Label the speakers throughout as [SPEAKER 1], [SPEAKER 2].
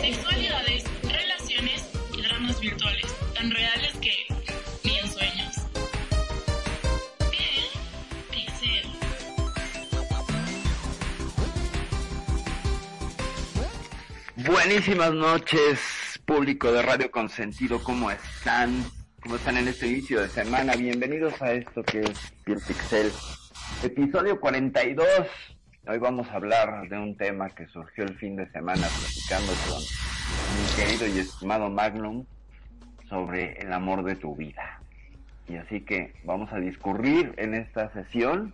[SPEAKER 1] Sexualidades, relaciones y dramas virtuales, tan reales que ni en sueños. Pixel.
[SPEAKER 2] Buenísimas noches, público de Radio Consentido, ¿cómo están? ¿Cómo están en este inicio de semana? Bienvenidos a esto que es Piel Pixel, episodio 42. Hoy vamos a hablar de un tema que surgió el fin de semana platicando con mi querido y estimado Magnum sobre el amor de tu vida. Y así que vamos a discurrir en esta sesión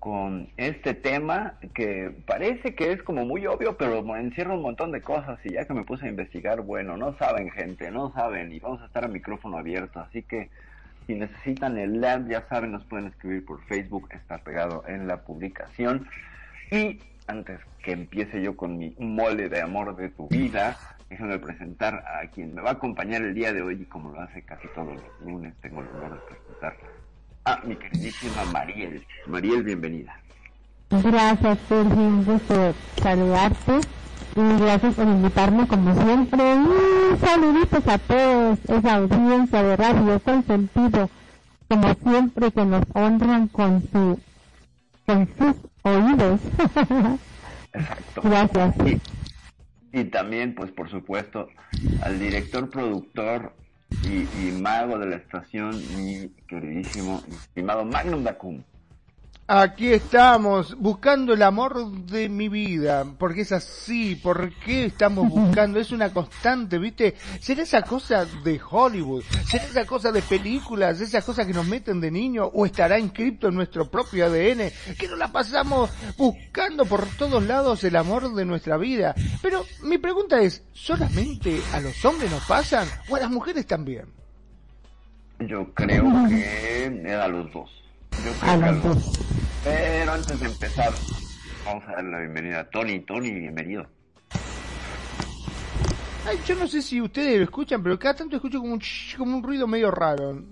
[SPEAKER 2] con este tema que parece que es como muy obvio, pero encierra un montón de cosas y ya que me puse a investigar, bueno, no saben gente, no saben y vamos a estar a micrófono abierto, así que si necesitan el lab, ya saben, nos pueden escribir por Facebook, está pegado en la publicación. Y antes que empiece yo con mi mole de amor de tu vida, déjenme presentar a quien me va a acompañar el día de hoy y como lo hace casi todos los lunes, tengo el honor de presentar a mi queridísima Mariel. Mariel, bienvenida.
[SPEAKER 3] Gracias, Sergio. Un gusto saludarte. Y gracias por invitarme, como siempre. Y saluditos a todos, esa audiencia de radio consentido, como siempre, que nos honran con, su, con sus oídos.
[SPEAKER 2] Exacto.
[SPEAKER 3] gracias.
[SPEAKER 2] Y, y también, pues por supuesto, al director, productor y, y mago de la estación, mi queridísimo, estimado Magnum Dacum.
[SPEAKER 4] Aquí estamos, buscando el amor de mi vida, porque es así, ¿por qué estamos buscando? Es una constante, ¿viste? ¿Será esa cosa de Hollywood? ¿Será esa cosa de películas? ¿Esas cosas que nos meten de niño? ¿O estará inscripto en nuestro propio ADN? Que nos la pasamos buscando por todos lados el amor de nuestra vida. Pero mi pregunta es, ¿solamente a los hombres nos pasan o a las mujeres también?
[SPEAKER 2] Yo creo que era los dos. Yo creo
[SPEAKER 3] A
[SPEAKER 2] que
[SPEAKER 3] los dos.
[SPEAKER 2] Pero antes de empezar, vamos a darle la bienvenida a Tony. Tony, bienvenido.
[SPEAKER 4] Ay, yo no sé si ustedes lo escuchan, pero cada tanto escucho como un, ch- como un ruido medio raro.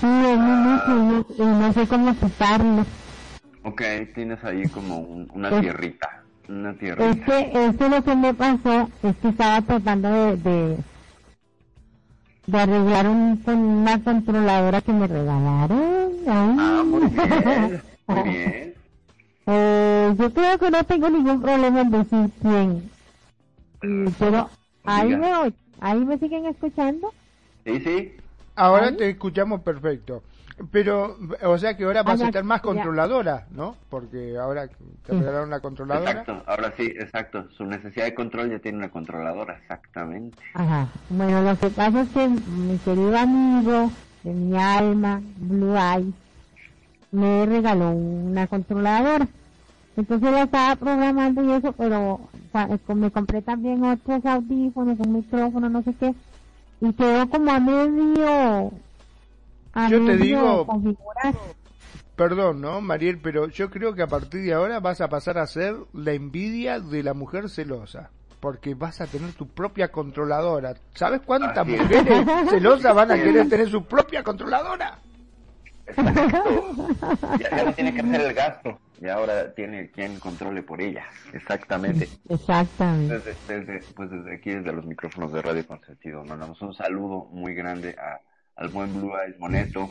[SPEAKER 3] Sí, es muy y no sé cómo quitarlo.
[SPEAKER 2] Ok, tienes ahí como un- una
[SPEAKER 3] Es-
[SPEAKER 2] tierrita. Una
[SPEAKER 3] Es
[SPEAKER 2] tierrita.
[SPEAKER 3] que, es que lo que me pasó es que estaba tratando de, de, de arreglar un, con una controladora que me regalaron. Ay.
[SPEAKER 2] Ah, muy bien. Muy bien.
[SPEAKER 3] Eh, yo creo que no tengo ningún problema en decir quién. Y- Pero ahí me, ahí me siguen escuchando.
[SPEAKER 2] Sí, sí.
[SPEAKER 4] Ahora
[SPEAKER 3] Ay.
[SPEAKER 4] te escuchamos perfecto. Pero, o sea que ahora vas a estar más controladora, ¿no? Porque ahora te
[SPEAKER 3] Sí.
[SPEAKER 4] regalaron la controladora.
[SPEAKER 2] Exacto. Ahora sí, exacto. Su necesidad de control ya tiene una controladora. Exactamente.
[SPEAKER 3] Ajá. Bueno, lo que pasa es que mi querido amigo de mi alma, Blue Eyes, me regaló una controladora. Entonces la estaba programando y eso, pero me compré también otros audífonos, un micrófono, no sé qué, y quedó como a medio, a
[SPEAKER 4] Yo te digo-
[SPEAKER 3] configurar.
[SPEAKER 4] Perdón, ¿no, Mariel? Pero yo creo que a partir de ahora vas a pasar a ser la envidia de la mujer celosa. Porque vas a tener tu propia controladora. ¿Sabes cuántas
[SPEAKER 2] Así es.
[SPEAKER 4] mujeres celosas van a querer tener su propia controladora?
[SPEAKER 2] Exacto. Ya, ya no tiene que hacer el gasto. Y ahora tiene quien controle por ella. Exactamente.
[SPEAKER 3] Exactamente.
[SPEAKER 2] Desde, desde, pues desde aquí, desde los micrófonos de Radio Consentido, mandamos un saludo muy grande a, al buen Blue Eyes Moneto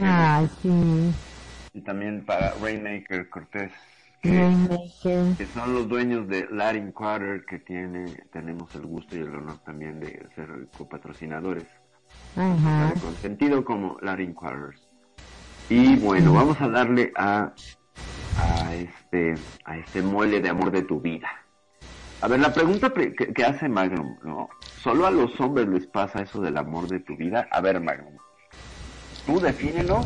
[SPEAKER 3] Ay, sí.
[SPEAKER 2] y también para Rainmaker Cortés, que,
[SPEAKER 3] Rainmaker.
[SPEAKER 2] que son los dueños de Latin Quarter, que tiene, tenemos el gusto y el honor también de ser copatrocinadores
[SPEAKER 3] Ajá.
[SPEAKER 2] de Consentido como Latin Quarters. Y bueno, vamos a darle a, a este, a este mole de amor de tu vida. A ver, la pregunta pre- que, que hace Magnum, ¿no? solo a los hombres les pasa eso del amor de tu vida. A ver, Magnum, tú defínelo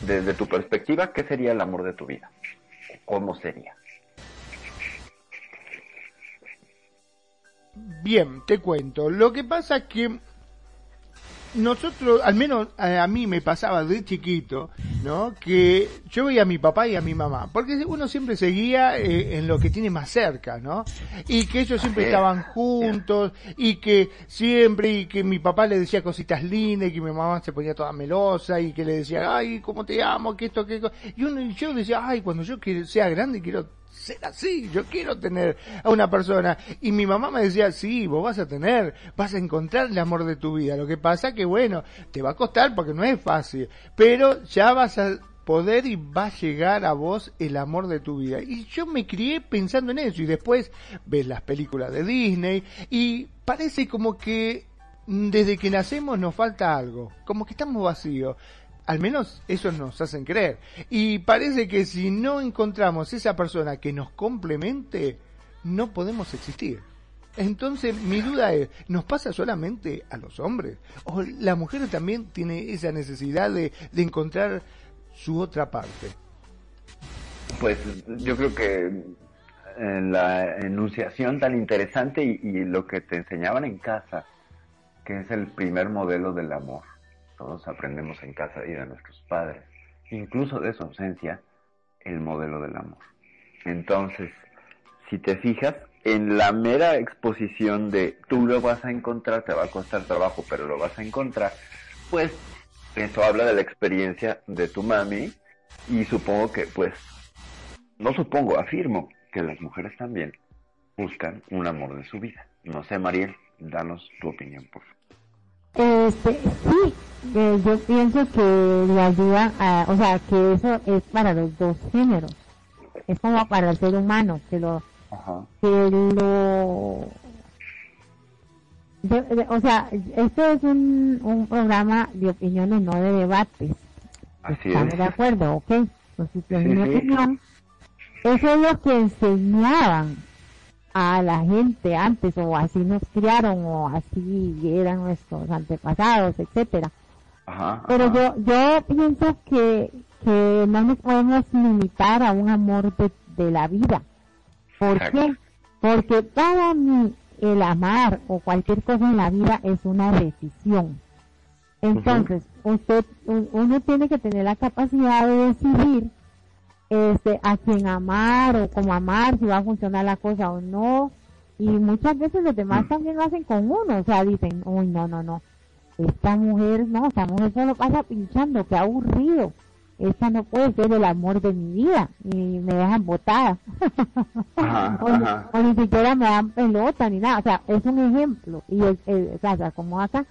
[SPEAKER 2] desde tu perspectiva, ¿qué sería el amor de tu vida? ¿Cómo sería?
[SPEAKER 4] Bien, te cuento. Lo que pasa es que nosotros, al menos a, mí me pasaba de chiquito, ¿no? Que yo veía a mi papá y a mi mamá, porque uno siempre seguía eh, en lo que tiene más cerca, ¿no? Y que ellos siempre estaban juntos, y que siempre, y que mi papá le decía cositas lindas, y que mi mamá se ponía toda melosa, y que le decía, ay, cómo te amo, que esto, que... Y uno, y yo decía, ay, cuando yo sea grande quiero ser así, yo quiero tener a una persona. Y mi mamá me decía, sí, vos vas a tener, vas a encontrar el amor de tu vida. Lo que pasa que, bueno, te va a costar porque no es fácil, pero ya vas a poder y va a llegar a vos el amor de tu vida. Y yo me crié pensando en eso y después ves las películas de Disney y parece como que desde que nacemos nos falta algo, como que estamos vacíos. Al menos eso nos hacen creer. Y parece que si no encontramos esa persona que nos complemente, no podemos existir. Entonces mi duda es, ¿nos pasa solamente a los hombres? ¿O la mujer también tiene esa necesidad de, encontrar su otra parte?
[SPEAKER 2] Pues yo creo que la enunciación tan interesante y lo que te enseñaban en casa, que es el primer modelo del amor todos aprendemos en casa y de nuestros padres, incluso de su ausencia, el modelo del amor. Entonces, si te fijas, en la mera exposición de tú lo vas a encontrar, te va a costar trabajo, pero lo vas a encontrar, pues eso habla de la experiencia de tu mami y supongo que, pues, no supongo, afirmo que las mujeres también buscan un amor de su vida. No sé, Mariel, danos tu opinión, por favor.
[SPEAKER 3] Este, sí, yo pienso que le ayuda a, o sea, que eso es para los dos géneros. Es como para el ser humano, que lo, que lo, o sea, esto es un, un programa de opiniones, no de debates.
[SPEAKER 2] Así
[SPEAKER 3] Estamos de acuerdo, ok. Entonces, en mi opinión, eso es lo que enseñaban a la gente antes o así nos criaron o así eran nuestros antepasados, etcétera. Pero yo yo pienso que que no nos podemos limitar a un amor de, la vida. ¿Por qué? Porque para mí el amar o cualquier cosa en la vida es una decisión. Entonces, usted uno tiene que tener la capacidad de decidir este, a quien amar o cómo amar, si va a funcionar la cosa o no. Y muchas veces los demás mm. también lo hacen con uno, o sea, dicen, uy, no, no, no, esta mujer, no, esta mujer solo pasa pinchando, qué aburrido. Esta no puede ser el amor de mi vida y me dejan botada. o, ni siquiera me dan pelota ni nada. O sea, es un ejemplo. Y es, o sea, como acá.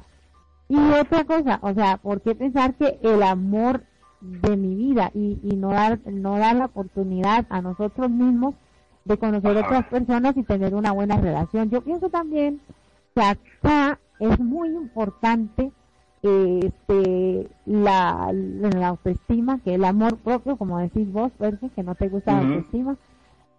[SPEAKER 3] Y otra cosa, o sea, ¿por qué pensar que el amor de mi vida y, y no dar no dar la oportunidad a nosotros mismos de conocer otras personas y tener una buena relación. Yo pienso también que acá es muy importante este la, la autoestima, que el amor propio, como decís vos, que no te gusta la autoestima,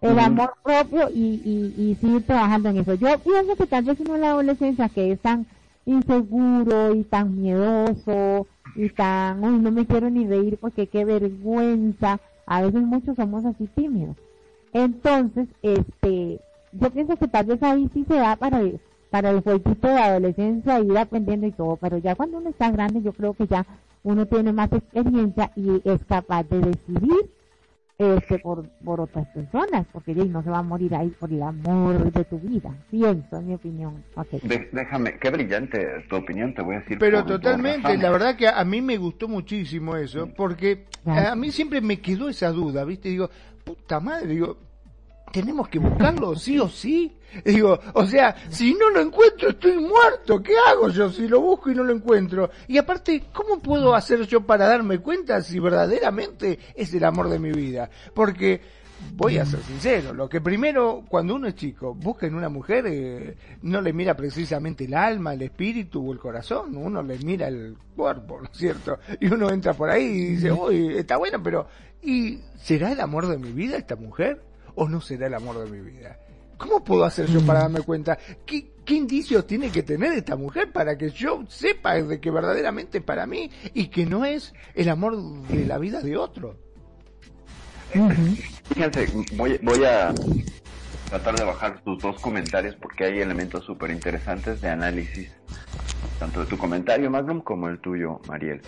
[SPEAKER 3] el amor propio y, y, y seguir trabajando en eso. Yo pienso que tal vez en la adolescencia que es tan inseguro y tan miedoso y tan, uy, no me quiero ni reír porque qué vergüenza. A veces muchos somos así tímidos. Entonces, este, yo pienso que tal vez ahí sí se da para el, para el jueguito de adolescencia, ir aprendiendo y todo, pero ya cuando uno está grande, yo creo que ya uno tiene más experiencia y es capaz de decidir este por, por otras personas, porque no se va a morir ahí por el amor de tu vida. Pienso, en mi opinión.
[SPEAKER 2] déjame, qué brillante tu opinión, te voy a decir.
[SPEAKER 4] Pero totalmente, la verdad que a, mí me gustó muchísimo eso, porque a mí siempre me quedó esa duda, ¿viste? Digo, puta madre, digo, tenemos que buscarlo sí o sí. Digo, o sea, si no lo encuentro estoy muerto. ¿Qué hago yo si lo busco y no lo encuentro? Y aparte, ¿cómo puedo hacer yo para darme cuenta si verdaderamente es el amor de mi vida? Porque voy a ser sincero, lo que primero, cuando uno es chico, busca en una mujer, eh, no le mira precisamente el alma, el espíritu o el corazón, uno le mira el cuerpo, ¿no es cierto? Y uno entra por ahí y dice, uy, está buena, pero ¿y será el amor de mi vida esta mujer? O no será el amor de mi vida? ¿Cómo puedo hacer yo para darme cuenta? ¿Qué, qué indicios tiene que tener esta mujer para que yo sepa de que verdaderamente para mí y que no es el amor de la vida de otro?
[SPEAKER 2] Fíjense, voy, voy a tratar de bajar tus dos comentarios porque hay elementos súper interesantes de análisis, tanto de tu comentario, Magnum, como el tuyo, Mariel.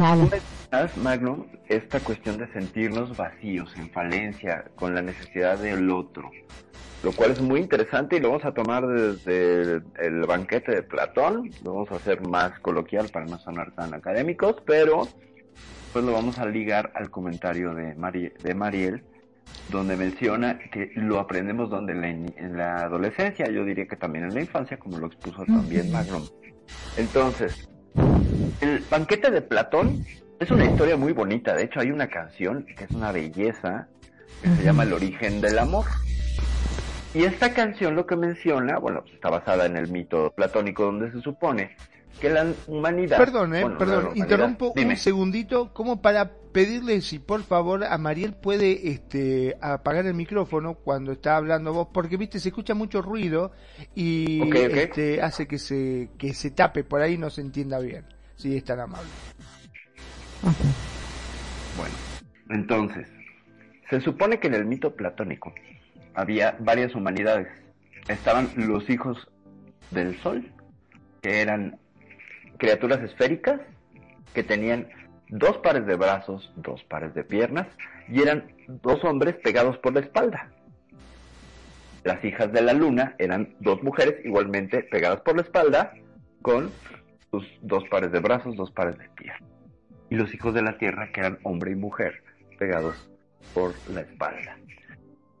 [SPEAKER 3] Vale.
[SPEAKER 2] Magnum, esta cuestión de sentirnos vacíos, en falencia, con la necesidad del otro, lo cual es muy interesante y lo vamos a tomar desde el, banquete de Platón, lo vamos a hacer más coloquial para no sonar tan académicos, pero pues lo vamos a ligar al comentario de, de Mariel, donde menciona que lo aprendemos donde en la, adolescencia, yo diría que también en la infancia, como lo expuso también Magnum. Entonces, el banquete de Platón es una historia muy bonita, de hecho hay una canción que es una belleza, que se llama El origen del amor. Y esta canción lo que menciona, bueno, pues, está basada en el mito platónico donde se supone que la humanidad...
[SPEAKER 4] Perdón, eh, perdón, interrumpo un segundito como para pedirle si por favor a Mariel puede este, apagar el micrófono cuando está hablando vos, porque viste, se escucha mucho ruido y Este, hace que se, que se tape, por ahí no se entienda bien, si es tan amable.
[SPEAKER 2] Bueno, entonces, se supone que en el mito platónico había varias humanidades. Estaban los hijos del sol, que eran criaturas esféricas que tenían dos pares de brazos, dos pares de piernas y eran dos hombres pegados por la espalda. Las hijas de la luna eran dos mujeres igualmente pegadas por la espalda con sus dos pares de brazos, dos pares de piernas. Y los hijos de la tierra que eran hombre y mujer pegados por la espalda.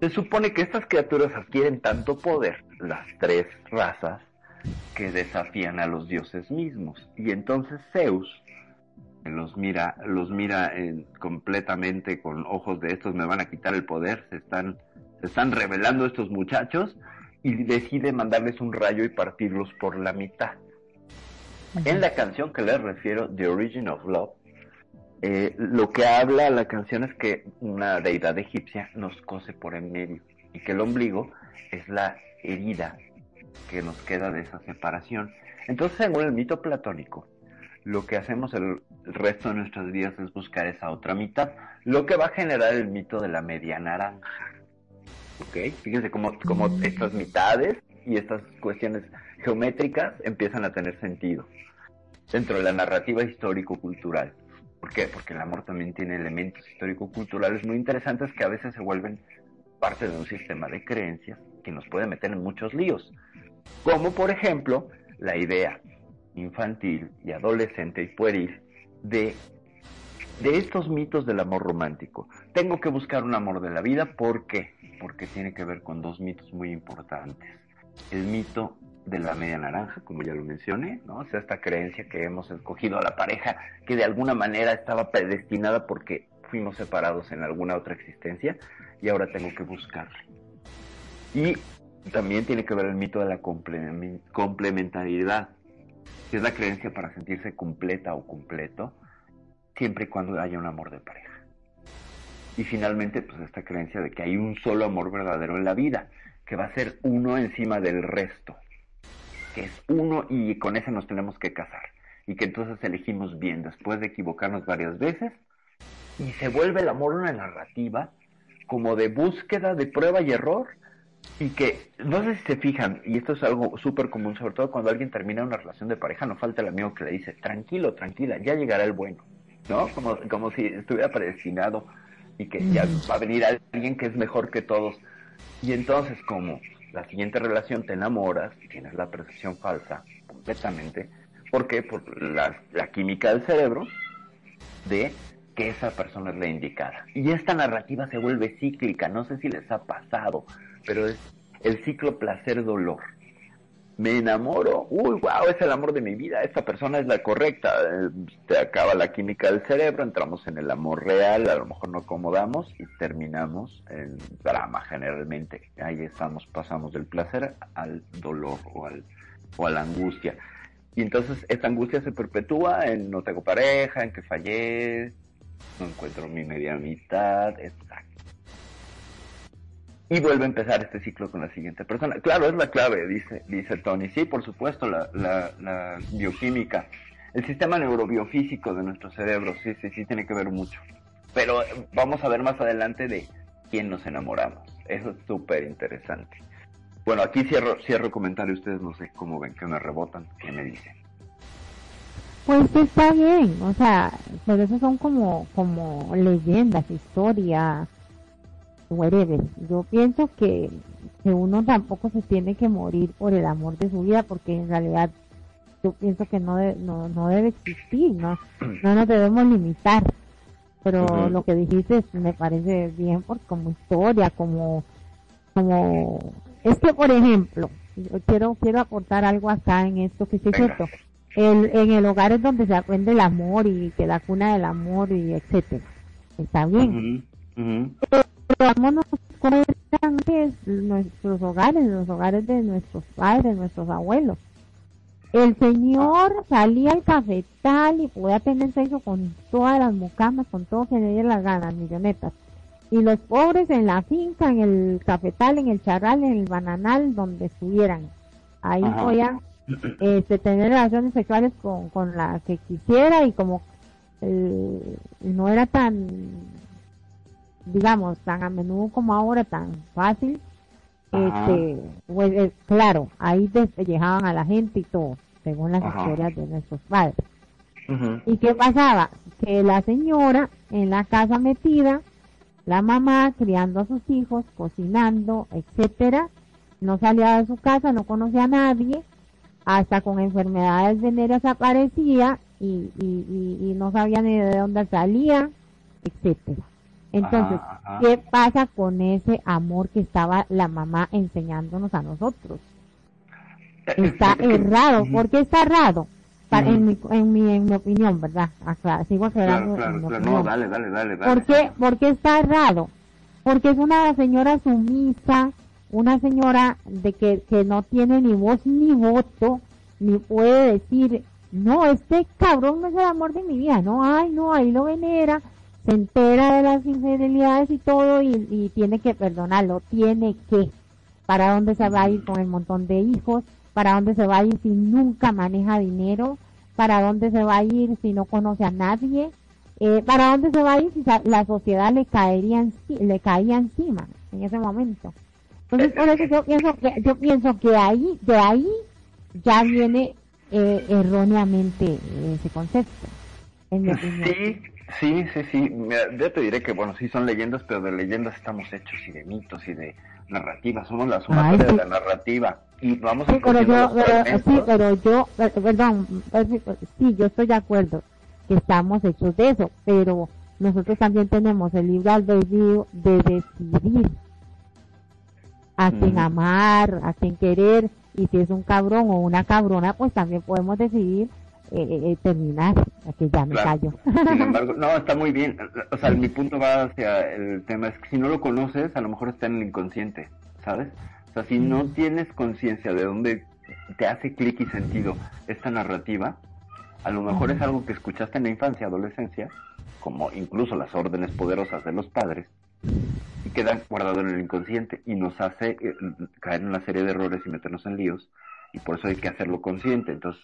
[SPEAKER 2] Se supone que estas criaturas adquieren tanto poder, las tres razas, que desafían a los dioses mismos. Y entonces Zeus los mira, los mira completamente con ojos de estos me van a quitar el poder, se están, se están revelando estos muchachos y decide mandarles un rayo y partirlos por la mitad. En la canción que les refiero, The Origin of Love, eh, lo que habla la canción es que una deidad egipcia nos cose por en medio y que el ombligo es la herida que nos queda de esa separación. Entonces, según el mito platónico, lo que hacemos el, resto de nuestras vidas es buscar esa otra mitad, lo que va a generar el mito de la media naranja. ¿Ok? Fíjense cómo, estas mitades y estas cuestiones geométricas empiezan a tener sentido dentro de la narrativa histórico-cultural. ¿Por qué? Porque el amor también tiene elementos histórico-culturales muy interesantes que a veces se vuelven parte de un sistema de creencias que nos puede meter en muchos líos. Como por ejemplo la idea infantil y adolescente y pueril de, de estos mitos del amor romántico. Tengo que buscar un amor de la vida, ¿por qué? Porque tiene que ver con dos mitos muy importantes. El mito de la media naranja, como ya lo mencioné, ¿no? O sea, esta creencia que hemos escogido a la pareja que de alguna manera estaba predestinada porque fuimos separados en alguna otra existencia y ahora tengo que buscarle. Y también tiene que ver el mito de la complementariedad, que es la creencia para sentirse completa o completo, siempre y cuando haya un amor de pareja. Y finalmente, pues esta creencia de que hay un solo amor verdadero en la vida, que va a ser uno encima del resto, es uno y con ese nos tenemos que casar. Y que entonces elegimos bien después de equivocarnos varias veces. Y se vuelve el amor una narrativa como de búsqueda de prueba y error y que, no sé si se fijan, y esto es algo súper común, sobre todo cuando alguien termina una relación de pareja, no falta el amigo que le dice, tranquilo, tranquila, ya llegará el bueno, ¿no? Como, como si estuviera predestinado y que ya va a venir alguien que es mejor que todos. Y entonces, como la siguiente relación te enamoras, tienes la percepción falsa completamente, ¿por qué? Por la, la química del cerebro de que esa persona es la indicada. Y esta narrativa se vuelve cíclica, no sé si les ha pasado, pero es el ciclo placer-dolor. Me enamoro, uy, wow, es el amor de mi vida, esta persona es la correcta, se eh, acaba la química del cerebro, entramos en el amor real, a lo mejor no acomodamos y terminamos en drama generalmente. Ahí estamos, pasamos del placer al dolor o, al, o a la angustia. Y entonces esta angustia se perpetúa en no tengo pareja, en que fallé, no encuentro mi media mitad, exacto y vuelve a empezar este ciclo con la siguiente persona. Claro, es la clave, dice, dice Tony. Sí, por supuesto, la, la, bioquímica, el sistema neurobiofísico de nuestro cerebro, sí, sí, sí, tiene que ver mucho. Pero vamos a ver más adelante de quién nos enamoramos. Eso es súper interesante. Bueno, aquí cierro, cierro comentario. Ustedes no sé cómo ven, que me rebotan, qué me dicen.
[SPEAKER 3] Pues está bien, o sea, pero eso son como, como leyendas, historias, whatever. Yo pienso que, que uno tampoco se tiene que morir por el amor de su vida, porque en realidad yo pienso que no, no, no debe existir, no, no nos debemos limitar. Pero lo que dijiste me parece bien por como historia, como, como, es que por ejemplo, yo quiero, quiero aportar algo acá en esto que sí es cierto. El, en el hogar es donde se aprende el amor y que la cuna del amor y etcétera. Está bien. Vámonos con nuestros hogares, los hogares de nuestros padres, nuestros abuelos. El señor salía al cafetal y podía tener sexo con todas las mucamas, con todo que le diera las ganas, millonetas. Y los pobres en la finca, en el cafetal, en el charral, en el bananal, donde estuvieran. Ahí podían este, tener relaciones sexuales con, con la que quisiera y como eh, no era tan, digamos, tan a menudo como ahora, tan fácil, este, pues, eh, claro, ahí despellejaban a la gente y todo, según las historias de nuestros padres. ¿Y qué pasaba? Que la señora en la casa metida, la mamá criando a sus hijos, cocinando, etcétera, no salía de su casa, no conocía a nadie, hasta con enfermedades venéreas aparecía y, y, y, no sabía ni de dónde salía, etcétera. Entonces, ¿qué pasa con ese amor que estaba la mamá enseñándonos a nosotros? Eh, está errado. ¿Por qué está errado? en, mi, en, mi, en mi opinión, ¿verdad? sigo aclarando.
[SPEAKER 2] No, dale, dale, dale,
[SPEAKER 3] ¿Por qué, ¿Por qué está errado? Porque es una señora sumisa, una señora de que, que no tiene ni voz ni voto, ni puede decir, no, este cabrón no es el amor de mi vida, no, ay, no, ahí lo venera, se entera de las infidelidades y todo y, y tiene que perdonarlo, tiene que, para dónde se va a ir con el montón de hijos, para dónde se va a ir si nunca maneja dinero, para dónde se va a ir si no conoce a nadie, eh, para dónde se va a ir si la sociedad le caería le caía encima en ese momento. Entonces, por eso yo pienso que, yo pienso que ahí, de ahí ya viene eh, erróneamente ese concepto, en mi opinión.
[SPEAKER 2] Sí, sí, sí, yo te diré que, bueno, sí son leyendas, pero de leyendas estamos hechos y de mitos y de narrativas. Somos la sumatoria de la narrativa. Y vamos a
[SPEAKER 3] sí, pero yo, pero, sí, pero yo, perdón, sí, yo estoy de acuerdo que estamos hechos de eso, pero nosotros también tenemos el libre albedrío de decidir a quien amar, a quien querer, y si es un cabrón o una cabrona, pues también podemos decidir eh, eh, eh terminar, que ya me callo.
[SPEAKER 2] Sin embargo, no, está muy bien. O sea, mi punto va hacia el tema, es que si no lo conoces, a lo mejor está en el inconsciente, ¿sabes? O sea, si no tienes conciencia de dónde te hace clic y sentido esta narrativa, a lo mejor es algo que escuchaste en la infancia, adolescencia, como incluso las órdenes poderosas de los padres, y queda guardado en el inconsciente y nos hace caer en una serie de errores y meternos en líos y por eso hay que hacerlo consciente. Entonces,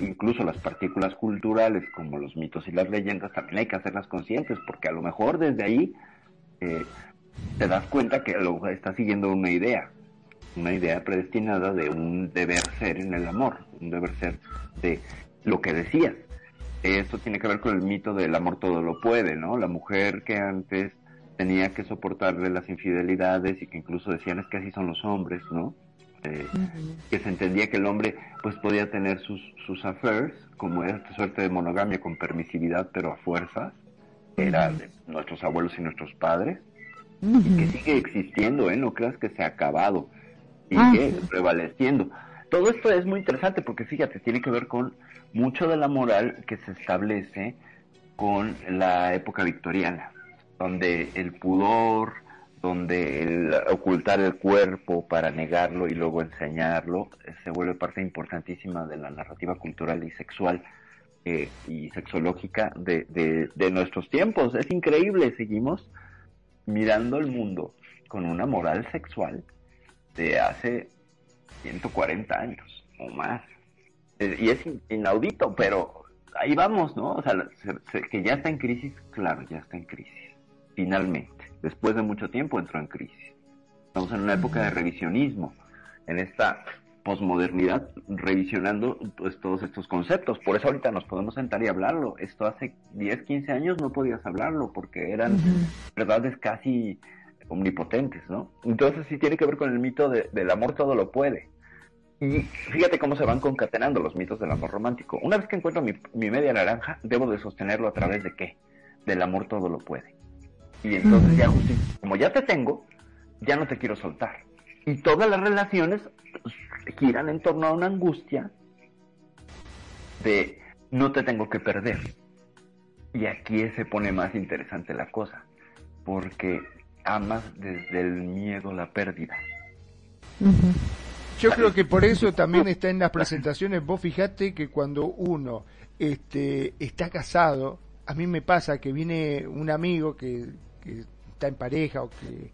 [SPEAKER 2] incluso las partículas culturales como los mitos y las leyendas también hay que hacerlas conscientes porque a lo mejor desde ahí eh, te das cuenta que lo está siguiendo una idea, una idea predestinada de un deber ser en el amor, un deber ser de lo que decías. Esto tiene que ver con el mito del amor todo lo puede, ¿no? La mujer que antes tenía que soportarle las infidelidades y que incluso decían es que así son los hombres, ¿no? Eh, que se entendía que el hombre pues podía tener sus, sus affairs, como esta suerte de monogamia con permisividad pero a fuerzas, era de nuestros abuelos y nuestros padres, y que sigue existiendo, ¿eh? No creas que se ha acabado, sigue ah, prevaleciendo. Todo esto es muy interesante porque fíjate, tiene que ver con mucho de la moral que se establece con la época victoriana donde el pudor, donde el ocultar el cuerpo para negarlo y luego enseñarlo eh, se vuelve parte importantísima de la narrativa cultural y sexual eh, y sexológica de, de, nuestros tiempos. Es increíble, seguimos mirando el mundo con una moral sexual de hace 140 años o más. Eh, y es inaudito, pero ahí vamos, ¿no? O sea, que ya está en crisis, claro, ya está en crisis finalmente. Después de mucho tiempo entró en crisis. Estamos en una época de revisionismo, en esta posmodernidad, revisionando pues todos estos conceptos. Por eso ahorita nos podemos sentar y hablarlo. Esto hace 10, 15 años no podías hablarlo porque eran verdades casi omnipotentes, ¿no? Entonces sí tiene que ver con el mito de, del amor todo lo puede. Y fíjate cómo se van concatenando los mitos del amor romántico. Una vez que encuentro mi, mi media naranja, debo de sostenerlo a través de qué? Del amor todo lo puede. Y entonces ya, como ya te tengo, ya no te quiero soltar. Y todas las relaciones giran en torno a una angustia de no te tengo que perder. Y aquí se pone más interesante la cosa, porque amas desde el miedo a la pérdida.
[SPEAKER 4] Yo creo que por eso también está en las presentaciones, vos fijate que cuando uno este, está casado, a mí me pasa que viene un amigo que, que está en pareja o que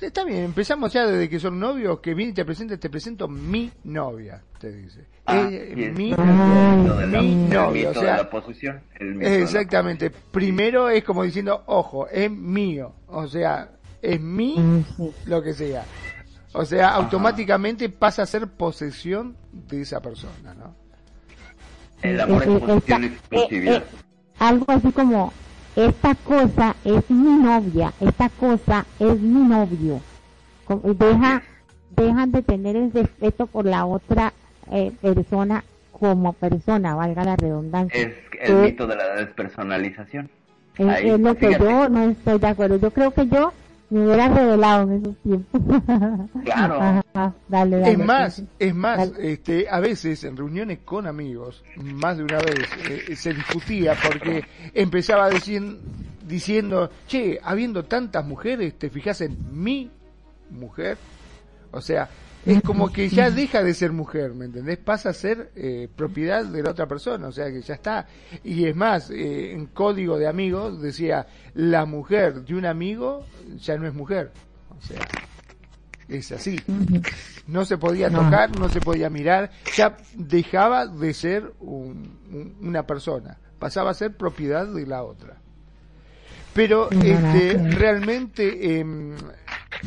[SPEAKER 4] Está bien, empezamos ya desde que son novios, que viene y te presenta, te presento mi novia, te dice.
[SPEAKER 2] Ah,
[SPEAKER 4] Eh, mi,
[SPEAKER 2] mi
[SPEAKER 4] novia, o sea,
[SPEAKER 2] la posición. la
[SPEAKER 4] exactamente. Primero es como diciendo, ojo, es mío, o sea, es mi lo que sea. O sea, automáticamente pasa a ser posesión de esa persona, ¿no?
[SPEAKER 2] El amor es posición
[SPEAKER 3] eh,
[SPEAKER 2] y exclusividad.
[SPEAKER 3] eh, algo así como esta cosa es mi novia, esta cosa es mi novio. Deja, dejan de tener el respeto por la otra eh, persona como persona, valga la redundancia.
[SPEAKER 2] Es el
[SPEAKER 3] Eh,
[SPEAKER 2] mito de la despersonalización.
[SPEAKER 3] es,
[SPEAKER 2] ahí,
[SPEAKER 3] es lo que yo no estoy de acuerdo. Yo creo que yo me hubiera revelado en esos tiempos.
[SPEAKER 2] Claro.
[SPEAKER 3] Ajá, dale, dale,
[SPEAKER 4] Es más,
[SPEAKER 3] sí,
[SPEAKER 4] es más,
[SPEAKER 3] Dale.
[SPEAKER 4] este, a veces en reuniones con amigos, más de una vez eh, se discutía porque empezaba diciendo, che, habiendo tantas mujeres, ¿te fijas en mi mujer? O sea, es como que ya deja de ser mujer, ¿me entendés? Pasa a ser eh, propiedad de la otra persona, o sea que ya está. Y es más, eh, en código de amigos decía, la mujer de un amigo ya no es mujer. O sea, es así. No se podía tocar, no se podía mirar, ya dejaba de ser un- un- una persona, pasaba a ser propiedad de la otra. Pero este, realmente em,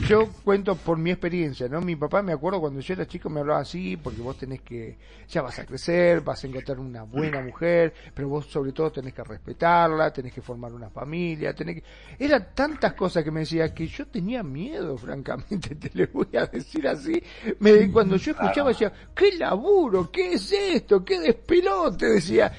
[SPEAKER 4] yo cuento por mi experiencia, ¿no? Mi papá me acuerdo cuando yo era chico me hablaba así, porque vos tenés que, ya vas a crecer, vas a encontrar una buena mujer, pero vos sobre todo tenés que respetarla, tenés que formar una familia, tenés que... Eran tantas cosas que me decía que yo tenía miedo, francamente, te le voy a decir así. Me, cuando yo escuchaba decía, ¿qué laburo? ¿Qué es esto? ¿Qué despelote? Decía,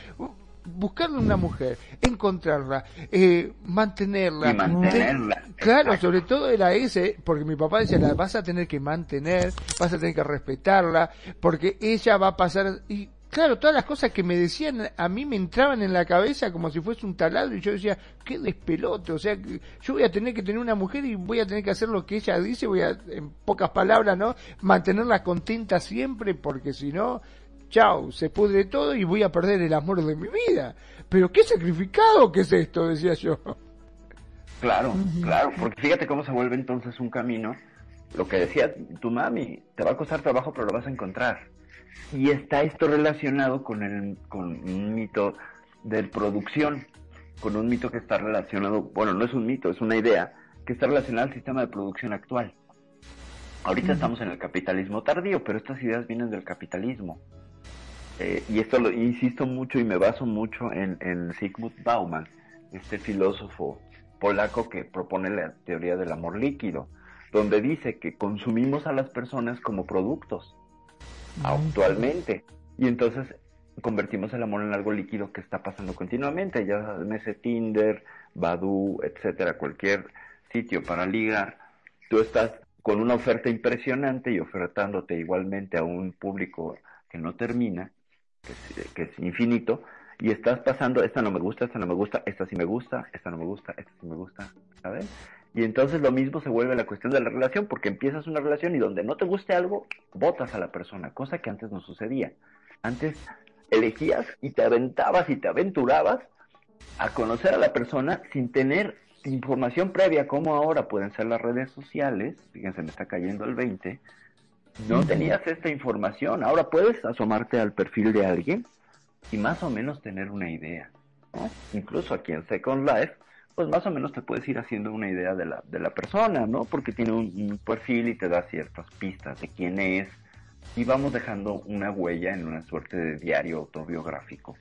[SPEAKER 4] buscarle una mujer, encontrarla, eh, mantenerla.
[SPEAKER 2] Y mantenerla.
[SPEAKER 4] Te- claro, sobre todo era ese, porque mi papá decía, la vas a tener que mantener, vas a tener que respetarla, porque ella va a pasar... Y claro, todas las cosas que me decían a mí me entraban en la cabeza como si fuese un taladro y yo decía, qué despelote, o sea, yo voy a tener que tener una mujer y voy a tener que hacer lo que ella dice, voy a, en pocas palabras, ¿no? Mantenerla contenta siempre, porque si no, chao, se pudre todo y voy a perder el amor de mi vida. Pero qué sacrificado que es esto, decía yo.
[SPEAKER 2] Claro, claro, porque fíjate cómo se vuelve entonces un camino. Lo que decía tu mami, te va a costar trabajo, pero lo vas a encontrar. Y está esto relacionado con, el, con un mito de producción, con un mito que está relacionado, bueno, no es un mito, es una idea, que está relacionada al sistema de producción actual. Ahorita estamos en el capitalismo tardío, pero estas ideas vienen del capitalismo. Eh, y esto lo insisto mucho y me baso mucho en, en Sigmund Bauman, este filósofo polaco que propone la teoría del amor líquido, donde dice que consumimos a las personas como productos actualmente. Y entonces convertimos el amor en algo líquido que está pasando continuamente, ya en ese Tinder, Badoo, etcétera, cualquier sitio para ligar, tú estás con una oferta impresionante y ofertándote igualmente a un público que no termina, que es, que es infinito, y estás pasando, esta no me gusta, esta no me gusta, esta sí me gusta, esta no me gusta, esta sí me gusta, ¿sabes? Y entonces lo mismo se vuelve la cuestión de la relación, porque empiezas una relación y donde no te guste algo, votas a la persona, cosa que antes no sucedía. Antes elegías y te aventabas y te aventurabas a conocer a la persona sin tener información previa, como ahora pueden ser las redes sociales, fíjense, me está cayendo el 20, no tenías esta información, ahora puedes asomarte al perfil de alguien y más o menos tener una idea. ¿no? Incluso aquí en Second Life pues más o menos te puedes ir haciendo una idea de la, de la persona, ¿no? Porque tiene un, perfil y te da ciertas pistas de quién es. Y vamos dejando una huella en una suerte de diario autobiográfico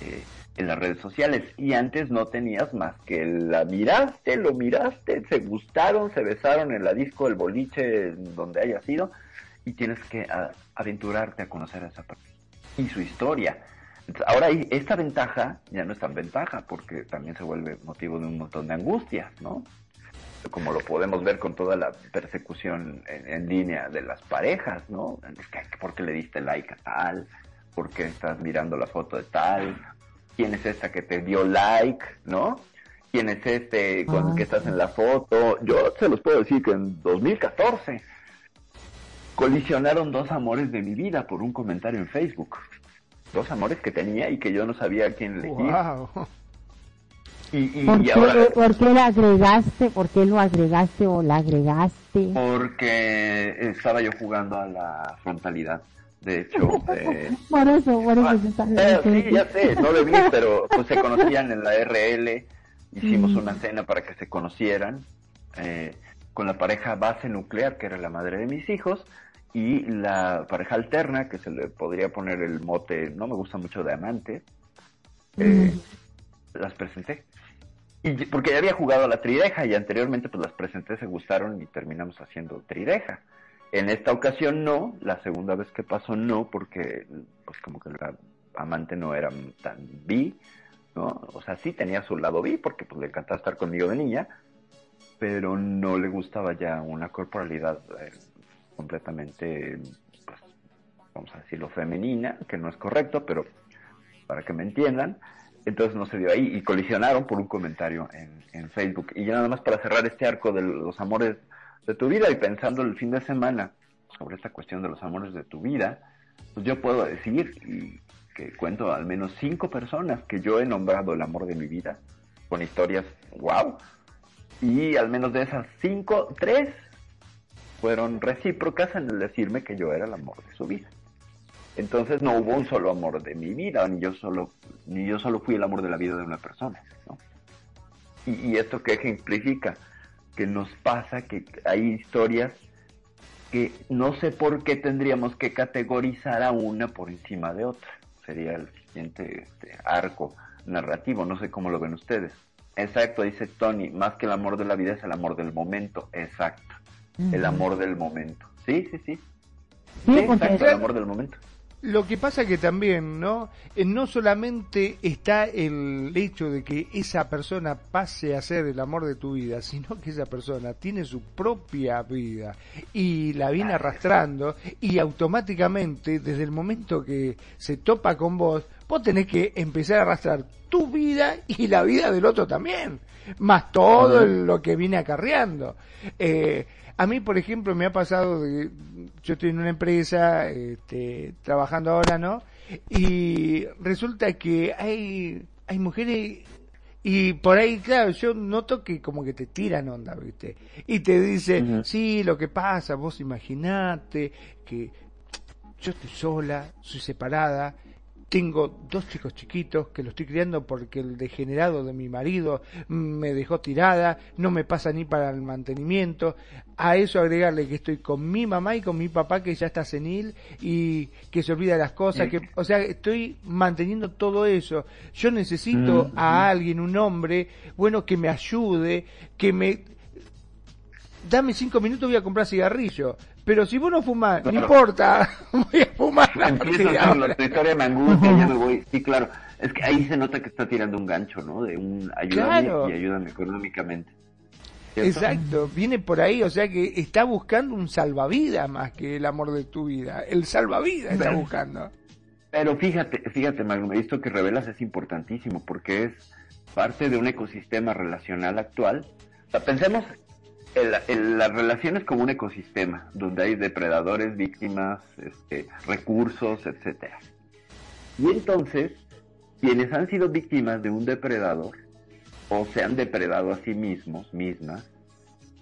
[SPEAKER 2] eh, en las redes sociales. Y antes no tenías más que la miraste, lo miraste, se gustaron, se besaron en la disco, el boliche, donde haya sido, y tienes que aventurarte a conocer a esa persona y su historia Ahora esta ventaja ya no es tan ventaja porque también se vuelve motivo de un montón de angustias, ¿no? Como lo podemos ver con toda la persecución en, línea de las parejas, ¿no? Es que, ¿por qué le diste like a tal? ¿Por qué estás mirando la foto de tal? ¿Quién es esta que te dio like, no? ¿Quién es este con el que estás en la foto? Yo se los puedo decir que en 2014 colisionaron dos amores de mi vida por un comentario en Facebook dos amores que tenía y que yo no sabía a quién elegir.
[SPEAKER 3] Y, ¿Por, qué, lo agregaste? ¿Por qué lo agregaste o la agregaste?
[SPEAKER 2] Porque estaba yo jugando a la frontalidad. De hecho, eh,
[SPEAKER 3] por eso, por eso
[SPEAKER 2] ah, eh, Sí, ya sé, no lo vi, pero pues se conocían en la RL. Hicimos una cena para que se conocieran eh, con la pareja base nuclear, que era la madre de mis hijos y la pareja alterna, que se le podría poner el mote, no me gusta mucho de amante, eh, las presenté. Y porque ya había jugado a la trideja y anteriormente pues las presenté, se gustaron y terminamos haciendo trideja. En esta ocasión no, la segunda vez que pasó no, porque pues como que la amante no era tan bi, ¿no? O sea, sí tenía su lado bi porque pues le encantaba estar conmigo de niña, pero no le gustaba ya una corporalidad eh, completamente, pues, vamos a decirlo, femenina, que no es correcto, pero para que me entiendan. Entonces no se dio ahí y colisionaron por un comentario en, en Facebook. Y ya nada más para cerrar este arco de los amores de tu vida y pensando el fin de semana sobre esta cuestión de los amores de tu vida, pues yo puedo decir y que cuento al menos cinco personas que yo he nombrado el amor de mi vida, con historias wow, y al menos de esas cinco, tres fueron recíprocas en decirme que yo era el amor de su vida. Entonces no hubo un solo amor de mi vida, ni yo solo, ni yo solo fui el amor de la vida de una persona. Y, esto que ejemplifica, que nos pasa que hay historias que no sé por qué tendríamos que categorizar a una por encima de otra. Sería el siguiente este, arco narrativo, no sé cómo lo ven ustedes. Exacto, dice Tony, más que el amor de la vida es el amor del momento. Exacto el amor del momento. Sí, sí, sí. Sí, el amor del momento.
[SPEAKER 4] Lo que pasa que también, ¿no? Eh, no solamente está el hecho de que esa persona pase a ser el amor de tu vida, sino que esa persona tiene su propia vida y la viene arrastrando y automáticamente desde el momento que se topa con vos, vos tenés que empezar a arrastrar tu vida y la vida del otro también, más todo lo que viene acarreando. Eh, a mí, por ejemplo, me ha pasado, de, yo estoy en una empresa, este, trabajando ahora, ¿no? Y resulta que hay, hay mujeres y por ahí, claro, yo noto que como que te tiran onda, ¿viste? Y te dicen, sí, lo que pasa, vos imaginate que yo estoy sola, soy separada, tengo dos chicos chiquitos que los estoy criando porque el degenerado de mi marido me dejó tirada, no me pasa ni para el mantenimiento. A eso agregarle que estoy con mi mamá y con mi papá que ya está senil y que se olvida de las cosas, que, o sea, estoy manteniendo todo eso. Yo necesito mm, a alguien, un hombre, bueno, que me ayude, que me dame cinco minutos voy a comprar cigarrillo. Pero si vos no fumás, no importa, voy a fumar.
[SPEAKER 2] Empiezo a tu historia me angustia, ya me voy. Sí, claro. Es que ahí se nota que está tirando un gancho, ¿no? De un ayúdame y ayúdame económicamente.
[SPEAKER 4] Exacto, viene por ahí, o sea que está buscando un salvavidas más que el amor de tu vida. El salvavidas está buscando.
[SPEAKER 2] Pero fíjate, fíjate, Magno, esto que revelas es importantísimo porque es parte de un ecosistema relacional actual. O sea, pensemos las relaciones como un ecosistema donde hay depredadores, víctimas, este, recursos, etcétera. Y entonces, quienes han sido víctimas de un depredador o se han depredado a sí mismos, mismas,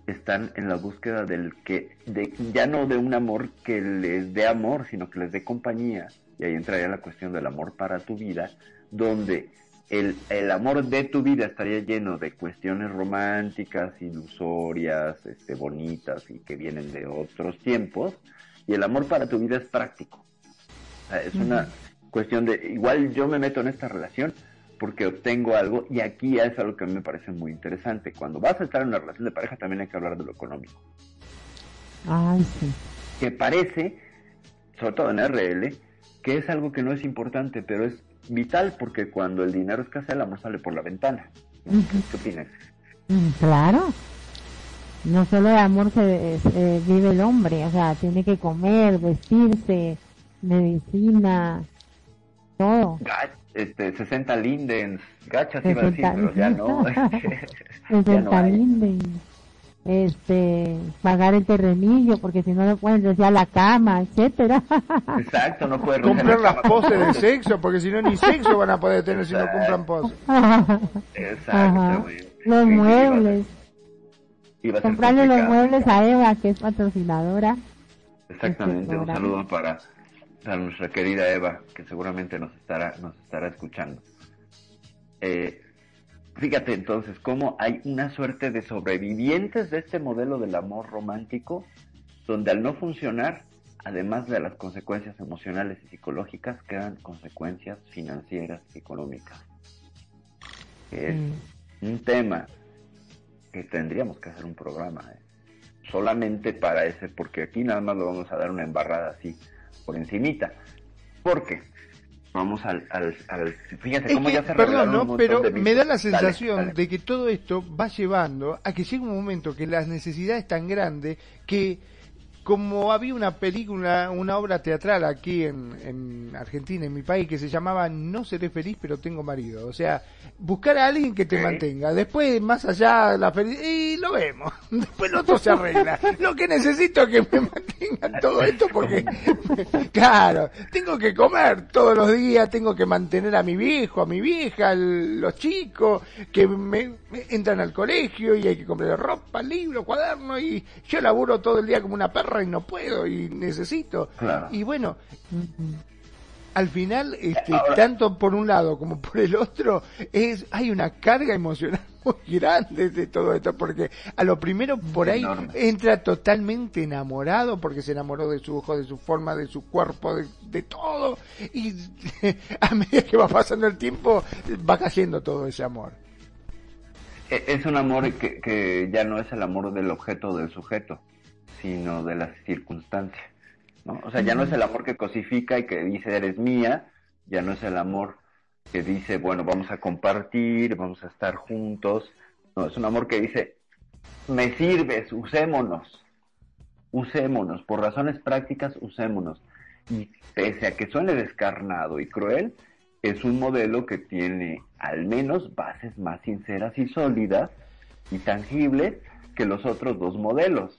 [SPEAKER 2] están en la búsqueda del que, de, ya no de un amor que les dé amor, sino que les dé compañía. Y ahí entraría la cuestión del amor para tu vida, donde el, el amor de tu vida estaría lleno de cuestiones románticas, ilusorias, este, bonitas y que vienen de otros tiempos, y el amor para tu vida es práctico. Es una cuestión de, igual yo me meto en esta relación porque obtengo algo, y aquí es algo que a mí me parece muy interesante. Cuando vas a estar en una relación de pareja también hay que hablar de lo económico.
[SPEAKER 3] Ay, sí.
[SPEAKER 2] Que parece, sobre todo en RL, que es algo que no es importante, pero es vital porque cuando el dinero escasea, el amor sale por la ventana. ¿Qué opinas?
[SPEAKER 3] Mm, Claro. No solo de amor se se vive el hombre, o sea, tiene que comer, vestirse, medicina, todo.
[SPEAKER 2] Ga- Este, 60 lindens, gachas iba a decir,
[SPEAKER 3] 60
[SPEAKER 2] pero ya no. ya no
[SPEAKER 3] 60
[SPEAKER 2] hay.
[SPEAKER 3] linden, este, pagar el terrenillo, porque si no, no pueden decir a la cama, etcétera.
[SPEAKER 2] Exacto, no puede
[SPEAKER 4] Comprar las poses de sexo, porque si no ni sexo van a poder tener si no
[SPEAKER 2] Exacto.
[SPEAKER 4] compran poses.
[SPEAKER 3] Ajá.
[SPEAKER 2] Exactamente.
[SPEAKER 3] Los muebles, comprarle los muebles a Eva, que es patrocinadora.
[SPEAKER 2] Exactamente,
[SPEAKER 3] este
[SPEAKER 2] un
[SPEAKER 3] programa.
[SPEAKER 2] saludo para, para nuestra querida Eva, que seguramente nos estará, nos estará escuchando. Eh, fíjate entonces cómo hay una suerte de sobrevivientes de este modelo del amor romántico, donde al no funcionar, además de las consecuencias emocionales y psicológicas, quedan consecuencias financieras y económicas. Que es
[SPEAKER 3] Mm.
[SPEAKER 2] un tema que tendríamos que hacer un programa ¿eh? solamente para ese, porque aquí nada más lo vamos a dar una embarrada así por encimita. Porque vamos al, al, al- fíjate
[SPEAKER 4] Es
[SPEAKER 2] cómo
[SPEAKER 4] que,
[SPEAKER 2] ya se
[SPEAKER 4] perdón,
[SPEAKER 2] un
[SPEAKER 4] ¿no? Pero
[SPEAKER 2] de
[SPEAKER 4] me da la sensación
[SPEAKER 2] dale.
[SPEAKER 4] de que todo esto va llevando a que llegue un momento que la necesidad es tan grande que como había una película, una obra teatral aquí en, en Argentina, en mi país, que se llamaba No seré feliz pero tengo marido. O sea, buscar a alguien que te mantenga. Después, más allá, la felicidad, y lo vemos. Después lo otro se arregla. Lo que necesito es que me mantengan todo esto porque, claro, tengo que comer todos los días, tengo que mantener a mi viejo, a mi vieja, al- los chicos, que me entran al colegio y hay que comprar ropa, libros, cuadernos y yo laburo todo el día como una perra y no puedo y necesito.
[SPEAKER 2] Claro.
[SPEAKER 4] Y bueno, al final, este, tanto por un lado como por el otro, es hay una carga emocional muy grande de todo esto, porque a lo primero por ahí
[SPEAKER 2] Enorme.
[SPEAKER 4] entra totalmente enamorado, porque se enamoró de su ojo, de su forma, de su cuerpo, de, de todo, y a medida que va pasando el tiempo, va cayendo todo ese amor.
[SPEAKER 2] E- Es un amor que, que ya no es el amor del objeto o del sujeto, sino de las circunstancias. ¿no? O sea, ya no es el amor que cosifica y que dice eres mía, ya no es el amor que dice, bueno, vamos a compartir, vamos a estar juntos. No, es un amor que dice, me sirves, usémonos, usémonos, por razones prácticas, usémonos. Y pese a que suene descarnado y cruel, es un modelo que tiene al menos bases más sinceras y sólidas y tangibles que los otros dos modelos.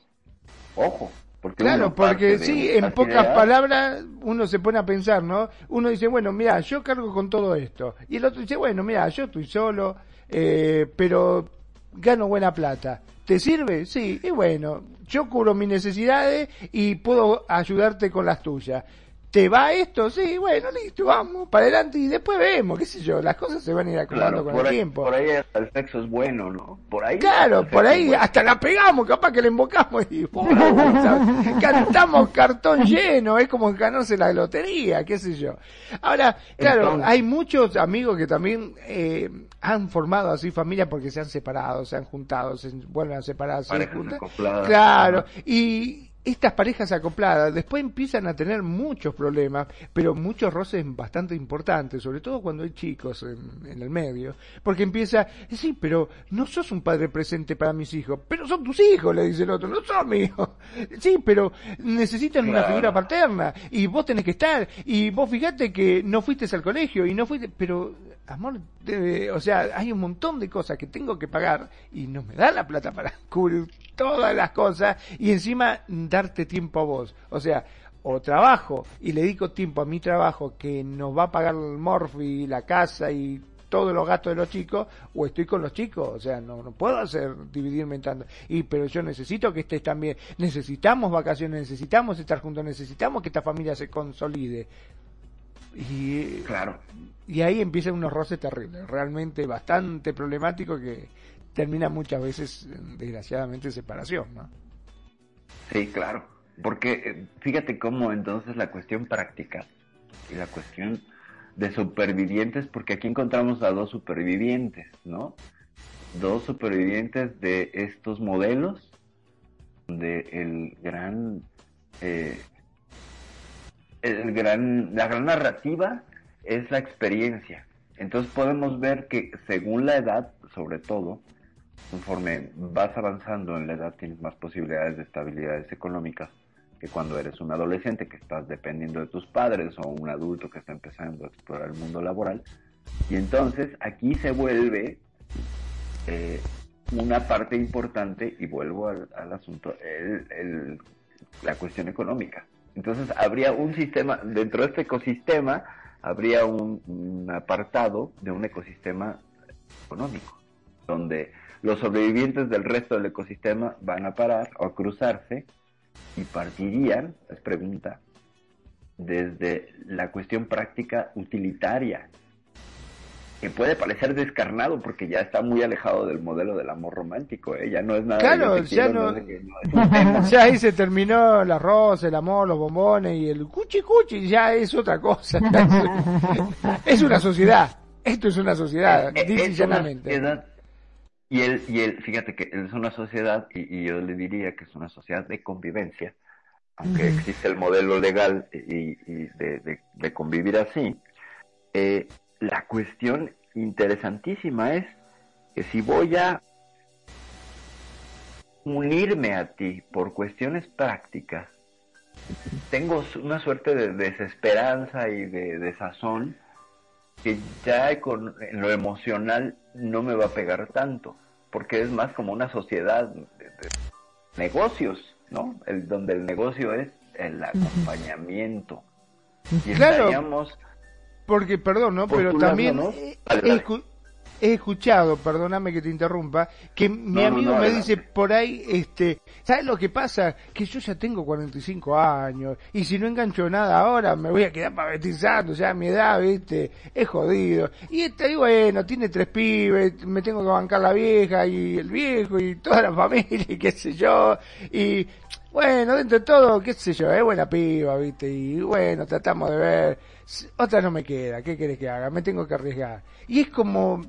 [SPEAKER 2] Ojo, porque
[SPEAKER 4] Claro, porque sí, en pocas
[SPEAKER 2] ideas-
[SPEAKER 4] palabras uno se pone a pensar, ¿no? Uno dice, bueno, mira, yo cargo con todo esto. Y el otro dice, bueno, mira, yo estoy solo, eh, pero gano buena plata. ¿Te sirve? Sí, y bueno, yo cubro mis necesidades y puedo ayudarte con las tuyas. ¿Te va esto? Sí, bueno, listo, vamos, para adelante y después vemos, qué sé yo, las cosas se van a ir acomodando
[SPEAKER 2] Claro,
[SPEAKER 4] con el
[SPEAKER 2] ahí,
[SPEAKER 4] tiempo.
[SPEAKER 2] por ahí hasta el sexo es bueno, ¿no? Por ahí.
[SPEAKER 4] Claro, por ahí
[SPEAKER 2] bueno.
[SPEAKER 4] hasta la pegamos, capaz que la invocamos y ¿sabes? cantamos cartón lleno, es como ganarse la lotería, qué sé yo. Ahora, claro,
[SPEAKER 2] Entonces-
[SPEAKER 4] hay muchos amigos que también eh, han formado así familia porque se han separado, se han juntado, se vuelven a separar, se juntan. Claro, y estas parejas acopladas después empiezan a tener muchos problemas, pero muchos roces bastante importantes, sobre todo cuando hay chicos en, en el medio, porque empieza, sí, pero no sos un padre presente para mis hijos, pero son tus hijos, le dice el otro, no son míos. Sí, pero necesitan una figura paterna y vos tenés que estar y vos fíjate que no fuiste al colegio y no fuiste, pero amor, o sea, hay un montón de cosas que tengo que pagar y no me da la plata para cubrir todas las cosas y encima darte tiempo a vos. O sea, o trabajo y le dedico tiempo a mi trabajo que nos va a pagar el morfi, la casa y todos los gastos de los chicos, o estoy con los chicos, o sea, no, no puedo hacer dividirme en tanto. Y pero yo necesito que estés también, necesitamos vacaciones, necesitamos estar juntos, necesitamos que esta familia se consolide. Y,
[SPEAKER 2] Claro.
[SPEAKER 4] y ahí empiezan unos roces terribles, realmente bastante problemáticos que terminan muchas veces, desgraciadamente, en separación, ¿no?
[SPEAKER 2] Sí, claro. Porque eh, fíjate cómo entonces la cuestión práctica y la cuestión de supervivientes, porque aquí encontramos a dos supervivientes, ¿no? Dos supervivientes de estos modelos, de el gran, eh, el gran, la gran narrativa es la experiencia. Entonces podemos ver que según la edad, sobre todo, conforme vas avanzando en la edad tienes más posibilidades de estabilidades económicas que cuando eres un adolescente que estás dependiendo de tus padres o un adulto que está empezando a explorar el mundo laboral. Y entonces aquí se vuelve eh, una parte importante, y vuelvo al, asunto, el, la cuestión económica. Entonces habría un sistema, dentro de este ecosistema, habría un, un apartado de un ecosistema económico, donde los sobrevivientes del resto del ecosistema van a parar o a cruzarse y partirían, es pregunta, desde la cuestión práctica utilitaria, que puede parecer descarnado porque ya está muy alejado del modelo del amor romántico, ¿eh? ya no es nada
[SPEAKER 4] Claro, ya
[SPEAKER 2] quiero,
[SPEAKER 4] no-
[SPEAKER 2] sé.
[SPEAKER 4] Ya ahí se terminó el arroz, el amor, los bombones y el cuchi cuchi, ya es otra cosa. es una sociedad. Esto es una sociedad,
[SPEAKER 2] Eh, eh,
[SPEAKER 4] dice
[SPEAKER 2] es una
[SPEAKER 4] llanamente.
[SPEAKER 2] sociedad, y él, y él, fíjate que es una sociedad, y, y yo le diría que es una sociedad de convivencia, aunque existe el modelo legal y, y de, de- de convivir así, eh, la cuestión interesantísima es que si voy a unirme a ti por cuestiones prácticas, tengo una suerte de desesperanza y de desazón que ya con, en lo emocional no me va a pegar tanto, porque es más como una sociedad de, de negocios, ¿no? El, donde el negocio es el acompañamiento. Y
[SPEAKER 4] Claro.
[SPEAKER 2] estaríamos
[SPEAKER 4] Porque, perdón, ¿no? Pero también
[SPEAKER 2] ¿no?
[SPEAKER 4] he, escu- escuchado, perdóname que te interrumpa, que mi
[SPEAKER 2] No,
[SPEAKER 4] amigo
[SPEAKER 2] no,
[SPEAKER 4] me
[SPEAKER 2] adelante.
[SPEAKER 4] dice por ahí, este, ¿sabes lo que pasa? Que yo ya tengo 45 años y si no engancho nada ahora me voy a quedar pavetizando, ya a mi edad, viste, es jodido. Y este, y bueno, tiene tres pibes, me tengo que bancar la vieja y el viejo y toda la familia y qué sé yo, y bueno, dentro de todo, qué sé yo, es buena piba, viste, y bueno, tratamos de ver, otra no me queda, ¿qué querés que haga? Me tengo que arriesgar. Y es como,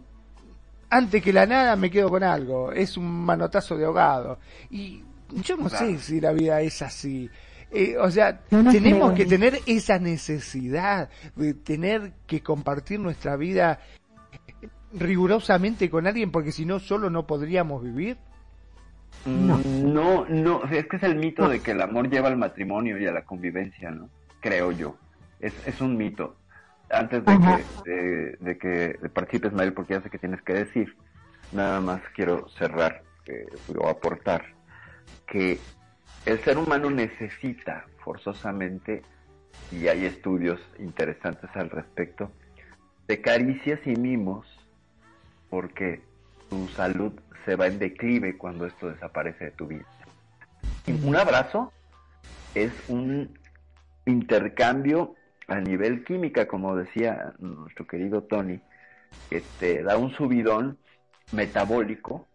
[SPEAKER 4] antes que la nada me quedo con algo, es un manotazo de ahogado. Y yo no
[SPEAKER 2] Claro.
[SPEAKER 4] sé si la vida es así. Eh, o sea,
[SPEAKER 3] no
[SPEAKER 4] tenemos
[SPEAKER 3] creo
[SPEAKER 4] que
[SPEAKER 3] en
[SPEAKER 4] tener esa necesidad de tener que compartir nuestra vida rigurosamente con alguien porque si no solo no podríamos vivir.
[SPEAKER 3] No.
[SPEAKER 2] No, no, es que es el mito de que el amor lleva al matrimonio y a la convivencia, ¿no? Creo yo. Es, es un mito. Antes de
[SPEAKER 3] Ajá.
[SPEAKER 2] que, de, de que participes, Mael, porque ya sé que tienes que decir, nada más quiero cerrar eh, o aportar que el ser humano necesita forzosamente, y hay estudios interesantes al respecto, de caricias y mimos porque tu salud se va en declive cuando esto desaparece de tu vida. Y un abrazo es un intercambio a nivel química, como decía nuestro querido Tony, que te da un subidón metabólico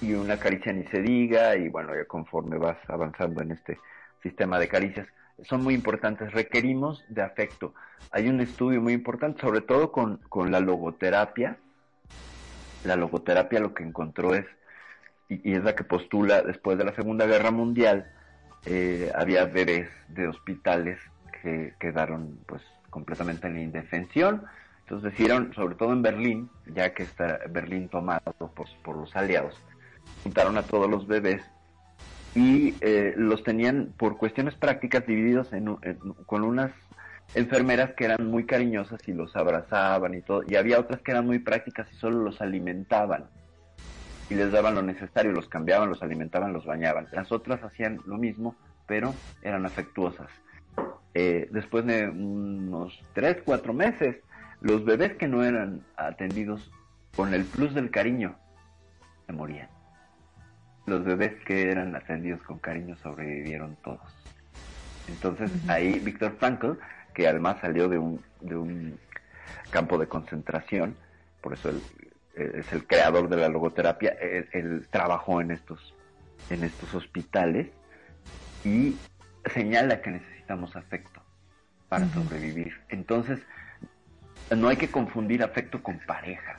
[SPEAKER 2] y una caricia ni se diga, y bueno, ya conforme vas avanzando en este sistema de caricias, son muy importantes, requerimos de afecto. Hay un estudio muy importante, sobre todo con, con la logoterapia. La logoterapia lo que encontró es, y, es la que postula después de la Segunda Guerra Mundial, eh, había bebés de hospitales que quedaron pues completamente en la indefensión. Entonces decidieron, sobre todo en Berlín, ya que está Berlín tomado por, los aliados, juntaron a todos los bebés y eh, los tenían por cuestiones prácticas divididos en, en- con unas enfermeras que eran muy cariñosas y los abrazaban y todo, y había otras que eran muy prácticas y solo los alimentaban y les daban lo necesario, los cambiaban, los alimentaban, los bañaban. Las otras hacían lo mismo, pero eran afectuosas. Eh, después de unos tres, cuatro meses, los bebés que no eran atendidos con el plus del cariño se morían. Los bebés que eran atendidos con cariño sobrevivieron todos. Entonces ahí Víctor Frankl que además salió de un, de un campo de concentración, por eso él, es el creador de la logoterapia, él, trabajó en estos, en estos hospitales y señala que necesitamos afecto para sobrevivir. Entonces, no hay que confundir afecto con pareja.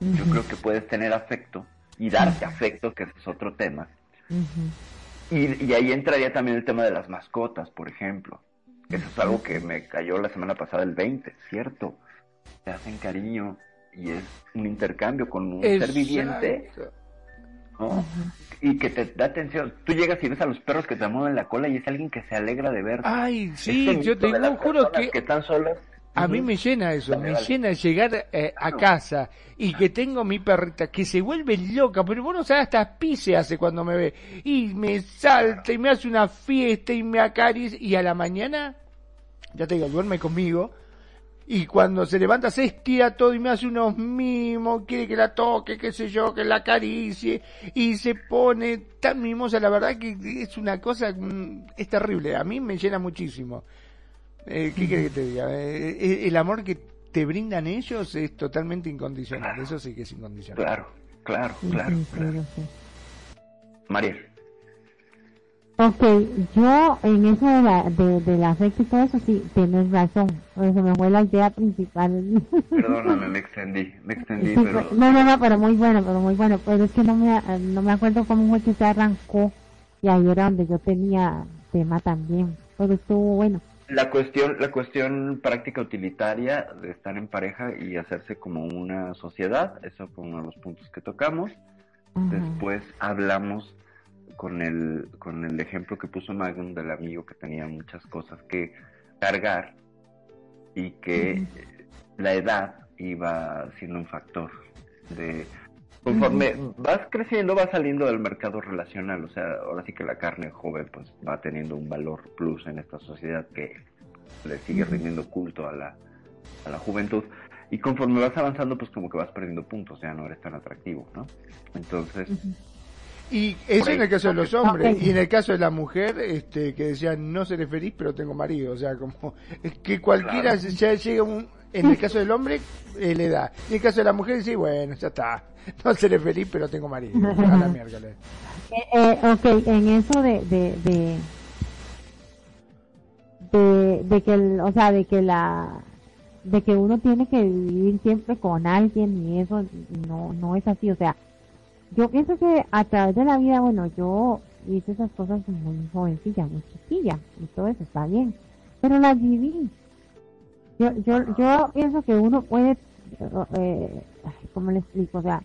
[SPEAKER 2] Yo creo que puedes tener afecto y darte afecto, que es otro tema. y, y, ahí entraría también el tema de las mascotas, por ejemplo. Eso es algo que me cayó la semana pasada el 20, ¿cierto? Te hacen cariño y es un intercambio con un ser viviente. ¿No? Y que te da atención. Tú llegas y ves a los perros que te mueven la cola y es alguien que se alegra de ver.
[SPEAKER 4] Ay, sí, yo te juro que...
[SPEAKER 2] que están solas
[SPEAKER 4] a mí me llena eso, me llena llegar eh, a casa y que tengo mi perrita que se vuelve loca, pero vos no sabés hasta pise hace cuando me ve y me salta y me hace una fiesta y me acaricia y a la mañana, ya te digo, duerme conmigo y cuando se levanta se estira todo y me hace unos mimos, quiere que la toque, qué sé yo, que la acaricie y se pone tan mimosa, la verdad que es una cosa, mm, es terrible, a mí me llena muchísimo. Eh, ¿Qué quieres que te diga? Eh, eh, el amor que te brindan ellos es totalmente incondicional. Eso sí que es incondicional.
[SPEAKER 2] Claro, claro, claro. claro. María.
[SPEAKER 3] Ok, yo en eso de la, de, del afecto y todo eso, sí, tienes razón. Me fue la idea principal.
[SPEAKER 2] Perdóname, me extendí, me extendí, pero...
[SPEAKER 3] No, no, no, pero muy bueno, pero muy bueno. Pero es que no me, no me acuerdo cómo fue que se arrancó y ahí era donde yo tenía tema también. Pero estuvo bueno
[SPEAKER 2] la cuestión, la cuestión práctica utilitaria de estar en pareja y hacerse como una sociedad, eso fue uno de los puntos que tocamos. Después hablamos con el, con el ejemplo que puso Magnum del amigo que tenía muchas cosas que cargar y que la edad iba siendo un factor de conforme vas creciendo vas saliendo del mercado relacional o sea ahora sí que la carne joven pues va teniendo un valor plus en esta sociedad que le sigue rindiendo culto a la, a la juventud. Y conforme vas avanzando pues como que vas perdiendo puntos ya no eres tan atractivo no entonces
[SPEAKER 4] y eso en el caso de los hombres y en el caso de la mujer este que decía no seré feliz pero tengo marido o sea como que cualquiera ya llega un en el caso del hombre eh, le da y en el caso de la mujer sí bueno ya está no seré feliz, pero tengo marido. A la miércoles.
[SPEAKER 3] Eh, eh, ok, en eso de, de, de, de, de que, el, o sea, de que la, de que uno tiene que vivir siempre con alguien y eso no, no es así. O sea, yo pienso que a través de la vida, bueno, yo hice esas cosas muy jovencilla, muy chiquilla y todo eso está bien, pero las viví. Yo, yo, yo pienso que uno puede, eh, ¿cómo le explico? O sea,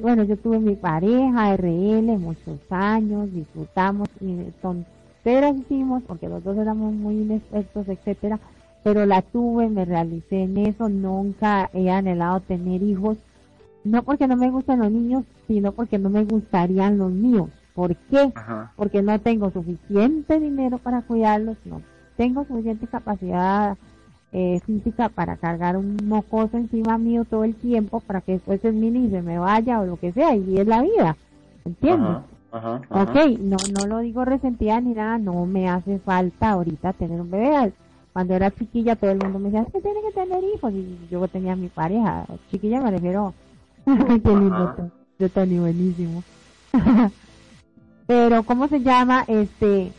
[SPEAKER 3] bueno, yo tuve mi pareja, RL, muchos años, disfrutamos y tonteras hicimos porque los dos éramos muy inexpertos, etcétera, pero la tuve, me realicé en eso, nunca he anhelado tener hijos, no porque no me gustan los niños, sino porque no me gustarían los míos. ¿Por qué? Porque no tengo suficiente dinero para cuidarlos, no tengo suficiente capacidad eh, física para cargar un mocoso encima mío todo el tiempo para que después el mini se me vaya o lo que sea y es la vida ¿entiendes? Ajá, ok no no lo digo resentida ni nada no me hace falta ahorita tener un bebé cuando era chiquilla todo el mundo me decía es que tiene que tener hijos y yo tenía mi pareja chiquilla me refiero qué lindo yo tan buenísimo. Pero cómo se llama este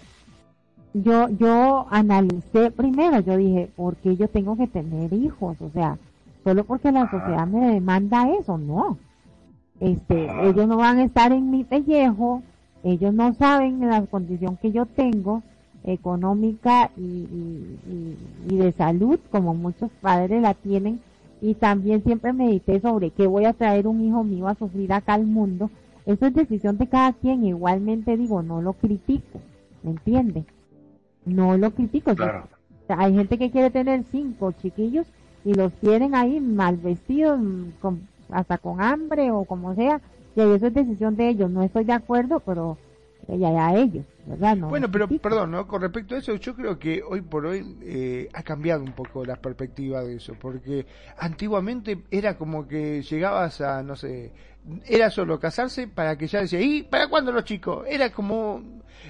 [SPEAKER 3] yo, yo analicé primero, yo dije, ¿por qué yo tengo que tener hijos? O sea, solo porque la sociedad me demanda eso, no. Este, ellos no van a estar en mi pellejo, ellos no saben la condición que yo tengo, económica y, y, y, de salud, como muchos padres la tienen, y también siempre medité sobre que voy a traer un hijo mío a sufrir acá al mundo. Eso es decisión de cada quien, igualmente digo, no lo critico, ¿me entiendes? no lo critico. hay gente que quiere tener cinco chiquillos y los quieren ahí mal vestidos, con, hasta con hambre o como sea, y eso es decisión de ellos. No estoy de acuerdo, pero ya, ya ellos, ¿verdad?
[SPEAKER 4] bueno, pero perdón, ¿no? Con respecto a eso, yo creo que hoy por hoy eh, ha cambiado un poco la perspectiva de eso, porque antiguamente era como que llegabas a, no sé, era solo casarse para que ya decía, ¿y para cuándo los chicos? Era como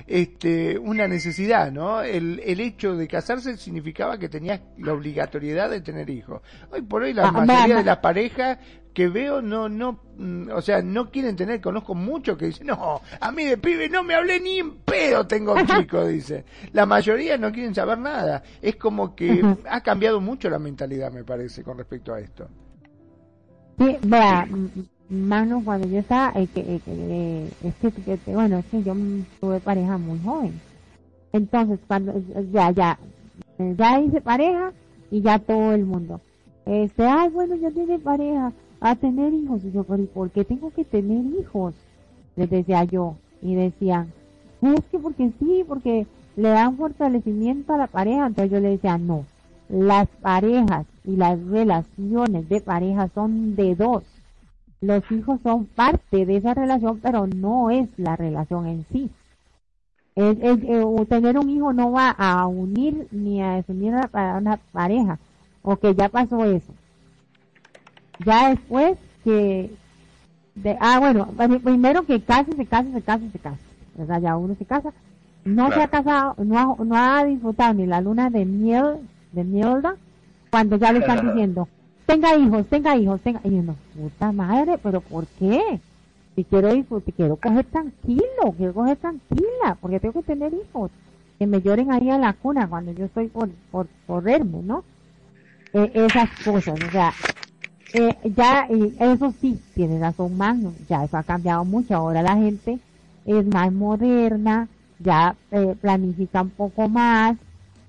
[SPEAKER 4] este, una necesidad, ¿no? El, el hecho de casarse significaba que tenías la obligatoriedad de tener hijos. Hoy por hoy la
[SPEAKER 3] Ah,
[SPEAKER 4] mayoría
[SPEAKER 3] ma-
[SPEAKER 4] de las parejas que veo no, no, mm, o sea, no quieren tener, conozco muchos que dicen, no, a mí de pibe no me hablé ni en pedo tengo chicos, dice. La mayoría no quieren saber nada. Es como que ha cambiado mucho la mentalidad, me parece, con respecto a esto.
[SPEAKER 3] Sí, vea, m- mano, cuando yo estaba, eh, que, eh, eh, es que, bueno, es que yo tuve pareja muy joven. Entonces, cuando, ya, ya, ya hice pareja y ya todo el mundo. Este, ay, bueno, ya tiene pareja, a tener hijos. Y yo, pero ¿y por qué tengo que tener hijos? Les decía yo. Y decían, es que porque sí, porque le dan fortalecimiento a la pareja. Entonces yo le decía, no, las parejas y las relaciones de pareja son de dos. Los hijos son parte de esa relación, pero no es la relación en sí. Es, eh, o tener un hijo no va a unir ni a desunir a una pareja. Ok, ya pasó eso. Ya después que... De, ah, bueno, pri- primero que case, se case, se case, se case. ¿Verdad? Ya uno se casa. No se ha casado, no ha, no ha disfrutado ni la luna de miel, de mielda, cuando ya le están diciendo, tenga hijos, tenga hijos, tenga... Y uno, puta madre, pero ¿por qué? Si quiero disfrutar, quiero coger tranquilo, quiero coger tranquila, porque tengo que tener hijos. Que me lloren ahí a la cuna cuando yo estoy por, por correrme, ¿no? Eh, esas cosas, o sea, eh, ya, y eso sí, tiene razón Magno, ya eso ha cambiado mucho, ahora la gente es más moderna, ya eh, planifica un poco más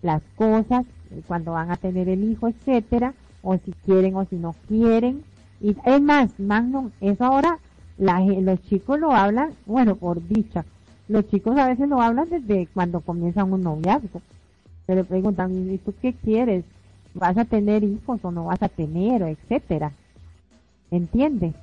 [SPEAKER 3] las cosas, eh, cuando van a tener el hijo, etcétera, o si quieren o si no quieren, y es más, Magno, eso ahora la, los chicos lo hablan, bueno, por dicha, los chicos a veces lo hablan desde cuando comienzan un noviazgo, se le preguntan, ¿y tú qué quieres? ¿Vas a tener hijos o no vas a tener, o etcétera? ¿Entiendes?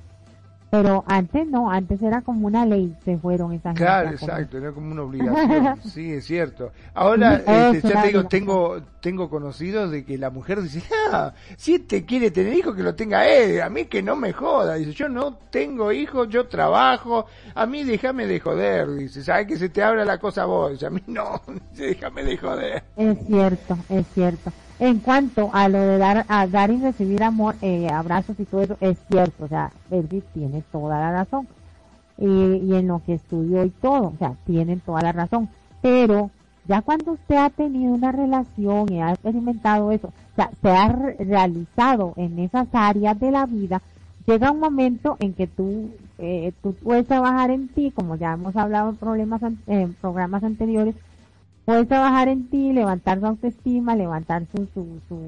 [SPEAKER 3] Pero antes no, antes era como una ley, se fueron esas
[SPEAKER 4] Claro, exacto, era como una obligación. Sí, es cierto. Ahora, este, ya te digo, tengo, tengo conocidos de que la mujer dice, ah, si este quiere tener hijos, que lo tenga él, a mí que no me joda. Dice, yo no tengo hijos, yo trabajo, a mí déjame de joder. Dice, sabes que se te abra la cosa a vos. A mí no, dice, déjame de joder.
[SPEAKER 3] Es cierto, es cierto. En cuanto a lo de dar, a dar y recibir amor, eh, abrazos y todo eso, es cierto. O sea, Berbi tiene toda la razón. Y, y en lo que estudió y todo, o sea, tienen toda la razón. Pero ya cuando usted ha tenido una relación y ha experimentado eso, o sea, se ha re- realizado en esas áreas de la vida, llega un momento en que tú, eh, tú puedes trabajar en ti, como ya hemos hablado en, problemas, en programas anteriores, puedes trabajar en ti, levantar su autoestima, levantar su, su, su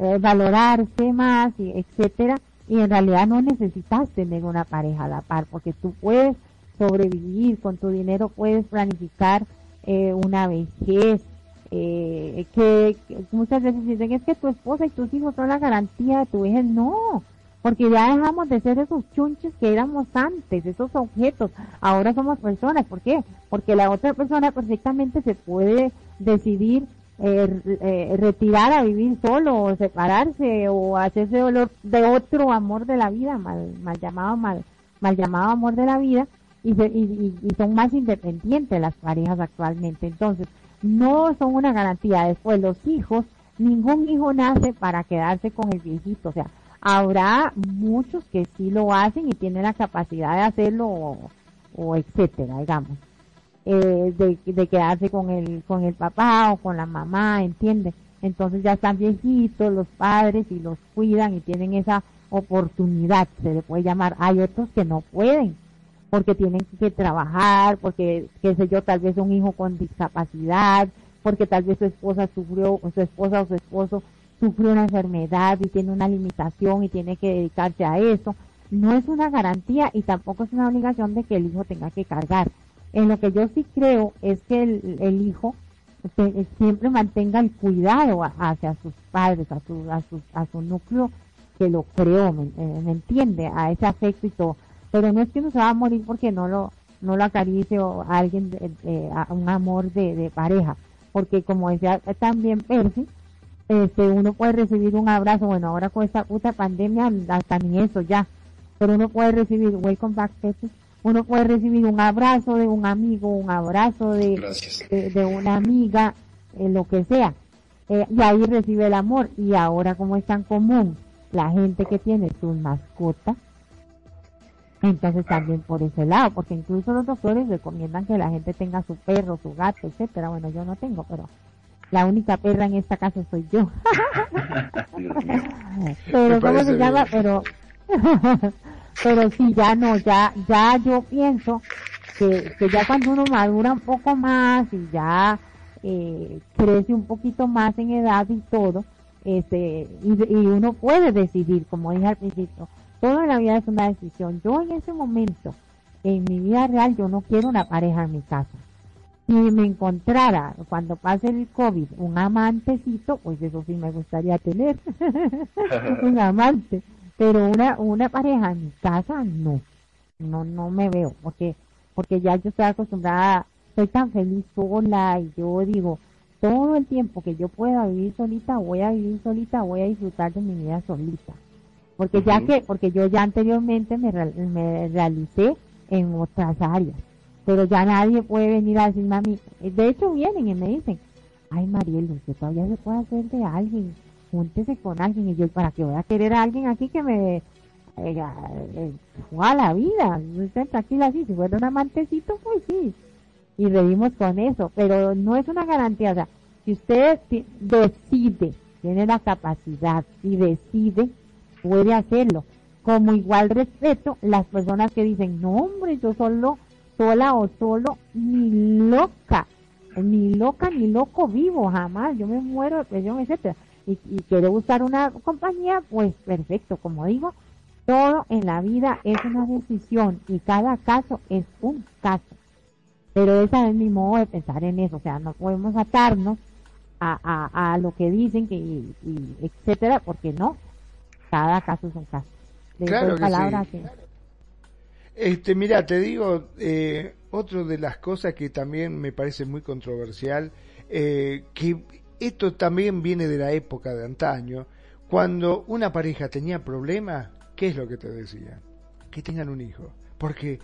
[SPEAKER 3] eh, valorarse más, y etcétera, y en realidad no necesitas tener una pareja a la par, porque tú puedes sobrevivir, con tu dinero puedes planificar eh, una vejez, eh, que, que muchas veces dicen es que tu esposa y tus hijos son la garantía de tu vejez, no, porque ya dejamos de ser esos chunches que éramos antes, esos objetos, ahora somos personas, ¿por qué? Porque la otra persona perfectamente se puede decidir eh, eh, retirar a vivir solo o separarse o hacerse dolor de otro amor de la vida, mal, mal llamado mal, mal llamado amor de la vida y, se- y, y- y son más independientes las parejas actualmente. Entonces, no son una garantía. Después, los hijos, ningún hijo nace para quedarse con el viejito. O sea, habrá muchos que sí lo hacen y tienen la capacidad de hacerlo o, o etcétera, digamos eh, de, de quedarse con el, con el papá o con la mamá, ¿entiendes? Entonces ya están viejitos los padres y los cuidan y tienen esa oportunidad, se le puede llamar. Hay otros que no pueden, porque tienen que trabajar, porque, qué sé yo, tal vez un hijo con discapacidad, porque tal vez su esposa sufrió, o su esposa o su esposo sufrió una enfermedad y tiene una limitación y tiene que dedicarse a eso. No es una garantía y tampoco es una obligación de que el hijo tenga que cargar. En lo que yo sí creo es que el, el hijo te- siempre mantenga el cuidado hacia sus padres, a su, a su, a su núcleo que lo creó, ¿me, eh, me entiende? A ese afecto y todo. Pero no es que uno se va a morir porque no lo, no lo acaricie o a alguien, de- de- a un amor de, de pareja. Porque como decía también Percy, este, uno puede recibir un abrazo, bueno, ahora con esta puta pandemia, hasta ni eso ya, pero uno puede recibir welcome back Percy, uno puede recibir un abrazo de un amigo, un abrazo de, de, una amiga, eh, lo que sea. Eh, y ahí recibe el amor. Y ahora como es tan común la gente que tiene sus mascotas, entonces también por ese lado, porque incluso los doctores recomiendan que la gente tenga su perro, su gato, etcétera. Bueno, yo no tengo, pero la única perra en esta casa soy yo. pero ¿cómo se llama? Pero pero sí, ya no, ya ya yo pienso que, que ya cuando uno madura un poco más y ya eh, crece un poquito más en edad y todo, este, y, y uno puede decidir, como dije al principio, todo en la vida es una decisión. Yo en ese momento, en mi vida real, yo no quiero una pareja en mi casa. Si me encontrara cuando pase el COVID un amantecito, pues eso sí me gustaría tener. un amante. Pero una, una pareja en mi casa, no. No, no me veo. Porque, porque ya yo estoy acostumbrada, soy tan feliz sola y yo digo, todo el tiempo que yo pueda vivir solita, voy a vivir solita, voy a disfrutar de mi vida solita porque ya que porque yo ya anteriormente me, me realicé en otras áreas pero ya nadie puede venir a decirme a mí. De hecho vienen y me dicen ay Marielo usted todavía se puede hacer de alguien. Júntese con alguien y yo para qué voy a querer a alguien aquí que me eh, eh, la vida usted tranquila así si fuera un amantecito pues sí y reímos con eso pero no es una garantía o sea si usted decide tiene la capacidad y decide puede hacerlo. Como igual respeto las personas que dicen, no hombre, yo solo, sola o solo, ni loca, ni loca ni loco vivo, jamás, yo me muero de presión, etcétera. Y, y quiere buscar una compañía, pues perfecto, como digo, todo en la vida es una decisión y cada caso es un caso. Pero esa es mi modo de pensar en eso, o sea, no podemos atarnos a, a, a lo que dicen que y, y etcétera, porque no, cada caso es un caso.
[SPEAKER 4] claro que Este, mira, te digo, eh, otra de las cosas que también me parece muy controversial, eh, que esto también viene de la época de antaño, cuando una pareja tenía problemas, ¿qué es lo que te decía? Que tengan un hijo. Porque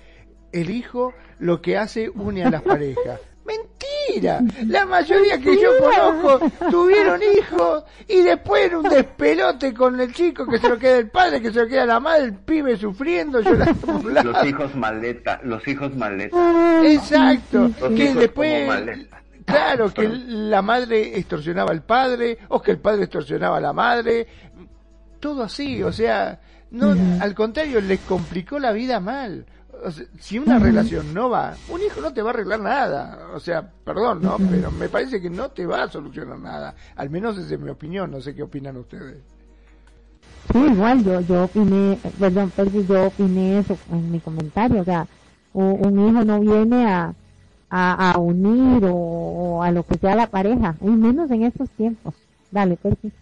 [SPEAKER 4] el hijo lo que hace une a las parejas. Mentira. La mayoría que yo conozco tuvieron hijos y después un despelote con el chico que se lo queda el padre, que se lo queda la madre, el pibe sufriendo, llorando.
[SPEAKER 2] Los hijos maleta, los hijos maleta.
[SPEAKER 4] Exacto. que después Claro, que la madre extorsionaba al padre, o que el padre extorsionaba a la madre, todo así, o sea, no, al contrario, les complicó la vida mal si una relación no va, un hijo no te va a arreglar nada. O sea, perdón, ¿no? Pero me parece que no te va a solucionar nada. Al menos esa es mi opinión, no sé qué opinan ustedes.
[SPEAKER 3] Sí, igual yo, yo opiné, perdón, yo opiné eso en mi comentario. O sea, un, hijo no viene a, a, unir o, a lo que sea la pareja, y menos en estos tiempos. Dale, Percy.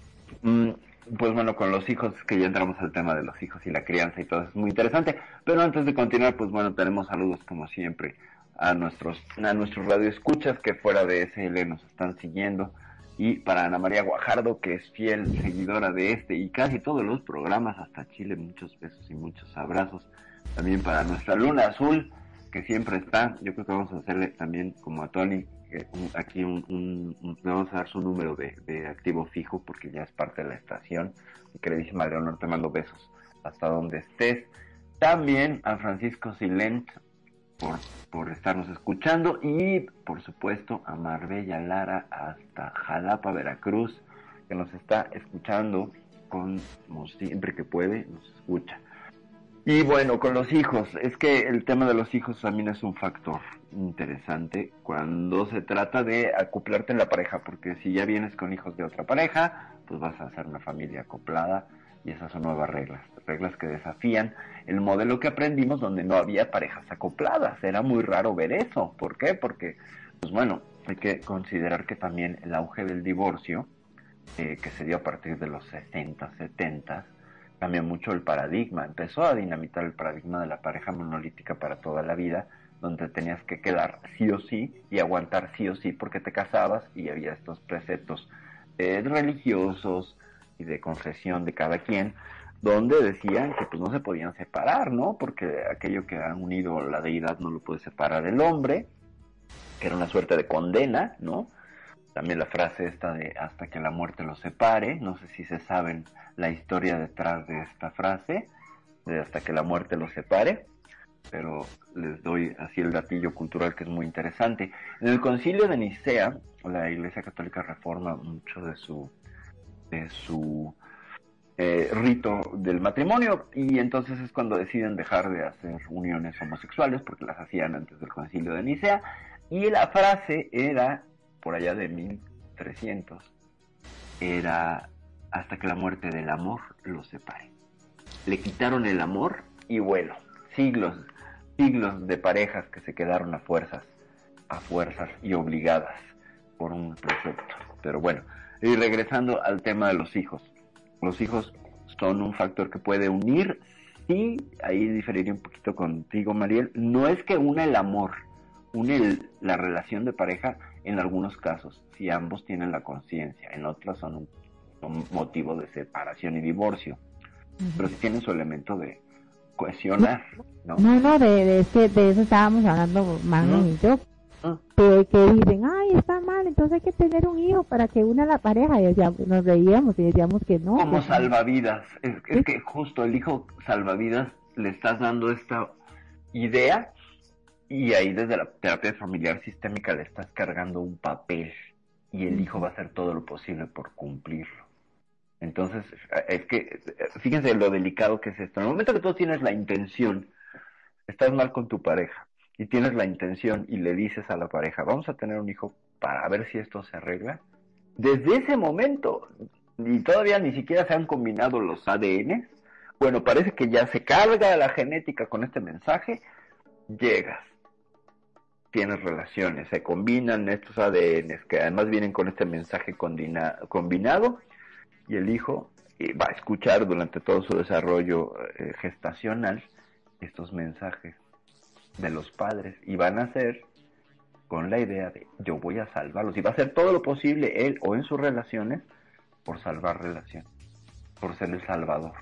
[SPEAKER 2] Mm, pues bueno, con los hijos, que ya entramos al tema de los hijos y la crianza y todo es muy interesante. Pero antes de continuar, pues bueno, tenemos saludos como siempre a nuestros, a nuestros radioescuchas que fuera de SL nos están siguiendo. Y para Ana María Guajardo, que es fiel seguidora de este y casi todos los programas, hasta Chile, muchos besos y muchos abrazos. También para nuestra Luna Azul, que siempre está. Yo creo que vamos a hacerle también como a Tony, aquí un, le vamos a dar su número de, activo fijo porque ya es parte de la estación. Queridísima Leonor, te mando besos hasta donde estés. También a Francisco Silent por, por estarnos escuchando y por supuesto a Marbella Lara hasta Jalapa, Veracruz, que nos está escuchando como siempre que puede, nos escucha. Y bueno, con los hijos, es que el tema de los hijos también es un factor interesante cuando se trata de acoplarte en la pareja, porque si ya vienes con hijos de otra pareja, pues vas a hacer una familia acoplada y esas son nuevas reglas, reglas que desafían el modelo que aprendimos donde no había parejas acopladas, era muy raro ver eso, ¿por qué? Porque, pues bueno, hay que considerar que también el auge del divorcio, eh, que se dio a partir de los 60, 70, cambió mucho el paradigma, empezó a dinamitar el paradigma de la pareja monolítica para toda la vida, donde tenías que quedar sí o sí y aguantar sí o sí porque te casabas y había estos preceptos eh, religiosos y de confesión de cada quien donde decían que pues no se podían separar, ¿no? Porque aquello que ha unido la deidad no lo puede separar el hombre, que era una suerte de condena, ¿no? También la frase esta de hasta que la muerte los separe, no sé si se saben la historia detrás de esta frase, de hasta que la muerte los separe, pero les doy así el datillo cultural que es muy interesante. En el concilio de Nicea, la Iglesia Católica reforma mucho de su, de su eh, rito del matrimonio y entonces es cuando deciden dejar de hacer uniones homosexuales porque las hacían antes del concilio de Nicea y la frase era por allá de 1300 era hasta que la muerte del amor los separe. Le quitaron el amor y bueno, siglos, siglos de parejas que se quedaron a fuerzas, a fuerzas y obligadas por un precepto. Pero bueno, y regresando al tema de los hijos. Los hijos son un factor que puede unir, sí, ahí diferiría un poquito contigo, Mariel, no es que una el amor, une la relación de pareja en algunos casos, si ambos tienen la conciencia, en otros son un, motivo de separación y divorcio, pero sí tienen su elemento de cohesionar, ¿no?
[SPEAKER 3] No, no, de, de, de eso estábamos hablando, Manu y yo, que, dicen, ay, está mal, entonces hay que tener un hijo para que una la pareja. Y nos reíamos y decíamos que no.
[SPEAKER 2] Como salvavidas. Es, que justo el hijo salvavidas le estás dando esta idea y ahí desde la terapia familiar sistémica le estás cargando un papel y el hijo va a hacer todo lo posible por cumplirlo. Entonces, es que, fíjense lo delicado que es esto. En el momento que tú tienes la intención, estás mal con tu pareja, y tienes la intención y le dices a la pareja, vamos a tener un hijo para ver si esto se arregla, desde ese momento, y todavía ni siquiera se han combinado los ADN, bueno, parece que ya se carga la genética con este mensaje, llegas, tienes relaciones, se combinan estos ADN que además vienen con este mensaje combinado y el hijo eh, va a escuchar durante todo su desarrollo eh, gestacional estos mensajes de los padres y van a hacer con la idea de yo voy a salvarlos y va a hacer todo lo posible él o en sus relaciones por salvar relaciones, por ser el salvador.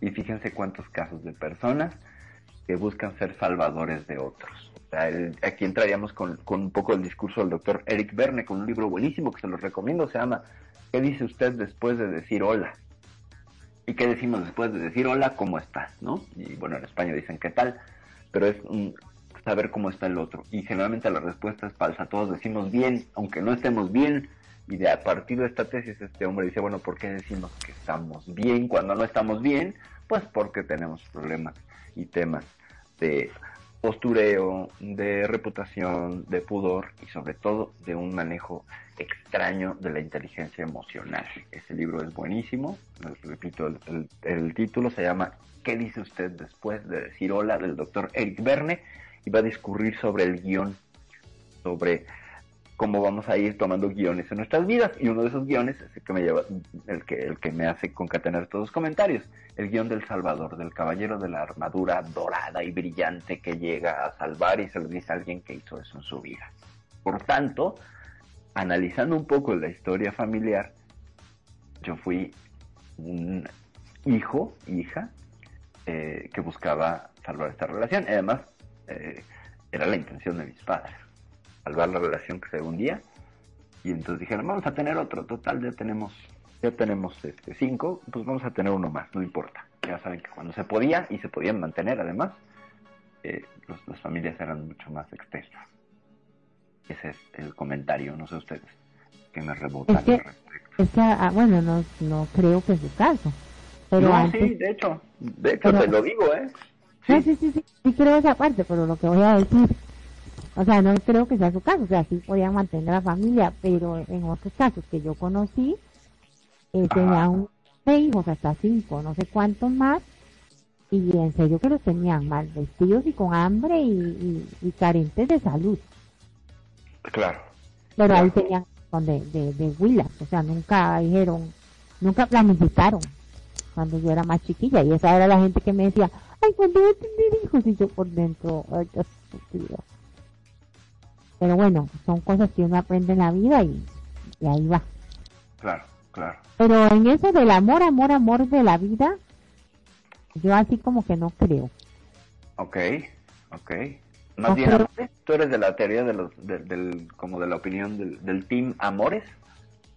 [SPEAKER 2] Y fíjense cuántos casos de personas que buscan ser salvadores de otros. aquí entraríamos con, con, un poco el discurso del doctor Eric Verne, con un libro buenísimo que se los recomiendo, se llama ¿Qué dice usted después de decir hola? ¿Y qué decimos después de decir hola? ¿Cómo estás? ¿No? Y bueno, en España dicen ¿qué tal? pero es saber cómo está el otro. Y generalmente la respuesta es falsa. Todos decimos bien, aunque no estemos bien. Y de a partir de esta tesis este hombre dice, bueno, ¿por qué decimos que estamos bien cuando no estamos bien? Pues porque tenemos problemas y temas de postureo, de reputación, de pudor y sobre todo de un manejo extraño de la inteligencia emocional. Ese libro es buenísimo, repito, el, el título se llama ¿Qué dice usted después de decir hola del doctor Eric Verne? Y va a discurrir sobre el guion, sobre cómo vamos a ir tomando guiones en nuestras vidas. Y uno de esos guiones es el que me lleva, el que, el que me hace concatenar todos los comentarios. El guion del Salvador, del caballero de la armadura dorada y brillante que llega a salvar y se lo dice a alguien que hizo eso en su vida. Por tanto, analizando un poco la historia familiar, yo fui un hijo, hija, eh, que buscaba salvar esta relación. Además, eh, era la intención de mis padres, salvar la relación que se hundía. Y entonces dijeron, vamos a tener otro, total, ya tenemos, ya tenemos este, cinco, pues vamos a tener uno más, no importa. Ya saben que cuando se podía, y se podían mantener además, eh, las familias eran mucho más extensas. Ese es el comentario, no sé ustedes, que me rebotan
[SPEAKER 3] al respecto. Ah, bueno, no, no creo que es su caso no,
[SPEAKER 2] sí, de hecho, de hecho te lo digo, ¿eh? Sí.
[SPEAKER 3] sí, sí, sí, sí, creo esa parte, pero lo que voy a decir, o sea, no creo que sea su caso, o sea, sí podían mantener la familia, pero en otros casos que yo conocí, eh, tenían seis hijos, hasta cinco, no sé cuántos más, y en serio que los tenían mal vestidos y con hambre y, y, carentes de salud.
[SPEAKER 2] Claro.
[SPEAKER 3] Pero ahí tenían de, de, de o sea, nunca dijeron, nunca planificaron cuando yo era más chiquilla y esa era la gente que me decía, ay, cuando voy a tener hijos? Y yo por dentro, ay, estúpido. Pero bueno, son cosas que uno aprende en la vida y, ahí va.
[SPEAKER 2] Claro, claro.
[SPEAKER 3] Pero en eso del amor, amor, amor de la vida, Yo así como que no creo.
[SPEAKER 2] Ok, ok. Más bien, amores, tú eres de la teoría de los, del, como de la opinión del, del team amores,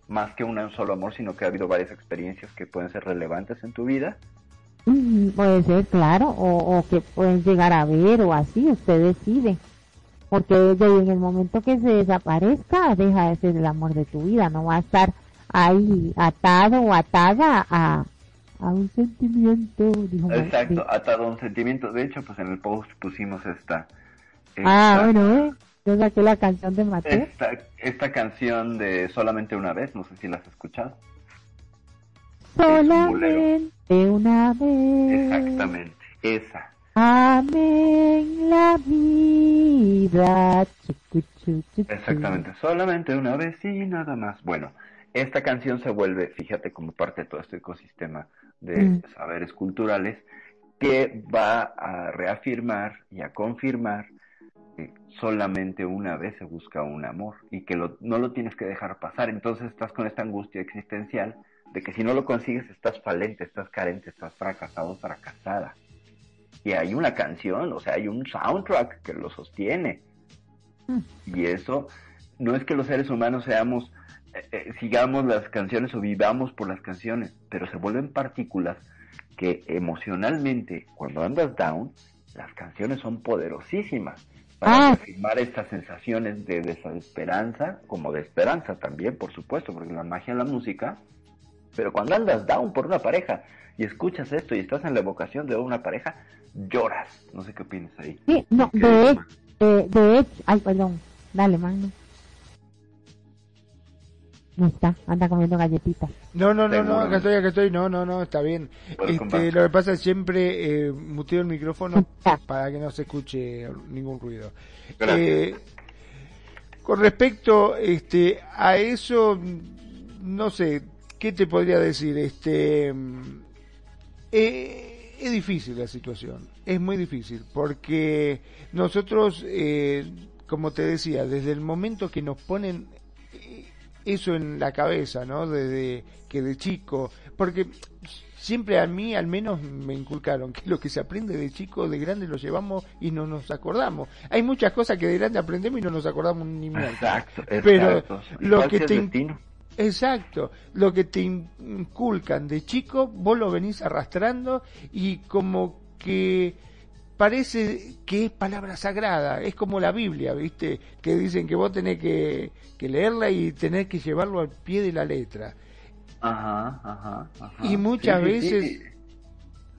[SPEAKER 2] más que un solo amor, sino que ha habido varias experiencias que pueden ser relevantes en tu vida.
[SPEAKER 3] Mm, puede ser, claro, o, o que pueden llegar a ver o así, usted decide. Porque en el momento que se desaparezca, deja de ser el amor de tu vida, no va a estar ahí atado o atada a, a un sentimiento.
[SPEAKER 2] Exacto, atado a un sentimiento. De hecho, pues en el post pusimos esta.
[SPEAKER 3] Ah, bueno, ¿eh? Yo saqué la canción de Mateo.
[SPEAKER 2] Esta, esta canción de Solamente una vez, no sé si la has escuchado.
[SPEAKER 3] Solamente una vez.
[SPEAKER 2] Exactamente, esa.
[SPEAKER 3] Amén la vida.
[SPEAKER 2] Exactamente, solamente una vez y nada más. Bueno, esta canción se vuelve, fíjate, como parte de todo este ecosistema de mm. saberes culturales que va a reafirmar y a confirmar solamente una vez se busca un amor y que no lo tienes que dejar pasar. Entonces estás con esta angustia existencial de que si no lo consigues estás falente, estás carente, estás fracasado, fracasada. Y hay una canción, o sea, hay un soundtrack que lo sostiene. Y eso no es que los seres humanos seamos eh, eh, sigamos las canciones o vivamos por las canciones, pero se vuelven partículas que emocionalmente, cuando andas down, las canciones son poderosísimas para ah. afirmar estas sensaciones de desesperanza, como de esperanza también, por supuesto, porque la magia en la música, pero cuando andas down por una pareja y escuchas esto y estás en la evocación de una pareja, lloras. No sé qué opinas ahí.
[SPEAKER 3] Sí, no, de, de, de, ay, perdón, dale, Magno. No está, anda comiendo galletitas.
[SPEAKER 4] No, no, no, no, acá estoy, acá estoy, no, no, no, está bien. Este, lo que pasa es siempre eh, muteo el micrófono para que no se escuche ningún ruido. Eh, con respecto este, a eso, no sé, ¿qué te podría decir? Este, eh, es difícil la situación, es muy difícil, porque nosotros, eh, como te decía, desde el momento que nos ponen eso en la cabeza, ¿no? Desde que de chico, porque siempre a mí al menos me inculcaron que lo que se aprende de chico, de grande lo llevamos y no nos acordamos. Hay muchas cosas que de grande aprendemos y no nos acordamos ni mierda.
[SPEAKER 2] Exacto,
[SPEAKER 4] Pero lo que te Exacto, lo que te inculcan de chico, vos lo venís arrastrando y como que parece que es palabra sagrada, es como la Biblia, ¿viste? Que dicen que vos tenés que, leerla y tenés que llevarlo al pie de la letra.
[SPEAKER 2] Ajá, ajá,
[SPEAKER 4] Y muchas veces,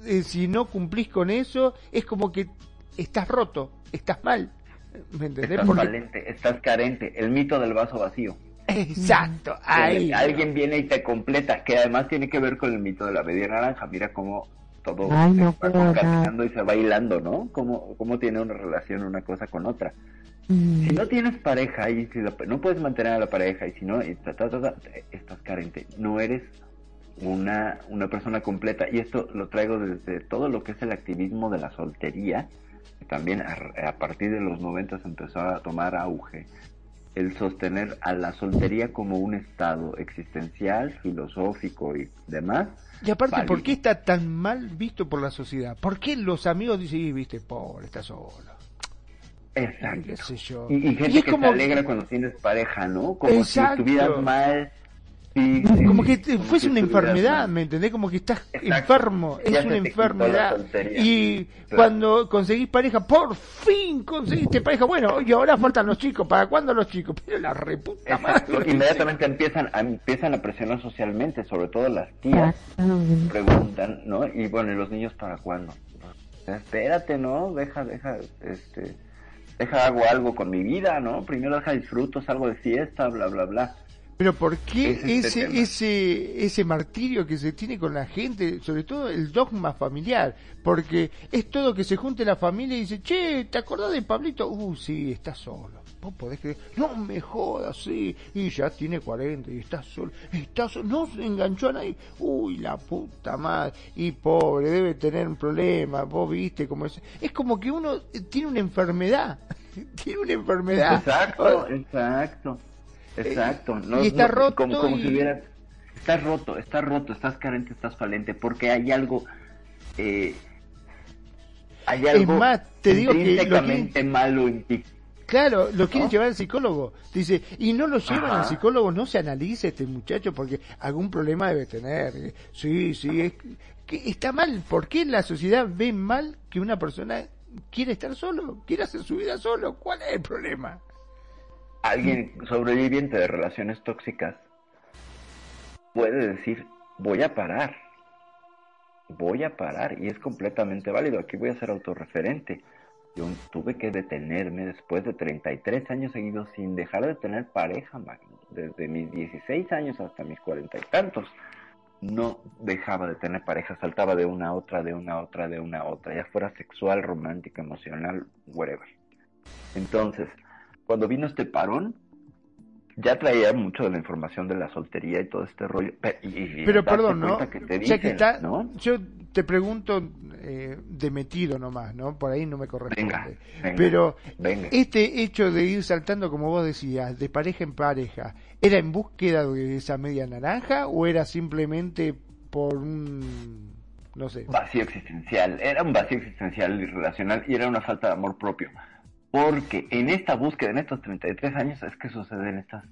[SPEAKER 4] eh, si no cumplís con eso, es como que estás roto, estás mal.
[SPEAKER 2] ¿Me entendés? Estás estás carente, el mito del vaso vacío.
[SPEAKER 4] Exacto, ahí.
[SPEAKER 2] Alguien viene y te completa, que además tiene que ver con el mito de la media naranja. Mira cómo todo se y se va hilando, ¿no? ¿Cómo, ¿Cómo tiene una relación una cosa con otra? Mm. Si no tienes pareja y si no puedes mantener a la pareja y si no, estás carente, no eres una, una persona completa. Y esto lo traigo desde todo lo que es el activismo de la soltería, que también a, partir de los 90 empezó a tomar auge el sostener a la soltería como un estado existencial, filosófico y demás,
[SPEAKER 4] y aparte, ¿por qué está tan mal visto por la sociedad? ¿Por qué los amigos dicen, viste, pobre, está solo?
[SPEAKER 2] Exacto. Y, gente que se alegra cuando tienes pareja, ¿no? Como si estuvieras mal
[SPEAKER 4] como que fuese una enfermedad, ¿me entendés? Como que estás enfermo, es una enfermedad. Y cuando conseguís pareja, por fin conseguiste pareja, bueno, y ahora faltan los chicos, ¿para cuándo los chicos? Pero la reputa madre.
[SPEAKER 2] Inmediatamente empiezan a, empiezan a presionar socialmente, sobre todo las tías, preguntan, ¿no? Y bueno, ¿y los niños para cuándo? Espérate, ¿no? Deja, deja, este, deja hago algo con mi vida, ¿no? Primero deja disfruto, salgo de fiesta, bla, bla, bla
[SPEAKER 4] pero ¿por qué ese, ese, ese martirio que se tiene con la gente, sobre todo el dogma familiar? Porque es todo que se junte la familia y dice, che, ¿te acordás de Pablito? Uh, sí, está solo. Vos podés creer, no me jodas, sí, y ya tiene 40 y está solo, está solo, no se enganchó a nadie, uy, la puta madre, y pobre, debe tener un problema, vos viste cómo es. Es como que uno tiene una enfermedad, tiene una enfermedad.
[SPEAKER 2] Exacto, exacto. Exacto. No,
[SPEAKER 4] y está roto.
[SPEAKER 2] Como, si Estás roto, estás roto, estás carente, estás falente, porque hay algo... Eh, Hay algo
[SPEAKER 4] es más, te digo que lo quieren,
[SPEAKER 2] malo en ti.
[SPEAKER 4] claro, lo quieren
[SPEAKER 2] ¿No?
[SPEAKER 4] llevar al psicólogo. Dice, y no lo llevan
[SPEAKER 2] Ajá.
[SPEAKER 4] al psicólogo, no se analiza este muchacho porque algún problema debe tener. Sí, sí, es que está mal. ¿Por qué la sociedad ve mal que una persona quiere estar solo, quiere hacer su vida solo? ¿Cuál es el problema?
[SPEAKER 2] Alguien sobreviviente de relaciones tóxicas puede decir, voy a parar. Voy a parar y es completamente válido. Aquí voy a ser autorreferente. Yo tuve que detenerme después de 33 años seguidos sin dejar de tener pareja. Desde mis 16 años hasta mis cuarenta y tantos. No dejaba de tener pareja, saltaba de una a otra, de una a otra, de una a otra, ya fuera sexual, romántica, emocional, whatever. Entonces, cuando vino este parón, ya traía mucho de la información de la soltería y todo este rollo. Pe- y- y
[SPEAKER 4] Pero perdón, ¿no?
[SPEAKER 2] que te ¿no?
[SPEAKER 4] yo te pregunto eh, de metido nomás, ¿no? Por ahí no me corresponde.
[SPEAKER 2] Venga, venga,
[SPEAKER 4] Pero
[SPEAKER 2] venga.
[SPEAKER 4] este hecho de ir saltando, como vos decías, de pareja en pareja, ¿era en búsqueda de esa media naranja o era simplemente por un, no sé?
[SPEAKER 2] vacío existencial, era un vacío existencial y relacional y era una falta de amor propio. Porque en esta búsqueda, en estos 33 años, es que suceden estas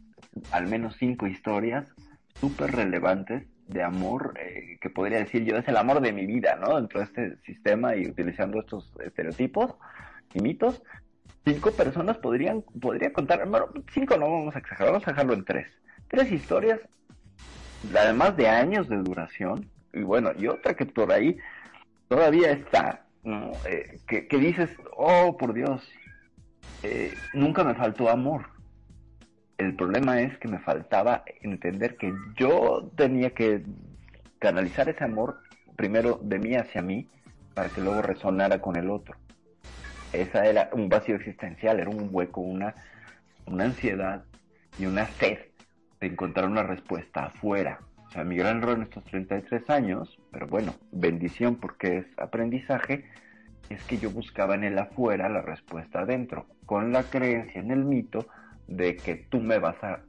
[SPEAKER 2] al menos cinco historias súper relevantes de amor, eh, que podría decir yo es el amor de mi vida, ¿no? Dentro de este sistema y utilizando estos estereotipos y mitos, cinco personas podrían, podría contar, bueno, cinco no vamos a exagerar, vamos a dejarlo en tres. Tres historias, además de años de duración, y bueno, y otra que por ahí todavía está, ¿no? Eh, que, que dices, oh, por Dios, eh, nunca me faltó amor. El problema es que me faltaba entender que yo tenía que canalizar ese amor primero de mí hacia mí para que luego resonara con el otro. Esa era un vacío existencial, era un hueco, una, una ansiedad y una sed de encontrar una respuesta afuera. O sea, mi gran error en estos 33 años, pero bueno, bendición porque es aprendizaje, es que yo buscaba en el afuera la respuesta adentro, con la creencia en el mito de que tú me vas a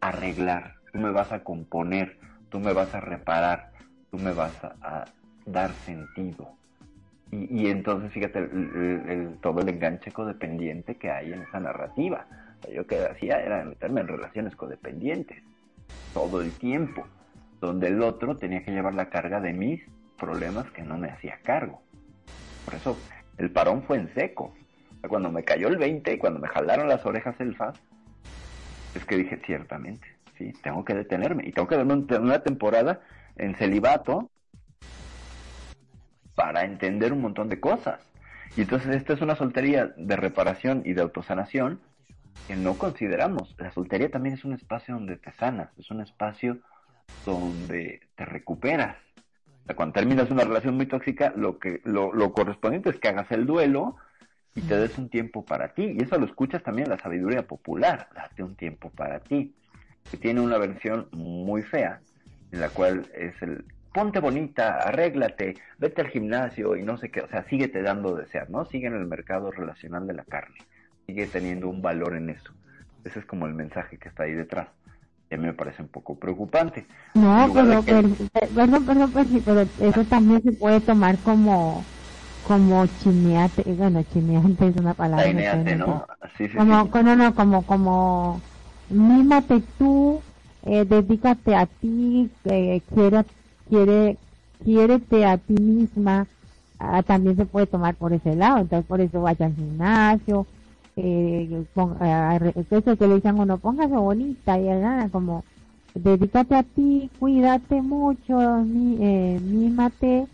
[SPEAKER 2] arreglar, tú me vas a componer, tú me vas a reparar, tú me vas a, dar sentido. Y, entonces, fíjate, el, todo el enganche codependiente que hay en esa narrativa. O sea, yo que hacía era meterme en relaciones codependientes todo el tiempo, donde el otro tenía que llevar la carga de mis problemas que no me hacía cargo. El parón fue en seco. Cuando me cayó el 20 y cuando me jalaron las orejas el FAS, es que dije, ciertamente, sí, tengo que detenerme y tengo que darme una temporada en celibato para entender un montón de cosas. Y entonces esta es una soltería de reparación y de autosanación que no consideramos. La soltería también es un espacio donde te sanas, es un espacio donde te recuperas. Cuando terminas una relación muy tóxica, lo que lo, lo correspondiente es que hagas el duelo y te des un tiempo para ti. Y eso lo escuchas también en la sabiduría popular, date un tiempo para ti. Que tiene una versión muy fea, en la cual es el ponte bonita, arréglate, vete al gimnasio y no sé qué, o sea, síguete dando desear, ¿no? Sigue en el mercado relacional de la carne, sigue teniendo un valor en eso. Ese es como el mensaje que está ahí detrás. Y a mí me parece un poco preocupante.
[SPEAKER 3] No, pero, que... pero, perdón, perdón, pero eso también se puede tomar como como chimeate, bueno, chimeante es una palabra.
[SPEAKER 2] Chimeate, ¿no?
[SPEAKER 3] Sí, sí, como, sí. no, no, como, como, mímate tú, eh, dedícate a ti, eh, quiere, quiere, quiérete a ti misma, ah, también se puede tomar por ese lado, entonces por eso vaya al gimnasio, eh, ponga, eso que le dicen uno, póngase bonita y nada, como, dedícate a ti, cuídate mucho, eh, mímate,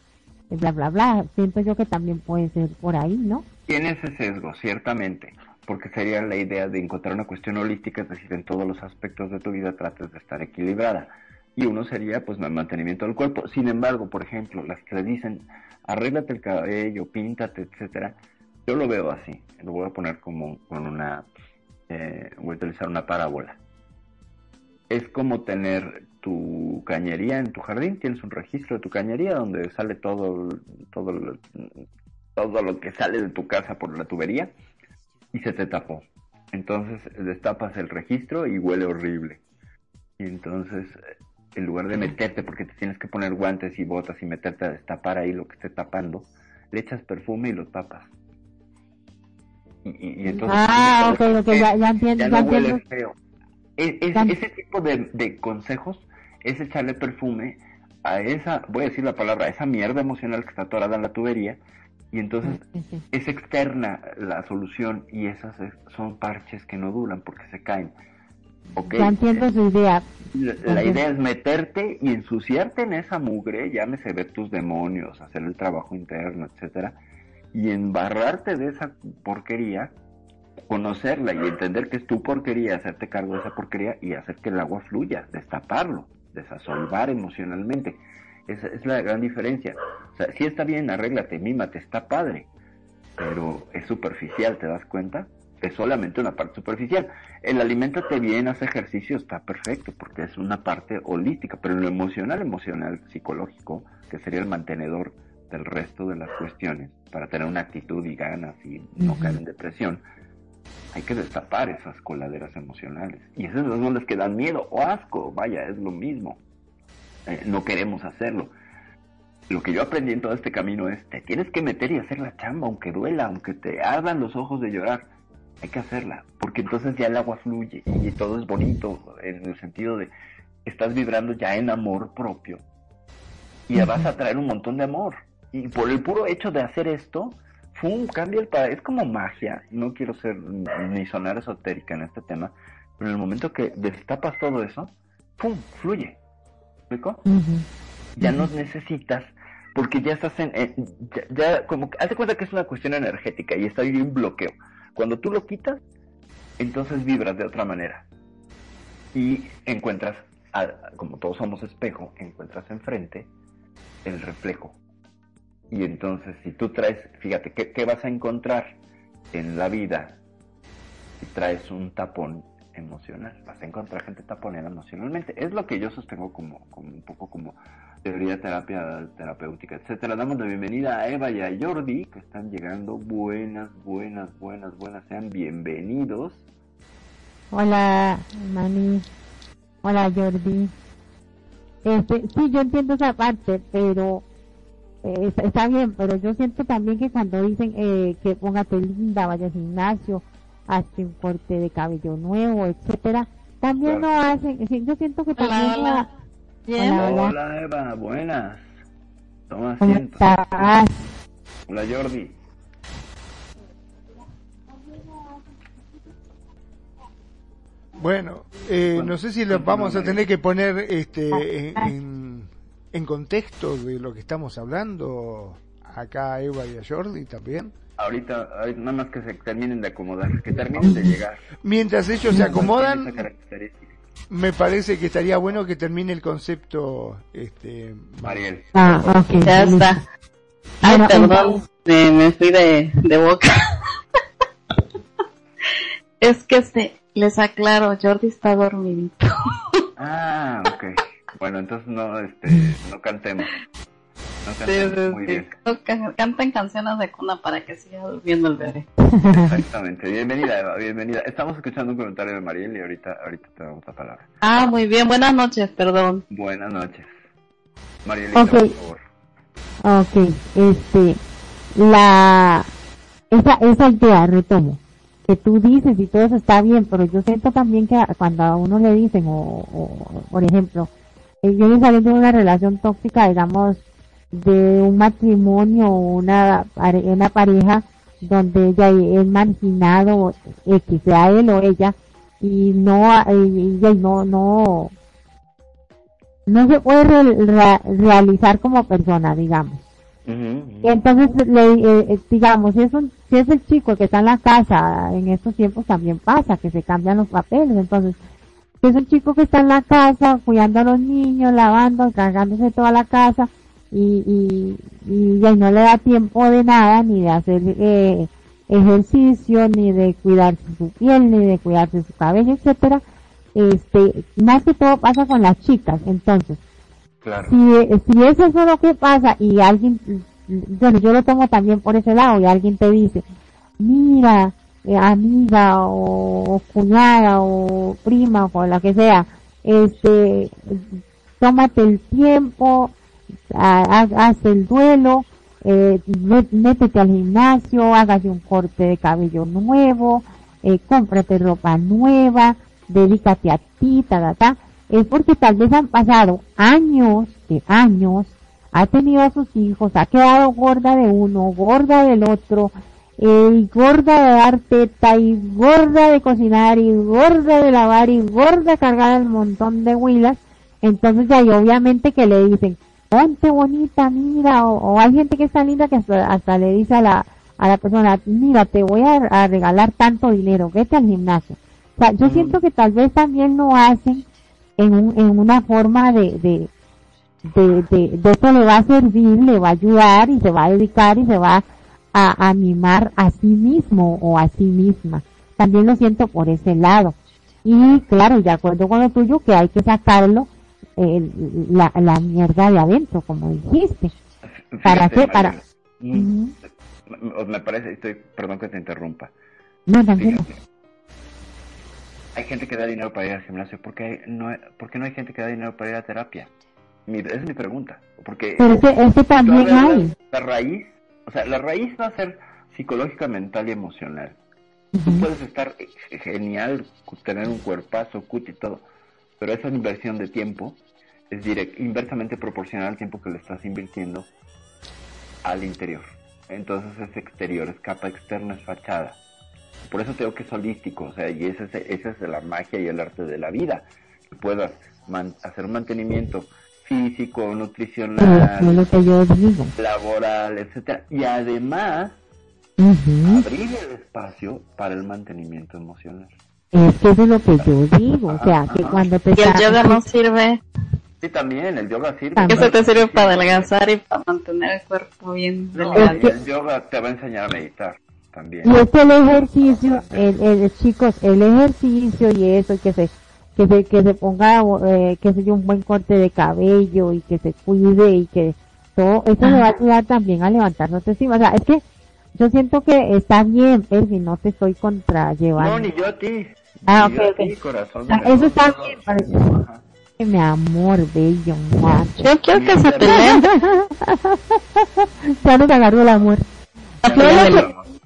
[SPEAKER 3] bla, bla, bla. Siento yo que también puede ser por ahí, ¿no?
[SPEAKER 2] Tiene ese sesgo, ciertamente, porque sería la idea de encontrar una cuestión holística, es decir, en todos los aspectos de tu vida trates de estar equilibrada. Y uno sería, pues, el mantenimiento del cuerpo. Sin embargo, por ejemplo, las que le dicen, arréglate el cabello, píntate, etcétera, yo lo veo así. Lo voy a poner como con una, eh, voy a utilizar una parábola. Es como tener tu cañería en tu jardín, tienes un registro de tu cañería donde sale todo, todo, todo lo que sale de tu casa por la tubería y se te tapó. Entonces destapas el registro y huele horrible. Y entonces, en lugar de meterte, porque te tienes que poner guantes y botas y meterte a destapar ahí lo que esté tapando, le echas perfume y lo tapas. Y, y, y entonces
[SPEAKER 3] Ah, ok, ok, ya, ya entiendo,
[SPEAKER 2] ya
[SPEAKER 3] ya
[SPEAKER 2] no huele
[SPEAKER 3] entiendo.
[SPEAKER 2] feo. Es- es-
[SPEAKER 3] Ya-
[SPEAKER 2] ese tipo de, de consejos es echarle perfume a esa, voy a decir la palabra, a esa mierda emocional que está atorada en la tubería y entonces
[SPEAKER 3] Sí, sí.
[SPEAKER 2] es externa la solución y esas es- son parches que no duran porque se caen. ¿Ok?
[SPEAKER 3] Ya entiendo su idea.
[SPEAKER 2] La, la idea es meterte y ensuciarte en esa mugre, llámese ver tus demonios, hacer el trabajo interno, etcétera, y embarrarte de esa porquería, conocerla y entender que es tu porquería, hacerte cargo de esa porquería y hacer que el agua fluya, destaparlo, desasolvar emocionalmente. Esa es la gran diferencia. O sea, si está bien, arréglate, mímate, está padre, pero es superficial, ¿te das cuenta? Es solamente una parte superficial. El aliméntate bien, haz ejercicio, está perfecto, porque es una parte holística, pero en lo emocional, emocional, psicológico, que sería el mantenedor del resto de las cuestiones, para tener una actitud y ganas y no caer en depresión, hay que destapar esas coladeras emocionales. Y esas son las que dan miedo o asco, vaya, es lo mismo. Eh, no queremos hacerlo. Lo que yo aprendí en todo este camino es, te tienes que meter y hacer la chamba, aunque duela, aunque te ardan los ojos de llorar. Hay que hacerla, porque entonces ya el agua fluye y todo es bonito en el sentido de, estás vibrando ya en amor propio y ya vas a traer un montón de amor. Y por el puro hecho de hacer esto, ¡fum! cambia el paradigma. Es como magia. No quiero ser ni sonar esotérica en este tema, pero en el momento que destapas todo eso, ¡pum! fluye. Ya no necesitas porque ya estás en, en- ya, ya como que haz de cuenta que es una cuestión energética y está ahí un bloqueo cuando tú lo quitas entonces vibras de otra manera y encuentras a- como todos somos espejo encuentras enfrente el reflejo y entonces si tú traes fíjate qué, qué vas a encontrar en la vida si traes un tapón emocional vas a encontrar gente taponera emocionalmente es lo que yo sostengo como, como un poco como teoría terapia terapéutica, etcétera. Damos la bienvenida a Eva y a Jordi, que están llegando. Buenas, buenas, buenas, buenas. Sean bienvenidos.
[SPEAKER 3] Hola, Mani. Hola, Jordi. Este, sí, yo entiendo esa parte, pero eh, está, bien, pero yo siento también que cuando dicen eh, que póngate linda, vaya al gimnasio, hazte un corte de cabello nuevo, etcétera, también
[SPEAKER 2] Claro.
[SPEAKER 3] lo hacen. Yo siento que
[SPEAKER 1] Hola,
[SPEAKER 3] también
[SPEAKER 1] hola. Bien.
[SPEAKER 3] Hola.
[SPEAKER 2] Hola Eva, buenas. Toma
[SPEAKER 3] ¿Cómo
[SPEAKER 2] asiento.
[SPEAKER 3] estás?
[SPEAKER 2] Hola Jordi.
[SPEAKER 4] Bueno, eh,
[SPEAKER 2] Bueno,
[SPEAKER 4] no sé si lo vamos a tener que poner este, en, en- en contexto de lo que estamos hablando acá a Eva y a Jordi también.
[SPEAKER 2] Ahorita, ahorita nada más que se terminen de acomodar, que terminen de llegar.
[SPEAKER 4] Mientras ellos se acomodan, me parece que estaría bueno que termine el concepto. Este,
[SPEAKER 2] Mariel.
[SPEAKER 3] Ah, ok.
[SPEAKER 1] Ya está. Ay, perdón, me, me fui de, de boca. es que se, les aclaro, Jordi está dormidito.
[SPEAKER 2] Ah, ok. Bueno, entonces no, este, no cantemos. No cantemos.
[SPEAKER 1] sí,
[SPEAKER 2] Muy
[SPEAKER 1] sí.
[SPEAKER 2] bien.
[SPEAKER 1] Can- Cantan canciones de cuna para que siga durmiendo el bebé.
[SPEAKER 2] Exactamente. Bienvenida, Eva, bienvenida. Estamos escuchando un comentario de Mariel y ahorita, ahorita te damos la palabra.
[SPEAKER 1] Ah, muy bien, buenas noches, perdón.
[SPEAKER 2] Buenas noches. Marielita,
[SPEAKER 3] Ok.
[SPEAKER 2] por favor.
[SPEAKER 3] Ok, este, la, esa, esa idea, retomo, que tú dices y todo eso está bien, pero yo siento también que cuando a uno le dicen, o, o, por ejemplo, viene saliendo de una relación tóxica, digamos, de un matrimonio o una, una pareja donde ella es marginado, X, sea él o ella, y no, y no, no, no se puede re- realizar como persona, digamos. Y entonces, le, eh, eh, digamos, si es, un, si es el chico que está en la casa, en estos tiempos también pasa, que se cambian los papeles. Entonces, si es un chico que está en la casa, cuidando a los niños, lavando, cargándose toda la casa, y, y, y ya no le da tiempo de nada, ni de hacer eh, ejercicio, ni de cuidarse su piel, ni de cuidarse su cabello, etcétera, este, más que todo pasa con las chicas. Entonces,
[SPEAKER 2] Claro.
[SPEAKER 3] si, si es eso lo que pasa y alguien, bueno, yo lo tomo también por ese lado y alguien te dice, mira, amiga o, cuñada o prima o la que sea, este, tómate el tiempo, ha- ha- haz el duelo eh, métete al gimnasio, hágase un corte de cabello nuevo, eh, cómprate ropa nueva, dedícate a ti, ta, ta, ta. Es porque tal vez han pasado años, de años, ha tenido a sus hijos, ha quedado gorda de uno, gorda del otro, y gorda de dar teta, y gorda de cocinar, y gorda de lavar, y gorda cargar un montón de huilas. Entonces hay obviamente que le dicen, ponte bonita, mira, o, hay gente que está linda que hasta, le dice a la, a la persona, mira, te voy a, regalar tanto dinero, vete al gimnasio. O sea, yo siento que tal vez también lo hacen en, un, en una forma de, de, de, de, de esto le va a servir, le va a ayudar y se va a dedicar y se va a animar a sí mismo o a sí misma. También lo siento por ese lado. Y claro, de acuerdo con lo tuyo, que hay que sacarlo la, la mierda de adentro, como dijiste. ¿Para qué? Para...
[SPEAKER 2] Mm, me parece, estoy, perdón que te interrumpa.
[SPEAKER 3] No, también.
[SPEAKER 2] Hay gente que da dinero para ir al gimnasio. ¿Por qué no, ¿por qué no hay gente que da dinero para ir a terapia? esa es mi pregunta. Porque
[SPEAKER 3] Pero ese, también hay.
[SPEAKER 2] La, raíz, o sea, la raíz va a ser psicológica, mental y emocional. Tú puedes estar genial, tener un cuerpazo, cut y todo, pero esa inversión de tiempo es direct, inversamente proporcional al tiempo que le estás invirtiendo al interior. Entonces es exterior, es capa externa, es fachada. Por eso tengo que es holístico, o sea, y esa es, esa es la magia y el arte de la vida. Que puedas hacer un mantenimiento físico, nutricional, laboral, etcétera, y además abrir el espacio para el mantenimiento emocional.
[SPEAKER 3] Es que eso es lo que yo digo, o sea, que cuando te...
[SPEAKER 5] Y el yoga no sirve.
[SPEAKER 2] Sí, también, el yoga sirve.
[SPEAKER 5] Eso te sirve para adelgazar y para mantener el cuerpo bien delgado.
[SPEAKER 2] el yoga te va a enseñar a meditar también.
[SPEAKER 3] Y es que el ejercicio, el, el, chicos, el ejercicio y eso, que se, que se, que se ponga, eh, que se un buen corte de cabello y que se cuide y que todo, eso le va a ayudar también a levantarnos encima. O sea, es que yo siento que está bien, Percy, no te estoy contrallevando.
[SPEAKER 2] No, ni yo a ti.
[SPEAKER 3] Ah, ok, ok. Ah, eso está bien, parece. Mi amor, bello, macho.
[SPEAKER 5] Yo quiero que se peleen.
[SPEAKER 3] ya nos agarró el amor.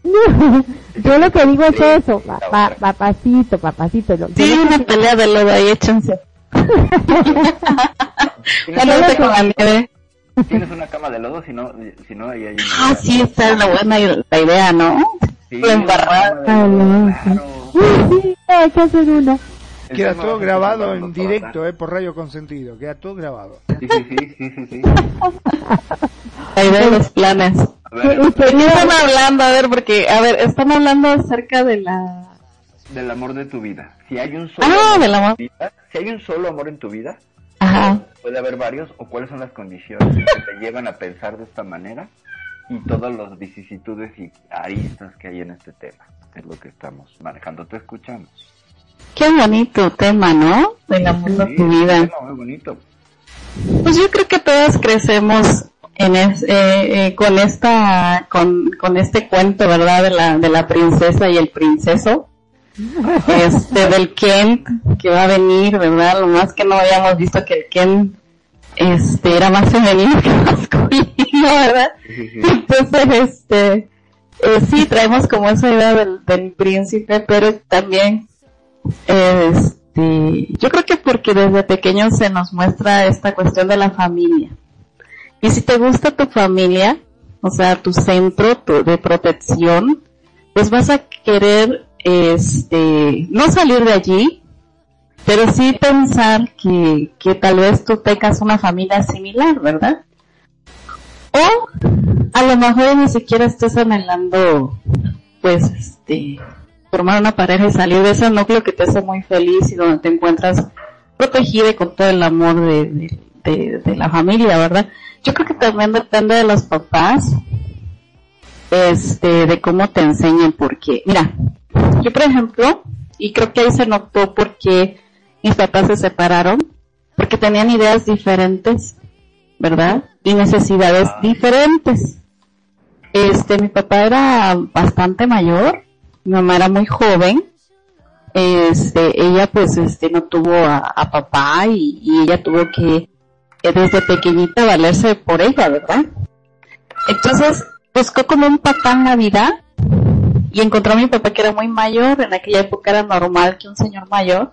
[SPEAKER 3] Yo lo que digo es eso, papacito, papacito.
[SPEAKER 5] Sí, una pelea de lodo ahí, échense.
[SPEAKER 2] Tienes una cama de lodo, si no, si no ahí hay una...
[SPEAKER 5] Ah, sí, esa es la buena la idea, ¿no?
[SPEAKER 2] Sí, la embarrada.
[SPEAKER 3] Sí, hay que hacer una.
[SPEAKER 4] Queda todo grabado en directo, eh, por Radio Consentido. Queda todo grabado.
[SPEAKER 2] Sí, sí, sí, sí, sí. sí.
[SPEAKER 5] Ahí ven los planes. ¿De qué están hablando? A ver, porque, a ver, están hablando acerca de la...
[SPEAKER 2] Del amor de tu vida. Si hay un solo
[SPEAKER 5] ah, del amor.
[SPEAKER 2] Vida, si hay un solo amor en tu vida,
[SPEAKER 5] Ajá.
[SPEAKER 2] puede haber varios, o cuáles son las condiciones que te llevan a pensar de esta manera, y todas las vicisitudes y aristas que hay en este tema. Es lo que estamos manejando. Te escuchamos.
[SPEAKER 5] Qué bonito tema, ¿no? Del amor de tu vida.
[SPEAKER 2] Muy bonito.
[SPEAKER 5] Pues yo creo que todas crecemos en es, eh, eh, con esta, con, con este cuento, ¿verdad? De la, de la princesa y el princeso. Este, del Ken que va a venir, ¿verdad? Lo más que no habíamos visto que el Ken, este, era más femenino que masculino, ¿verdad? Entonces, este, eh, sí, traemos como esa idea del, del príncipe, pero también este, yo creo que porque desde pequeño se nos muestra esta cuestión de la familia. Y si te gusta tu familia, o sea, tu centro de protección, pues vas a querer, este, no salir de allí, pero sí pensar que, que tal vez tú tengas una familia similar, ¿verdad? O a lo mejor ni siquiera estés anhelando, pues, este, formar una pareja y salir de ese núcleo que te hace muy feliz y donde te encuentras protegida y con todo el amor de, la familia, ¿verdad? Yo creo que también depende de los papás, este, de cómo te enseñan, porque, mira, yo por ejemplo, y creo que ahí se notó porque mis papás se separaron, porque tenían ideas diferentes, ¿verdad? Y necesidades diferentes. Este, mi papá era bastante mayor, mi mamá era muy joven, este, ella pues este no tuvo a, papá y, ella tuvo que desde pequeñita valerse por ella, ¿verdad? Entonces buscó como un papá en la vida y encontró a mi papá que era muy mayor. En aquella época era normal que un señor mayor,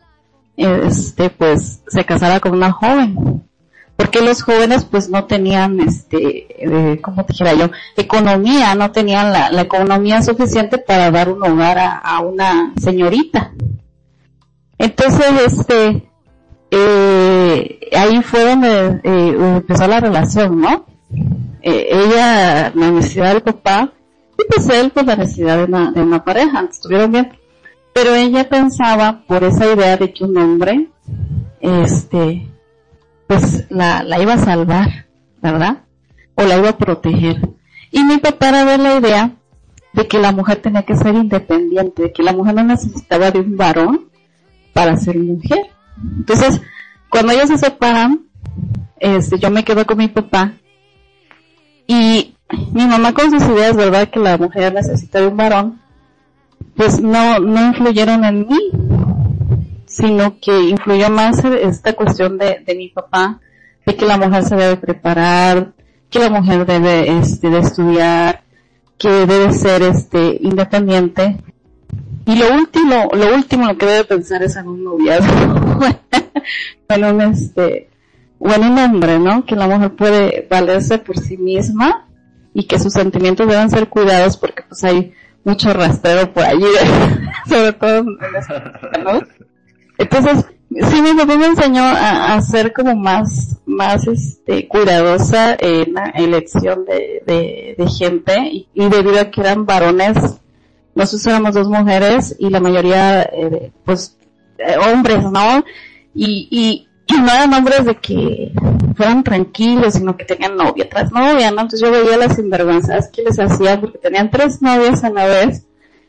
[SPEAKER 5] este, pues, se casara con una joven. Porque los jóvenes, pues, no tenían, este, eh, como dijera yo, economía, no tenían la, economía suficiente para dar un hogar a una señorita. Entonces, este, eh, ahí fue donde eh, empezó la relación, ¿no? Eh, ella, la necesidad del papá, y pues él, pues la necesidad de una, de una pareja, estuvieron bien. Pero ella pensaba, por esa idea de que un hombre, este, pues la, la iba a salvar, ¿verdad? O la iba a proteger. Y mi papá era de la idea de que la mujer tenía que ser independiente, de que la mujer no necesitaba de un varón para ser mujer. Entonces, cuando ellos se separan, este, yo me quedo con mi papá y mi mamá con sus ideas, ¿verdad? Que la mujer necesita de un varón, pues no, no influyeron en mí, sino que influyó más esta cuestión de, de mi papá, de que la mujer se debe preparar, que la mujer debe, este, de estudiar, que debe ser, este, independiente. Y lo último, lo último que debe pensar es en un noviazgo. en un, este, o en un hombre, ¿no? Que la mujer puede valerse por sí misma y que sus sentimientos deben ser cuidados porque pues hay mucho rastrero por allí, sobre todo en ¿no? Entonces, sí, mi papá me enseñó a, a, ser como más, más, este, cuidadosa en la elección de, de, de gente y, debido a que eran varones, nosotros éramos dos mujeres y la mayoría, eh, pues, eh, hombres, ¿no? Y, y, y no eran hombres de que fueran tranquilos, sino que tenían novia tras novia, ¿no? Entonces yo veía las sinvergüenzas que les hacían porque tenían tres novias a la vez.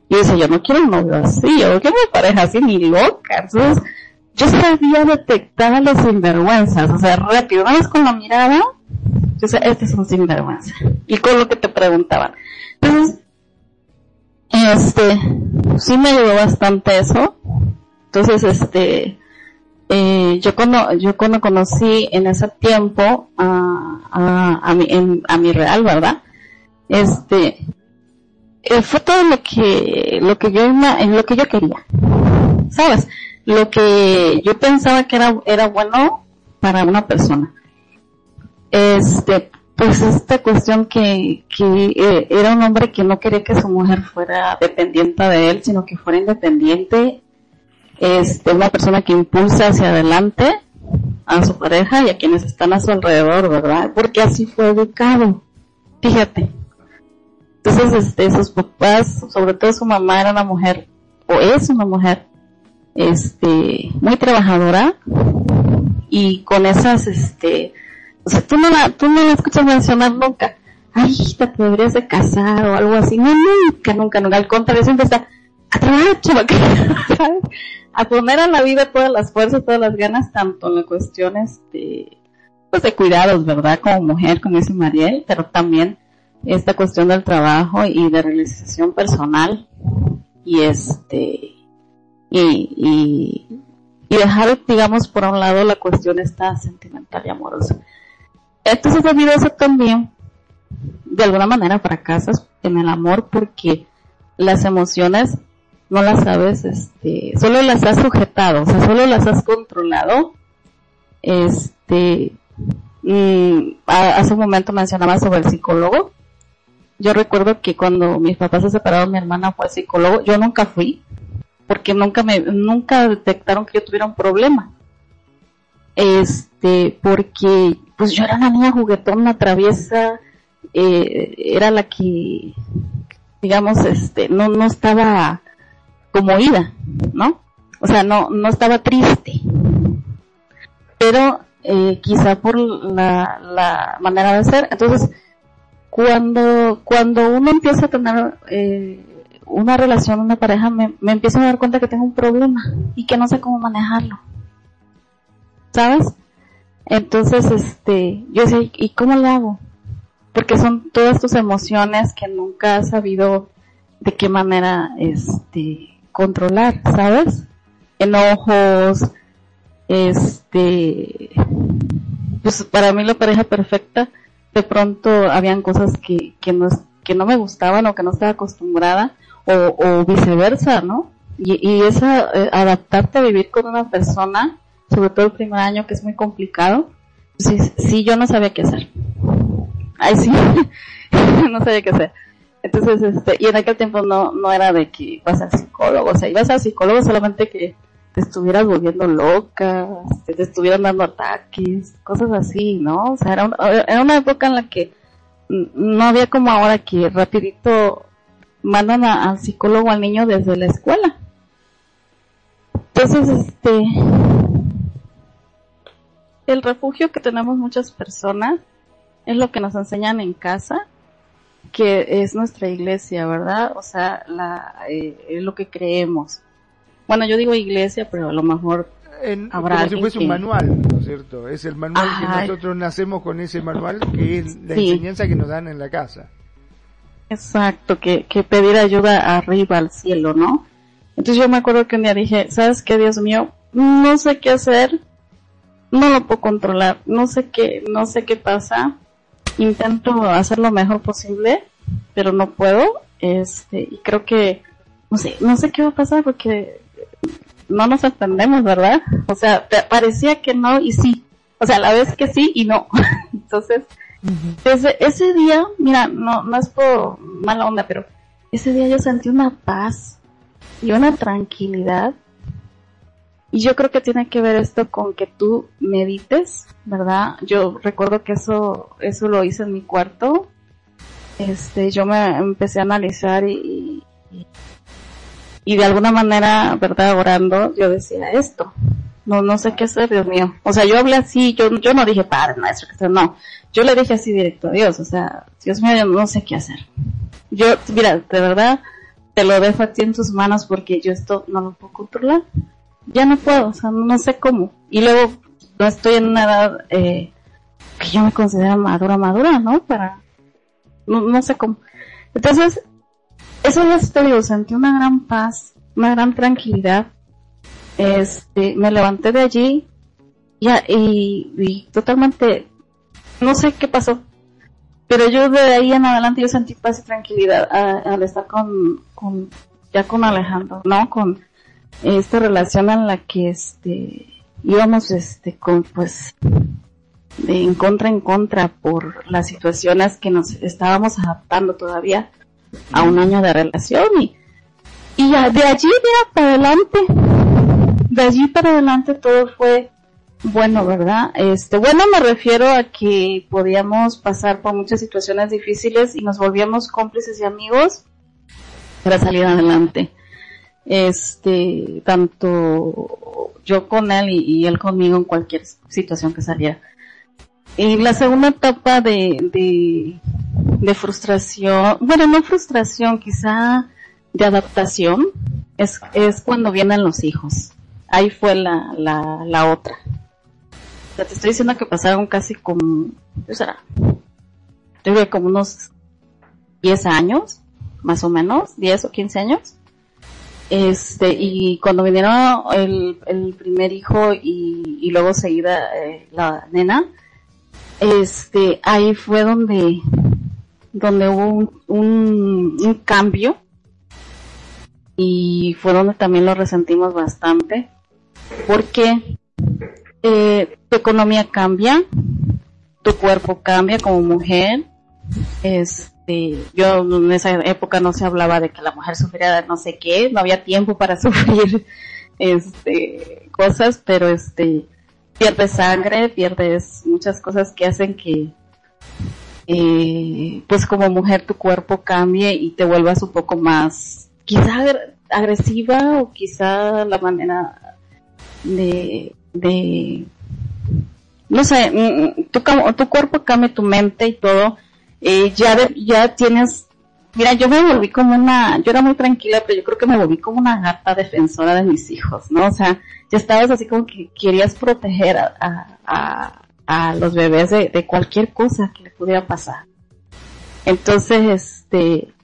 [SPEAKER 5] Y decía, yo no quiero un novio así, yo quiero una pareja así ni loca. Entonces, yo sabía detectar las sinvergüenzas, o sea, rápido, una con la mirada, yo sé, este es un sinvergüenza. Y con lo que te preguntaban. Entonces, este, sí me ayudó bastante eso. Entonces, este, eh, yo cuando yo cuando conocí en ese tiempo a, a, mi, en, a mi real, ¿verdad? Este, eh, fue todo lo que, lo que yo, en lo que yo quería. ¿Sabes? Lo que yo pensaba que era, era bueno para una persona. Este, pues esta cuestión que, que eh, era un hombre que no quería que su mujer fuera dependiente de él, sino que fuera independiente este, una persona que impulsa hacia adelante a su pareja y a quienes están a su alrededor, ¿verdad? Porque así fue educado. Fíjate. Entonces, este, sus papás, sobre todo su mamá, era una mujer, o es una mujer, este, muy trabajadora y con esas, este, o sea, tú no la, tú no la escuchas mencionar nunca, ay, te podrías de casar o algo así, no, nunca, nunca, nunca, al contrario, siempre está, a trabajar, ¿sabes? a poner a la vida todas las fuerzas, todas las ganas, tanto en la cuestión este, pues de cuidados, ¿verdad? Como mujer, como dice Mariel, pero también esta cuestión del trabajo y de realización personal y este, y, y, y dejar, digamos, por un lado la cuestión esta sentimental y amorosa. Entonces debido a eso también, de alguna manera fracasas en el amor porque las emociones no las sabes, este, solo las has sujetado, o sea, solo las has controlado. Este, y hace un momento mencionaba sobre el psicólogo. Yo recuerdo que cuando mis papás se separaron, mi hermana fue psicólogo. Yo nunca fui, porque nunca me, nunca detectaron que yo tuviera un problema. Este, porque, pues yo era una niña juguetona, traviesa, eh, era la que, digamos, este, no, no estaba, como ida, ¿no? O sea, no, no estaba triste. Pero eh, quizá por la, la manera de ser. Entonces, cuando, cuando uno empieza a tener eh, una relación, una pareja, me, me empiezo a dar cuenta que tengo un problema y que no sé cómo manejarlo. ¿Sabes? Entonces, este, yo sé, ¿y cómo lo hago? Porque son todas tus emociones que nunca has sabido de qué manera, este, controlar, ¿sabes? Enojos, este, pues para mí la pareja perfecta, de pronto habían cosas que, que no, que no me gustaban o que no estaba acostumbrada o, o viceversa, ¿no? Y, y esa, eh, adaptarte a vivir con una persona, sobre todo el primer año que es muy complicado, sí, sí yo no sabía qué hacer. Ay, sí, no sabía qué hacer. Entonces, este, y en aquel tiempo no, no era de que ibas al psicólogo, o sea, ibas al psicólogo solamente que te estuvieras volviendo loca, que te estuvieran dando ataques, cosas así, ¿no? O sea, era, era una época en la que no había como ahora que rapidito mandan al psicólogo al niño desde la escuela. Entonces, este, el refugio que tenemos muchas personas es lo que nos enseñan en casa, que es nuestra iglesia, ¿verdad? O sea, la, eh, es lo que creemos. Bueno, yo digo iglesia, pero a lo mejor
[SPEAKER 4] en, como si fuese un manual, ¿no es cierto? Es el manual que nosotros nacemos con ese manual, que es la enseñanza que nos dan en la casa.
[SPEAKER 5] Exacto, que, que pedir ayuda arriba al cielo, ¿no? Entonces yo me acuerdo que un día dije, ¿sabes qué, Dios mío? No sé qué hacer, no lo puedo controlar, no sé qué, no sé qué pasa, intento hacer lo mejor posible, pero no puedo, este, y creo que, no sé, no sé qué va a pasar porque no nos entendemos, ¿verdad? O sea, parecía que no y sí. O sea, a la vez que sí y no. Entonces, ese, ese día, mira, no, no es por mala onda, pero ese día yo sentí una paz y una tranquilidad. Y yo creo que tiene que ver esto con que tú medites, ¿verdad? Yo recuerdo que eso, eso lo hice en mi cuarto. Este, yo me empecé a analizar y, y de alguna manera, ¿verdad? Orando, yo decía esto. No, no sé qué hacer, Dios mío. O sea, yo hablé así, yo, yo no dije Padre Maestro, no. Yo le dije así directo a Dios, o sea, Dios mío, yo no sé qué hacer. Yo, mira, de verdad, te lo dejo a ti en tus manos porque yo esto no lo puedo controlar. Ya no puedo, o sea, no sé cómo. Y luego, no estoy en una edad, eh, que yo me considero madura, madura, ¿no? Para, no, no sé cómo. Entonces, eso ya te digo, sentí una gran paz, una gran tranquilidad. Este, me levanté de allí ya, y, y totalmente, no sé qué pasó, pero yo de ahí en adelante yo sentí paz y tranquilidad al estar con, con, ya con Alejandro, ¿no? Con esta relación en la que este, íbamos este, con, pues, de en contra en contra por las situaciones que nos estábamos adaptando todavía a un año de relación y, y ya de allí para adelante, de allí para adelante todo fue bueno, ¿verdad? Este, bueno me refiero a que podíamos pasar por muchas situaciones difíciles y nos volvíamos cómplices y amigos para salir adelante. Este, tanto yo con él y, él conmigo en cualquier situación que saliera. Y la segunda etapa de, de, de frustración, bueno, no frustración, quizá de adaptación, es, es cuando vienen los hijos. Ahí fue la, la, la otra. O sea, te estoy diciendo que pasaron casi como, ¿qué será? Yo creo como unos 10 años, más o menos, 10 o 15 años. Este, y cuando vinieron el, el primer hijo y, luego seguida eh, la nena, este, ahí fue donde, donde hubo un, un, un, cambio y fue donde también lo resentimos bastante porque eh, tu economía cambia, tu cuerpo cambia como mujer, este, yo en esa época no se hablaba de que la mujer sufriera no sé qué, no había tiempo para sufrir este cosas, pero este pierdes sangre, pierdes muchas cosas que hacen que, eh, pues como mujer tu cuerpo cambie y te vuelvas un poco más, quizá agresiva o quizá la manera de, de, no sé, mm, mm, tu, tu cuerpo cambia tu mente y todo, eh, ya, ya tienes Mira, yo me volví como una, yo era muy tranquila, pero yo creo que me volví como una gata defensora de mis hijos, ¿no? O sea, ya estabas así como que querías proteger a, a, a los bebés de, de, cualquier cosa que le pudiera pasar. Entonces, este,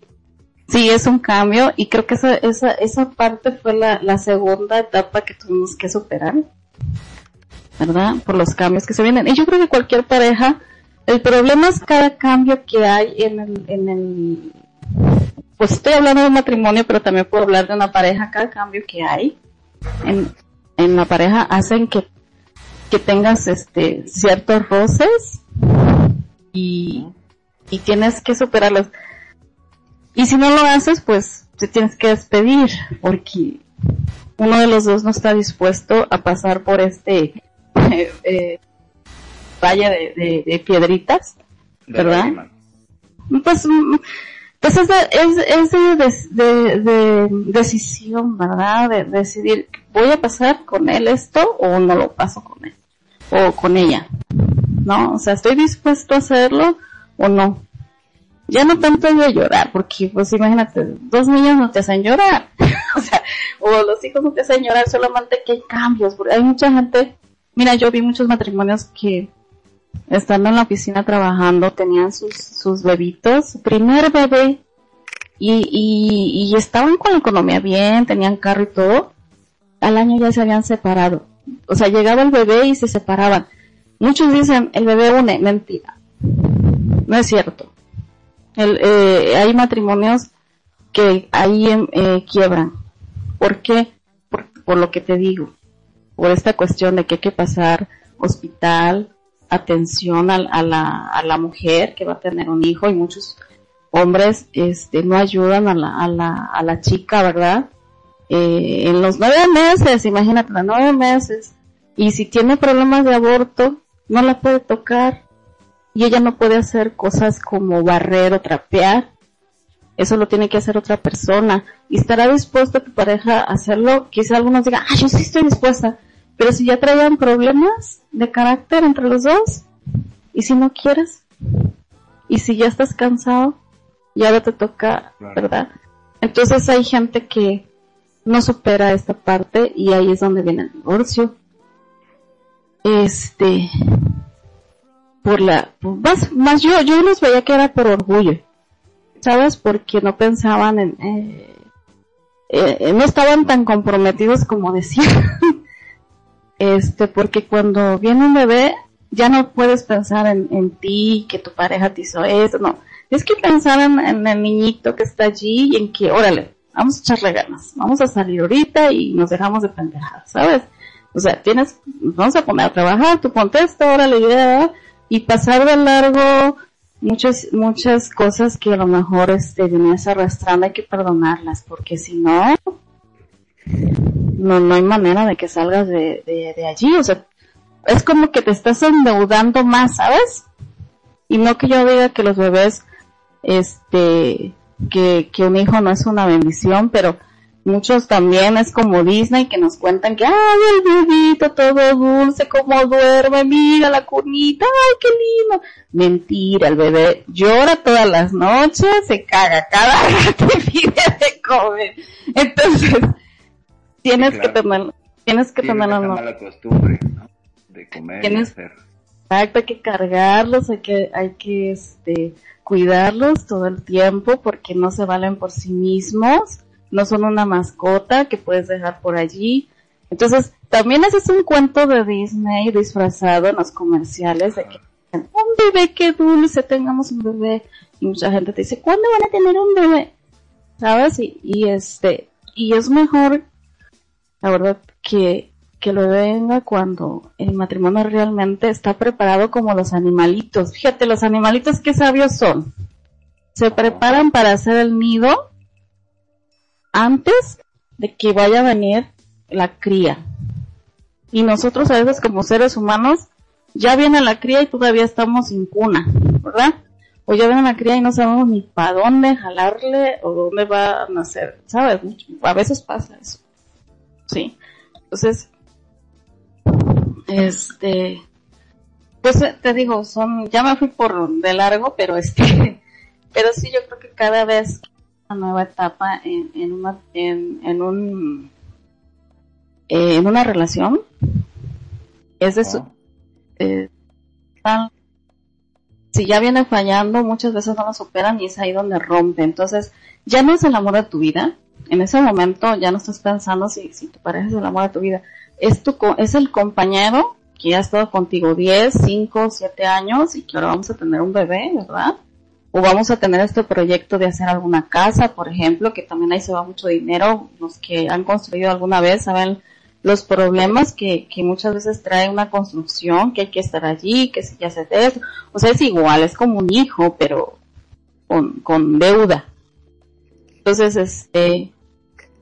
[SPEAKER 5] sí es un cambio y creo que esa, esa, esa parte fue la, la segunda etapa que tuvimos que superar, ¿verdad? Por los cambios que se vienen. Y yo creo que cualquier pareja El problema es cada cambio que hay en el, en el, pues estoy hablando de un matrimonio, pero también puedo hablar de una pareja, cada cambio que hay en, en la pareja hacen que, que tengas este, ciertos roces y, y tienes que superarlos. Y si no lo haces, pues te tienes que despedir, porque uno de los dos no está dispuesto a pasar por este eh, valle de, de, piedritas, ¿verdad? Pues, mm, pues es, de, es, de, de, decisión, ¿verdad? De, decidir, ¿voy a pasar con él esto o no lo paso con él? O con ella, ¿no? O sea, ¿estoy dispuesto a hacerlo o no? Ya no tanto de llorar, porque pues imagínate, dos niños no te hacen llorar, o sea, o los hijos no te hacen llorar, solamente que hay cambios, porque hay mucha gente, mira, yo vi muchos matrimonios que estando en la oficina trabajando tenían sus, sus bebitos, su primer bebé, y, y, y estaban con la economía bien, tenían carro y todo, al año ya se habían separado. O sea, llegaba el bebé y se separaban. Muchos dicen, el bebé une, mentira. No es cierto. El, eh, hay matrimonios que ahí em, eh, quiebran. ¿Por qué? Por, por, lo que te digo. Por esta cuestión de que hay que pasar hospital, atención a, la, a la mujer que va a tener un hijo y muchos hombres este, no ayudan a la, a la, a la chica, ¿verdad? Eh, en los nueve meses, imagínate, los nueve meses. Y si tiene problemas de aborto, no la puede tocar. Y ella no puede hacer cosas como barrer o trapear. Eso lo tiene que hacer otra persona. Y estará dispuesta tu pareja a hacerlo. Quizá algunos digan, ah, yo sí estoy dispuesta. Pero si ya traían problemas de carácter entre los dos, y si no quieres, y si ya estás cansado, ya ahora te toca, ¿verdad? Entonces hay gente que no supera esta parte y ahí es donde viene el divorcio. Este, por la, más, más yo, yo los veía que era por orgullo, ¿sabes? Porque no pensaban en, eh, eh, no estaban tan comprometidos como decían. este, porque cuando viene un bebé, ya no puedes pensar en, en ti, que tu pareja te hizo eso, no. Es que pensar en, en, el niñito que está allí y en que, órale, vamos a echarle ganas, vamos a salir ahorita y nos dejamos de pendejadas, ¿sabes? O sea, tienes, vamos a poner a trabajar, tú contesta, órale, idea, y pasar de largo muchas, muchas cosas que a lo mejor este, venías arrastrando, hay que perdonarlas, porque si no, no, no hay manera de que salgas de, de, allí, o sea, es como que te estás endeudando más, ¿sabes? Y no que yo diga que los bebés, este, que, que un hijo no es una bendición, pero muchos también es como Disney que nos cuentan que, ay, el bebito todo dulce, como duerme, mira la cunita, ay, qué lindo. Mentira, el bebé llora todas las noches, se caga cada rato y pide de comer. Entonces, tienes que tener, tienes que tener
[SPEAKER 2] una mala costumbre, ¿no? De comer tienes, y hacer.
[SPEAKER 5] Exacto, hay que cargarlos, hay que, hay que, este, cuidarlos todo el tiempo porque no se valen por sí mismos, no son una mascota que puedes dejar por allí. Entonces, también ese es un cuento de Disney disfrazado en los comerciales de que un bebé qué dulce, tengamos un bebé. Y mucha gente te dice, ¿cuándo van a tener un bebé? ¿Sabes? Y, y este, y es mejor la verdad que, que lo venga cuando el matrimonio realmente está preparado como los animalitos. Fíjate, los animalitos qué sabios son. Se preparan para hacer el nido antes de que vaya a venir la cría. Y nosotros a veces como seres humanos ya viene la cría y todavía estamos sin cuna, ¿verdad? O ya viene la cría y no sabemos ni para dónde jalarle o dónde va a nacer, ¿sabes? A veces pasa eso. Sí. Entonces, este, pues eh, te digo, son, ya me fui por de largo, pero este, pero sí yo creo que cada vez una nueva etapa en, en una, en, en un, eh, en una relación, es de su, eh, si ya viene fallando, muchas veces no lo superan y es ahí donde rompe. Entonces, ya no es el amor de tu vida, en ese momento ya no estás pensando si, si tu pareja es el amor de tu vida. Es, tu, es el compañero que ha estado contigo 10, 5, 7 años y que ahora vamos a tener un bebé, ¿verdad? O vamos a tener este proyecto de hacer alguna casa, por ejemplo, que también ahí se va mucho dinero. Los que han construido alguna vez saben los problemas que, que muchas veces trae una construcción, que hay que estar allí, que si ya se eso. O sea, es igual, es como un hijo, pero con, con deuda. Entonces, este,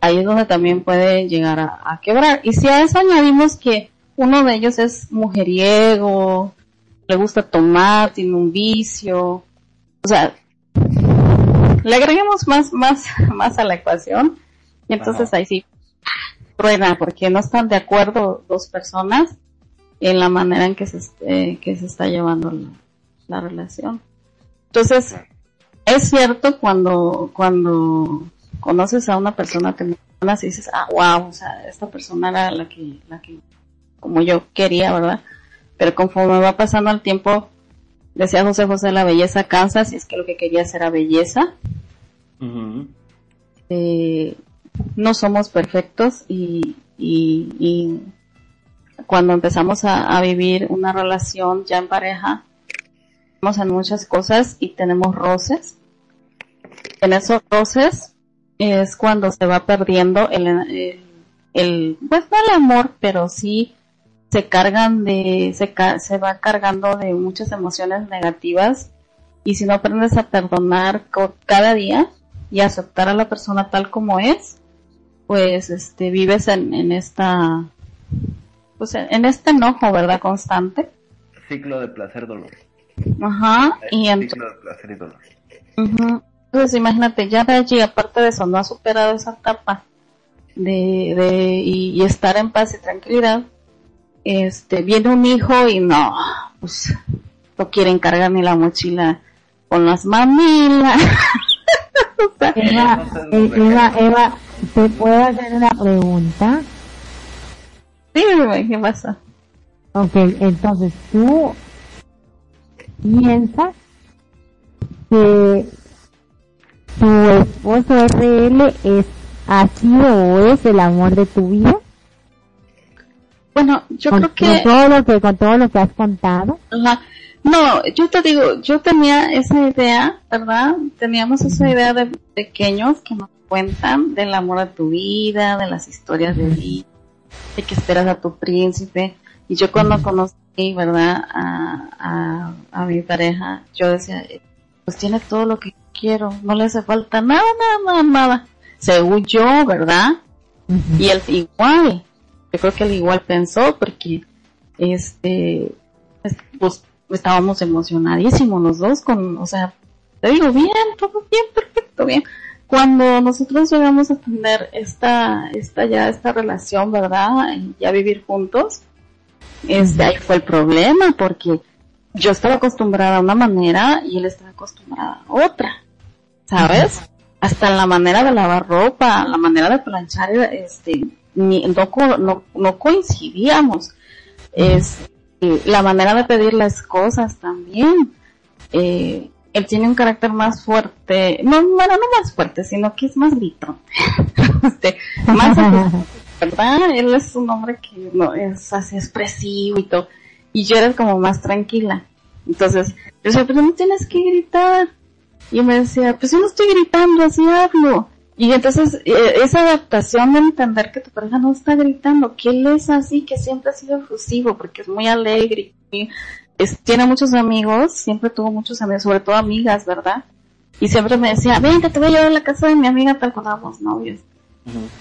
[SPEAKER 5] ahí es donde también puede llegar a, quebrar. Y si a eso añadimos que uno de ellos es mujeriego, le gusta tomar, tiene un vicio, o sea, le agreguemos más, más, más a la ecuación, y entonces ahí sí, prueba, porque no están de acuerdo dos personas en la manera en que se, que se está llevando la, relación. Entonces, es cierto cuando, cuando conoces a una persona, te y dices, ah, wow, o sea, esta persona era la que, la que, como yo quería, ¿verdad? Pero conforme va pasando el tiempo, decía José José, la belleza cansa, si es que lo que querías era belleza. eh, no somos perfectos y, y, y cuando empezamos a, a, vivir una relación ya en pareja, en muchas cosas y tenemos roces. En esos roces es cuando se va perdiendo el, el, el, pues no el amor, pero sí se cargan de, se, se va cargando de muchas emociones negativas y si no aprendes a perdonar cada día y aceptar a la persona tal como es, pues este vives en, en esta pues en este enojo, ¿verdad? constante.
[SPEAKER 2] Ciclo de placer dolor.
[SPEAKER 5] Ajá, y
[SPEAKER 2] y dolor.
[SPEAKER 5] Entonces imagínate, ya de allí, aparte de eso, no ha superado esa etapa de, de y, estar en paz y tranquilidad, este, viene un hijo y no, pues, no quiere cargar ni la mochila con las mamilas.
[SPEAKER 3] Eva, eh, Eva, Eva, ¿te puedo hacer una pregunta?
[SPEAKER 5] Sí, ¿qué pasa?
[SPEAKER 3] Ok, entonces tú piensas que tu esposo RL es así o es el amor de tu vida?
[SPEAKER 5] Bueno, yo creo que...
[SPEAKER 3] Con todo, lo que... con todo lo que has contado.
[SPEAKER 5] No, yo te digo, yo tenía esa idea, ¿verdad? Teníamos esa idea de pequeños que nos cuentan del amor de tu vida, de las historias de vida, de que esperas a tu príncipe. Y yo cuando conocí, ¿verdad? A, a, a mi pareja, yo decía, pues tiene todo lo que quiero, no le hace falta nada, nada, nada, nada. Según yo, ¿verdad? Y él igual, yo creo que él igual pensó porque, este, pues estábamos emocionadísimos los dos con, o sea, te digo, bien, todo bien, perfecto, bien. Cuando nosotros llegamos a tener esta, esta ya, esta relación, ¿verdad? Y ya vivir juntos, este, ahí fue el problema porque yo estaba acostumbrada a una manera y él estaba acostumbrada a otra. ¿sabes? Hasta la manera de lavar ropa, la manera de planchar, este, ni, no, no, coincidíamos. Es, la manera de pedir las cosas también. Eh, él tiene un carácter más fuerte, no, bueno, no más fuerte, sino que es más grito. este, más, ¿verdad? Él es un hombre que no, es así expresivo y todo. Y yo era como más tranquila. Entonces, yo decía, pero no tienes que gritar. Y me decía, pues yo no estoy gritando, así hablo. Y entonces eh, esa adaptación de entender que tu pareja no está gritando, que él es así, que siempre ha sido efusivo, porque es muy alegre, y tiene muchos amigos, siempre tuvo muchos amigos, sobre todo amigas, ¿verdad? Y siempre me decía, venga, te voy a llevar a la casa de mi amiga tal cuando éramos novios.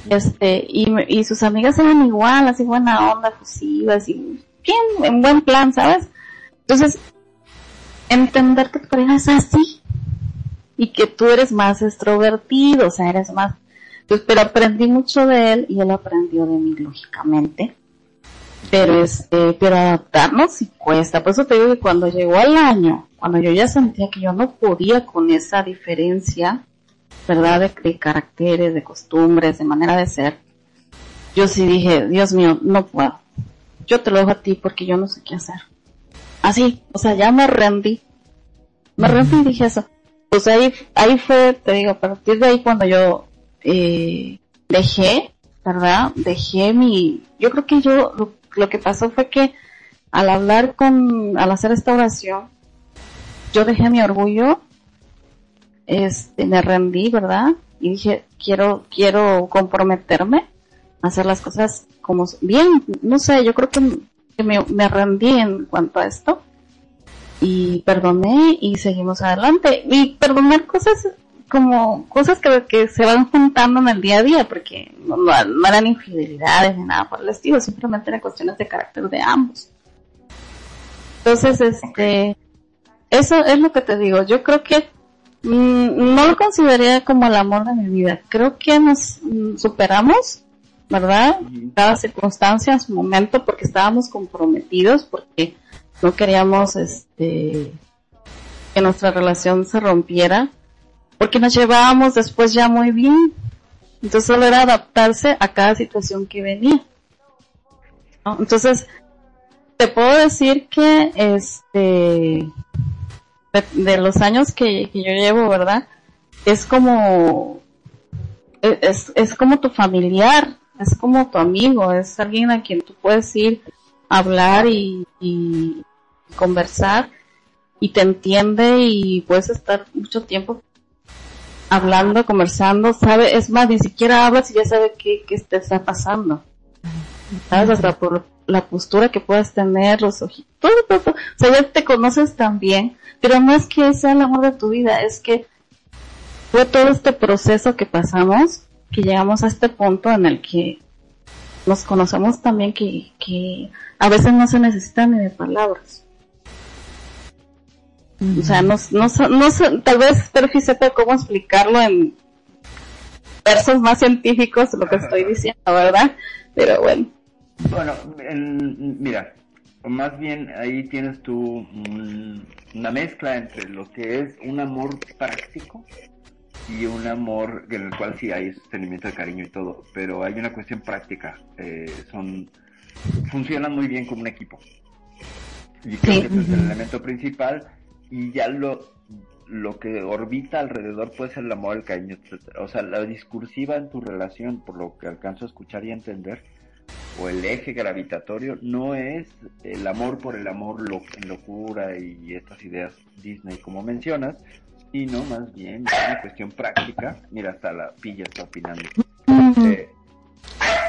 [SPEAKER 5] Este, y, y sus amigas eran igual, así buena onda, efusivas, y bien, en buen plan, ¿sabes? Entonces, entender que tu pareja es así, y que tú eres más extrovertido, o sea, eres más... Pues, pero aprendí mucho de él y él aprendió de mí, lógicamente. Pero este, pero adaptarnos sí cuesta. Por eso te digo que cuando llegó al año, cuando yo ya sentía que yo no podía con esa diferencia, ¿verdad? De, de caracteres, de costumbres, de manera de ser, yo sí dije, Dios mío, no puedo. Yo te lo dejo a ti porque yo no sé qué hacer. Así, o sea, ya me rendí. Me rendí y dije eso pues ahí, ahí fue, te digo, a partir de ahí cuando yo eh, dejé, ¿verdad? Dejé mi, yo creo que yo, lo, que pasó fue que al hablar con, al hacer esta oración, yo dejé mi orgullo, este, me rendí, ¿verdad? Y dije, quiero, quiero comprometerme a hacer las cosas como bien, no sé, yo creo que, me, me rendí en cuanto a esto y perdoné y seguimos adelante. Y perdonar cosas como cosas que, que se van juntando en el día a día, porque no, no, eran infidelidades ni nada por el estilo, simplemente eran cuestiones de carácter de ambos. Entonces, este, eso es lo que te digo. Yo creo que no lo consideraría como el amor de mi vida. Creo que nos mm, superamos, ¿verdad? Cada circunstancia, en su momento, porque estábamos comprometidos, porque no queríamos, este, que nuestra relación se rompiera porque nos llevábamos después ya muy bien. Entonces solo era adaptarse a cada situación que venía. Entonces, te puedo decir que este de, los años que, yo llevo, ¿verdad? Es como e, es, es como tu familiar, es como tu amigo, es alguien a quien tú puedes ir a hablar y, y conversar y te entiende y puedes estar mucho tiempo hablando, conversando, sabe, es más, ni siquiera hablas y ya sabe qué, qué te está pasando. ¿Sabes? Hasta por la postura que puedas tener, los ojitos, todo, todo, O sea, ya te conoces también, pero no es que sea el amor de tu vida, es que fue todo este proceso que pasamos, que llegamos a este punto en el que nos conocemos también que, que a veces no se necesitan ni de palabras. O sea, no, no, no, tal vez Perfi sepa cómo explicarlo en versos más científicos lo que estoy diciendo, ¿verdad? Pero bueno.
[SPEAKER 2] Bueno, mira, más bien ahí tienes tú una mezcla entre lo que es un amor práctico y un amor en el cual sí hay sostenimiento de cariño y todo, pero hay una cuestión práctica, eh, son funcionan muy bien como un equipo. Y creo que es el elemento principal y ya lo, lo que orbita alrededor puede ser el amor, el cariño, etc. O sea, la discursiva en tu relación, por lo que alcanzo a escuchar y entender, o el eje gravitatorio, no es el amor por el amor, lo, locura y estas ideas Disney como mencionas, sino más bien una cuestión práctica. Mira, hasta la pilla está opinando. Eh,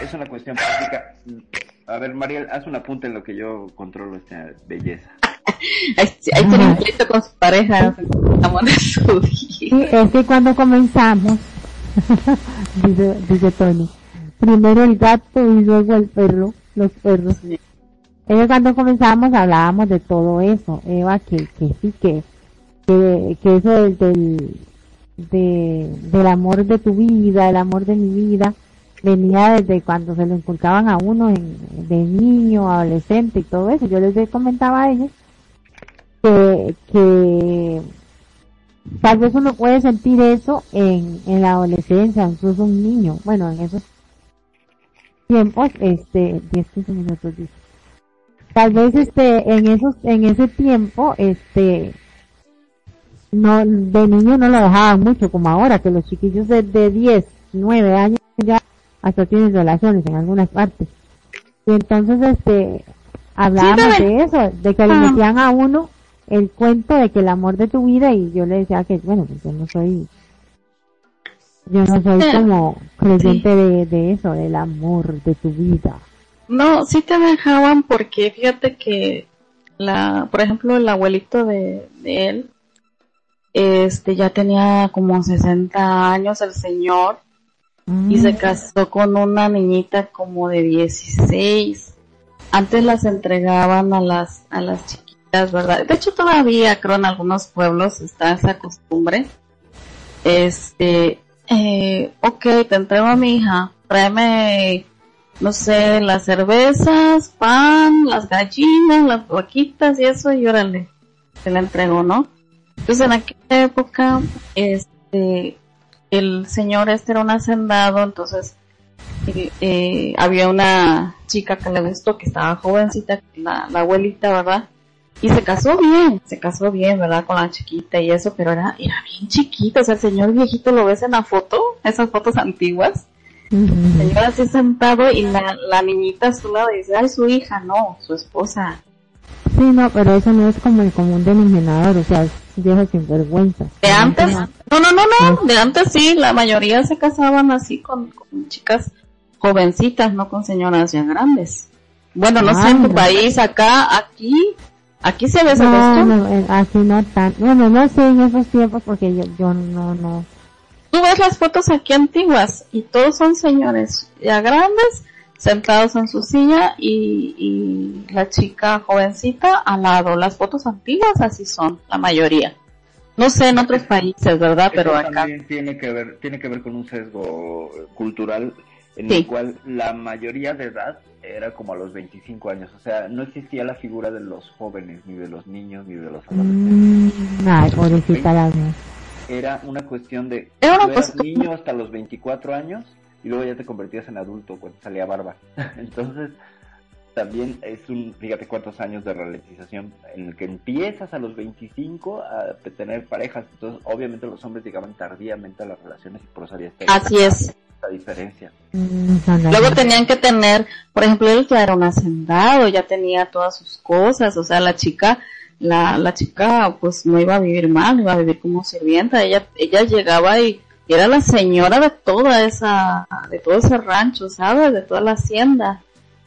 [SPEAKER 2] es una cuestión práctica. A ver, Mariel, haz un apunte en lo que yo controlo esta belleza.
[SPEAKER 5] ahí, tiene un pleito con su pareja,
[SPEAKER 3] es que cuando comenzamos, dice, dice Tony, primero el gato y luego el perro, los perros. Ellos cuando comenzamos hablábamos de todo eso, Eva, que, que sí, que, que, que eso del, del, de, del amor de tu vida, el amor de mi vida, venía desde cuando se lo inculcaban a uno en, de niño, adolescente y todo eso. Yo les comentaba a ellos que, tal vez uno puede sentir eso en, en la adolescencia, incluso un niño, bueno, en esos tiempos, este, 10, 15 minutos. Tal vez este, en esos, en ese tiempo, este, no, de niño no lo dejaban mucho como ahora, que los chiquillos de, de 10, 9 años ya hasta tienen relaciones en algunas partes. Y entonces, este, hablábamos de eso, de que le metían a uno el cuento de que el amor de tu vida y yo le decía que bueno pues yo no soy yo no soy como creyente de, eso del amor de tu vida.
[SPEAKER 5] No sí te dejaban porque fíjate que la por ejemplo el abuelito de, él este ya tenía como 60 años el señor y se mm. casó con una niñita como de 16 antes las entregaban a las a las chicas De hecho, todavía creo en algunos pueblos está esa costumbre. Este, eh, ok, te entrego a mi hija, tráeme, no sé, las cervezas, pan, las gallinas, las vaquitas y eso, y órale, se la entrego, ¿no? Entonces en aquella época, este, el señor este era un hacendado, entonces eh, había una chica que le gustó, que estaba jovencita, la abuelita, ¿verdad? Y se casó bien, se casó bien, ¿verdad? Con la chiquita y eso, pero era, era bien chiquita, o sea, el señor viejito lo ves en la foto, esas fotos antiguas. El señor así sentado y la, la niñita a su lado dice, ay, su hija, no, su esposa.
[SPEAKER 3] Sí, no, pero eso no es como el común denominador, o sea, es viejo sin vergüenza.
[SPEAKER 5] ¿De antes? No, no, no, no, de antes sí, la mayoría se casaban así con, con chicas jovencitas, no con señoras ya grandes. Bueno, no sé en tu país, acá, aquí, aquí se ve esa
[SPEAKER 3] No, no, eh, así no tan, bueno, no sé en esos tiempos porque yo, yo no, no,
[SPEAKER 5] Tú ves las fotos aquí antiguas y todos son señores ya grandes sentados en su silla y, y la chica jovencita al lado. Las fotos antiguas así son, la mayoría. No sé en otros países, ¿verdad? Pero
[SPEAKER 2] Eso
[SPEAKER 5] acá.
[SPEAKER 2] también tiene que ver, tiene que ver con un sesgo cultural en
[SPEAKER 5] Sí.
[SPEAKER 2] el cual la mayoría de edad era como a los 25 años, o sea, no existía la figura de los jóvenes, ni de los niños, ni de los adolescentes.
[SPEAKER 3] mm, ay, pobrecita la mía.
[SPEAKER 2] Era una cuestión de,
[SPEAKER 5] Era una costumbre.
[SPEAKER 2] niño hasta los 24 años y luego ya te convertías en adulto cuando salía barba. Entonces, también es un, fíjate cuántos años de ralentización en el que empiezas a los 25 a tener parejas. Entonces, obviamente los hombres llegaban tardíamente a las relaciones y por eso había
[SPEAKER 5] Así es.
[SPEAKER 2] Esta diferencia.
[SPEAKER 3] Mm,
[SPEAKER 5] Luego tenían que tener, por ejemplo, él ya era un hacendado, ya tenía todas sus cosas, o sea, la chica, la, la chica pues no iba a vivir mal, iba a vivir como sirvienta, ella, ella llegaba y, y era la señora de toda esa, de todo ese rancho, ¿sabes? De toda la hacienda.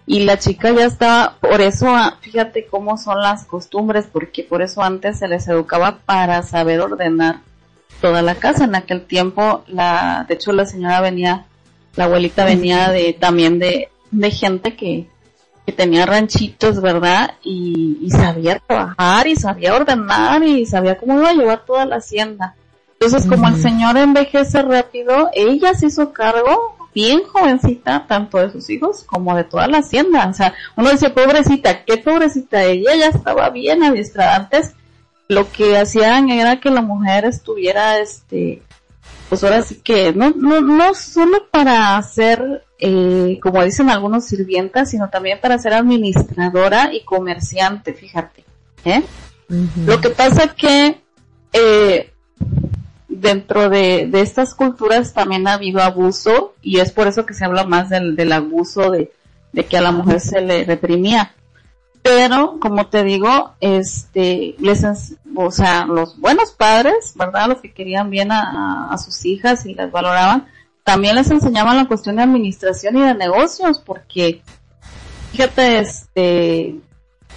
[SPEAKER 5] Y la chica ya estaba, por eso, ah, fíjate cómo son las costumbres, porque por eso antes se les educaba para saber ordenar toda la casa. En aquel tiempo, la, de hecho la señora venía la abuelita venía de también de, de gente que, que tenía ranchitos, ¿verdad? Y, y sabía trabajar y sabía ordenar y sabía cómo iba a llevar toda la hacienda. Entonces, como el señor envejece rápido, ella se hizo cargo, bien jovencita, tanto de sus hijos como de toda la hacienda. O sea, uno dice, pobrecita, qué pobrecita, ella ya estaba bien adiestrada. Antes, lo que hacían era que la mujer estuviera, este, pues ahora sí que no, no, no solo para ser, eh, como dicen algunos sirvientas, sino también para ser administradora y comerciante, fíjate. ¿eh? Lo que pasa que eh, dentro de, de estas culturas también ha habido abuso y es por eso que se habla más del, del abuso de, de que a la mujer se le reprimía. Pero, como te digo, este, les, o sea, los buenos padres, ¿verdad? Los que querían bien a, a- a sus hijas y las valoraban, también les enseñaban la cuestión de administración y de negocios, porque, fíjate, este,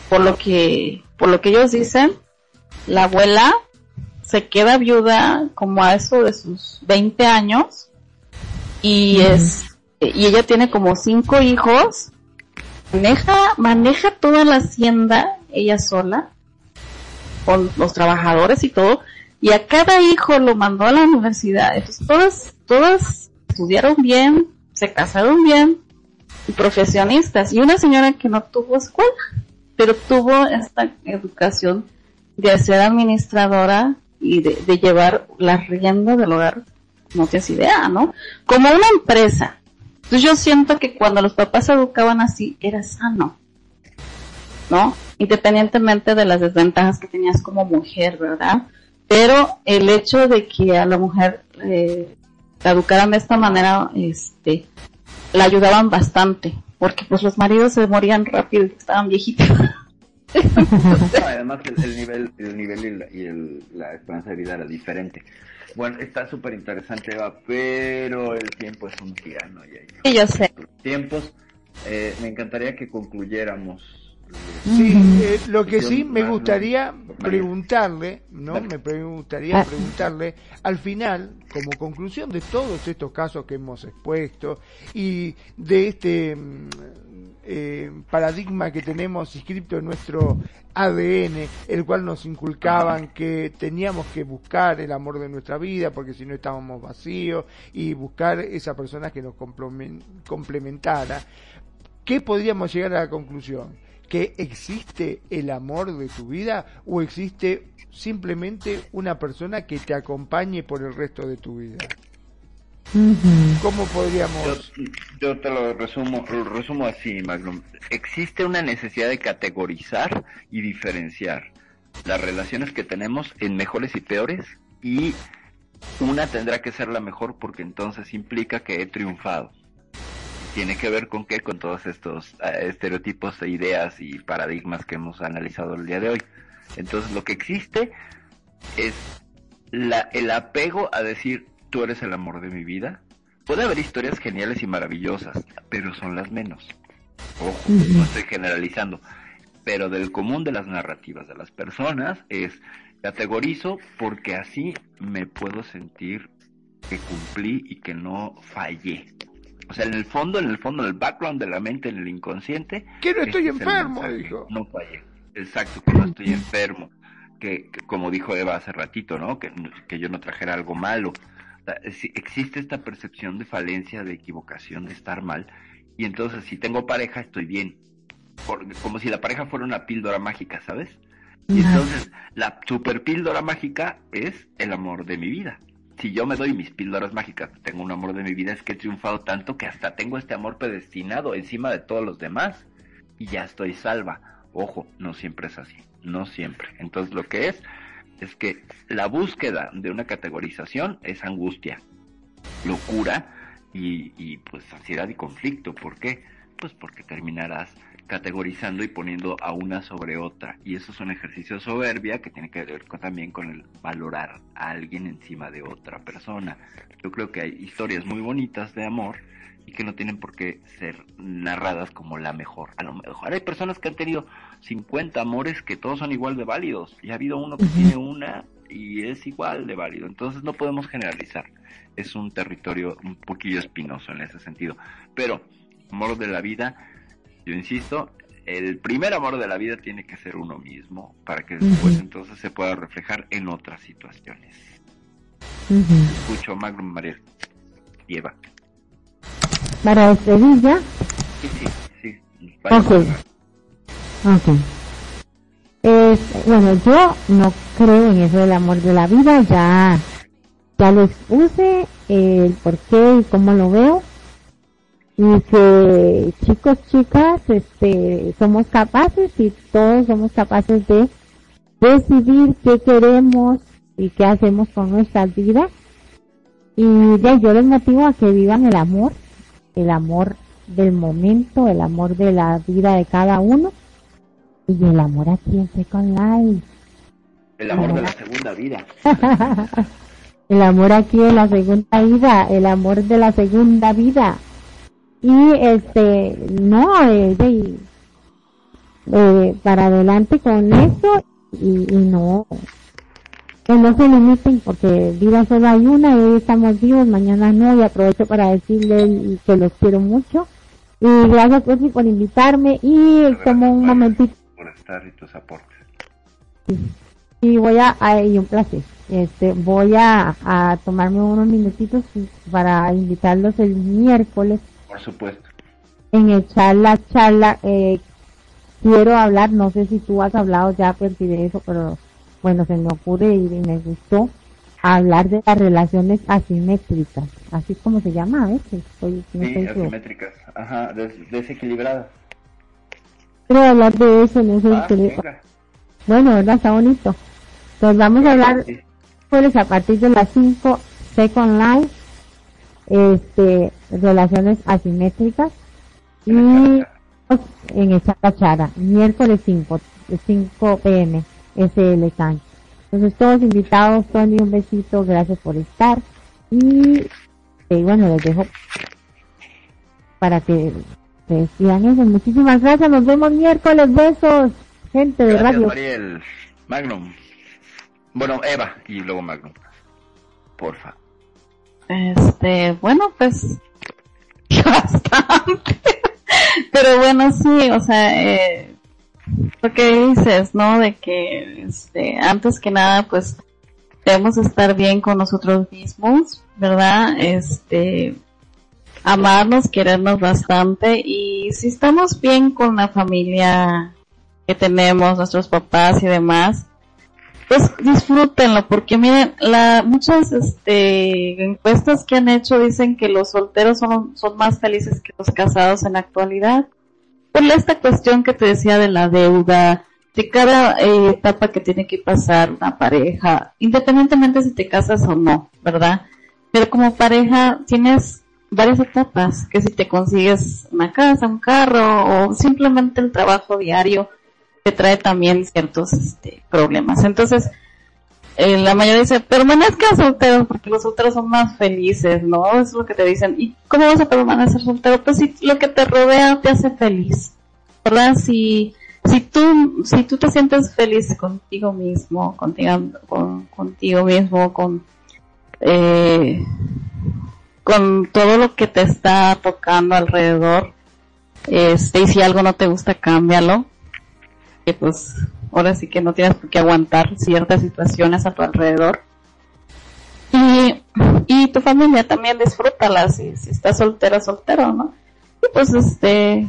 [SPEAKER 5] por lo que, por lo que ellos dicen, la abuela se queda viuda como a eso de sus 20 años y es, y ella tiene como cinco hijos maneja, maneja toda la hacienda ella sola, con los trabajadores y todo, y a cada hijo lo mandó a la universidad. Entonces todas, todas estudiaron bien, se casaron bien, y profesionistas. Y una señora que no tuvo escuela, pero tuvo esta educación de ser administradora y de, de llevar la rienda del hogar, no tienes idea, ¿no? Como una empresa. Entonces yo siento que cuando los papás educaban así, era sano, ¿no? Independientemente de las desventajas que tenías como mujer, ¿verdad? Pero el hecho de que a la mujer eh, la educaran de esta manera, este, la ayudaban bastante, porque pues los maridos se morían rápido y estaban viejitos.
[SPEAKER 2] No, además el, el nivel, el nivel y, la, y el- la esperanza de vida era diferente. Bueno, está súper interesante, Eva, pero el tiempo es un tirano. Y hay
[SPEAKER 5] Sí, yo sé.
[SPEAKER 2] tiempos. Eh, me encantaría que concluyéramos.
[SPEAKER 4] Sí, eh, lo que sí me gustaría preguntarle, ¿no? Me gustaría preguntarle, al final, como conclusión de todos estos casos que hemos expuesto y de este mm, eh, paradigma que tenemos inscrito en nuestro ADN, el cual nos inculcaban que teníamos que buscar el amor de nuestra vida porque si no estábamos vacíos y buscar esa persona que nos complemen- complementara. ¿Qué podríamos llegar a la conclusión? ¿Que existe el amor de tu vida o existe simplemente una persona que te acompañe por el resto de tu vida? ¿Cómo
[SPEAKER 2] Yo,
[SPEAKER 4] podríamos...?
[SPEAKER 2] yo te lo resumo, lo resumo así, Magnum. Existe una necesidad de categorizar y diferenciar las relaciones que tenemos en mejores y peores y una tendrá que ser la mejor porque entonces implica que he triunfado. Tiene que ver con qué, con todos estos eh, estereotipos e ideas y paradigmas que hemos analizado el día de hoy. Entonces lo que existe es la, el apego a decir tú eres el amor de mi vida. Puede haber historias geniales y maravillosas, pero son las menos. Ojo, no estoy generalizando. Pero del común de las narrativas de las personas es categorizo porque así me puedo sentir que cumplí y que no fallé. O sea, en el fondo, en el fondo, en el background de la mente, en el inconsciente.
[SPEAKER 4] Que no estoy
[SPEAKER 2] este
[SPEAKER 4] enfermo, dijo.
[SPEAKER 2] No fallé. Exacto, que no estoy enfermo. Que, que como dijo Eva hace ratito, ¿no? Que, que yo no trajera algo malo. O sea, si- existe esta percepción de falencia, de equivocación, de estar mal. Y entonces, si tengo pareja, estoy bien. Por- como si la pareja fuera una píldora mágica, ¿sabes? Y entonces, la super píldora mágica es el amor de mi vida. Si yo me doy mis píldoras mágicas, tengo un amor de mi vida, es que he triunfado tanto que hasta tengo este amor predestinado encima de todos los demás. Y ya estoy salva. Ojo, no siempre es así. No siempre. Entonces, lo que es, es que la búsqueda de una categorización es angustia, locura y, y pues ansiedad y conflicto. ¿Por qué? Pues porque terminarás categorizando y poniendo a una sobre otra. Y eso es un ejercicio de soberbia que tiene que ver con- también con el valorar a alguien encima de otra persona. Yo creo que hay historias muy bonitas de amor y que no tienen por qué ser narradas como la mejor. A lo mejor hay personas que han tenido 50 amores que todos son igual de válidos y ha habido uno que tiene una y es igual de válido. Entonces no podemos generalizar. Es un territorio un poquillo espinoso en ese sentido. Pero amor de la vida, yo insisto, el primer amor de la vida tiene que ser uno mismo para que después
[SPEAKER 3] Ujú.
[SPEAKER 2] entonces se pueda reflejar en otras situaciones.
[SPEAKER 3] Ujú.
[SPEAKER 2] Escucho Magnum María y Eva.
[SPEAKER 3] Para ya.
[SPEAKER 2] Sí, sí, sí. Vaya
[SPEAKER 3] Ok. Ok. Es, bueno, yo no creo en eso del amor de la vida, ya, ya les puse el por qué y cómo lo veo. Y que chicos, chicas, este, somos capaces y todos somos capaces de decidir qué queremos y qué hacemos con nuestras vidas. Y de yo les motivo a que vivan el amor, el amor del momento, el amor de la vida de cada uno y el amor aquí en Second Life.
[SPEAKER 2] El amor de la segunda vida.
[SPEAKER 3] el amor aquí en la segunda vida, el amor de la segunda vida. Y este, no, eh, de- eh, para adelante con eso y, y no, que no se limiten porque vida solo hay una y hoy estamos vivos, mañana no y aprovecho para decirles que los quiero mucho y gracias por invitarme y como un momentito
[SPEAKER 2] Por estar y tus aportes.
[SPEAKER 3] y voy a, a- y un placer. Este, voy a, a tomarme unos minutitos para invitarlos el miércoles
[SPEAKER 2] Por supuesto.
[SPEAKER 3] en echar la charla. Eh, quiero hablar, no sé si tú has hablado ya Percy, de eso, pero bueno, se me ocurre y me gustó hablar de las relaciones asimétricas, así como se llama a veces. Estoy, no
[SPEAKER 2] Sí, asimétricas. Ajá, des- desequilibradas.
[SPEAKER 3] Quiero hablar de eso, no sé
[SPEAKER 2] Ah,
[SPEAKER 3] si-
[SPEAKER 2] venga.
[SPEAKER 3] Bueno, ¿verdad? Está bonito. Pues vamos a hablar
[SPEAKER 2] Sí.
[SPEAKER 3] miércoles a partir de las 5, Second Life, este, relaciones asimétricas y en esa cachara, miércoles 5, 5 pm, SL Time. Entonces todos invitados, Tony, un besito, gracias por estar y eh, bueno, les dejo para que se despidan eso. Muchísimas gracias, nos vemos miércoles, besos, gente de
[SPEAKER 2] Gracias,
[SPEAKER 3] radio.
[SPEAKER 2] Mariel. Magnum. Bueno, Eva y luego Magnum. Porfa.
[SPEAKER 5] Este, bueno, pues bastante. Pero bueno, sí, o sea, eh, lo que dices, ¿no? De que, este, antes que nada, pues debemos estar bien con nosotros mismos, ¿verdad? Este, amarnos, querernos bastante y si estamos bien con la familia que tenemos, nuestros papás y demás, pues disfrútenlo porque miren, la, muchas este, encuestas que han hecho dicen que los solteros son, son más felices que los casados en la actualidad. Por esta cuestión que te decía de la deuda, de cada eh, etapa que tiene que pasar una pareja, independientemente si te casas o no, ¿verdad? Pero como pareja tienes varias etapas, que si te consigues una casa, un carro o simplemente el trabajo diario te trae también ciertos este, problemas. Entonces, eh, la mayoría dice, permanezcan solteros porque los solteros son más felices, ¿no? Es lo que te dicen. ¿Y cómo vas a permanecer soltero? Pues si lo que te rodea te hace feliz, ¿verdad? Si, si tú, si tú te sientes feliz contigo mismo, contigo, con, contigo mismo, con, eh, con todo lo que te está tocando alrededor, este, y si algo no te gusta, cámbialo. Que pues ahora sí que no tienes por qué aguantar ciertas situaciones a tu alrededor. Y, y tu familia también disfrútala si, si estás soltera, soltero, ¿no? Y pues este,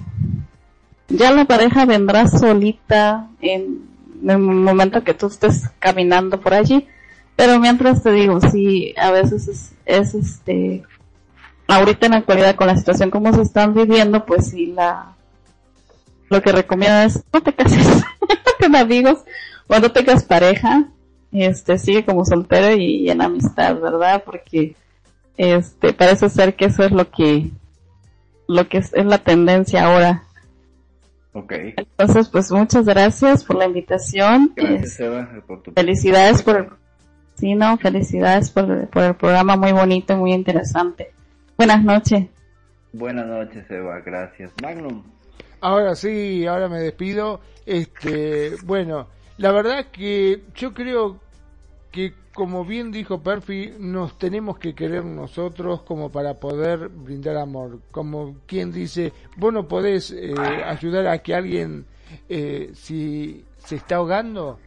[SPEAKER 5] ya la pareja vendrá solita en, el momento que tú estés caminando por allí. Pero mientras te digo, si a veces es, es este, ahorita en la actualidad con la situación como se están viviendo, pues si la, lo que recomiendo es no te cases con amigos o no tengas pareja, este, sigue como soltero y, en amistad, ¿verdad? Porque, este, parece ser que eso es lo que, lo que es, la tendencia ahora.
[SPEAKER 2] Ok.
[SPEAKER 5] Entonces, pues muchas gracias por la invitación.
[SPEAKER 2] Gracias, Eva, por
[SPEAKER 5] tu Felicidades por el, sí, no, felicidades por, por el programa muy bonito y muy interesante. Buenas noches.
[SPEAKER 2] Buenas noches, Eva, gracias. Magnum.
[SPEAKER 4] Ahora sí, ahora me despido. Este, bueno, la verdad que yo creo que como bien dijo Perfi, nos tenemos que querer nosotros como para poder brindar amor. Como quien dice, vos no podés eh, ayudar a que alguien, eh, si se está ahogando,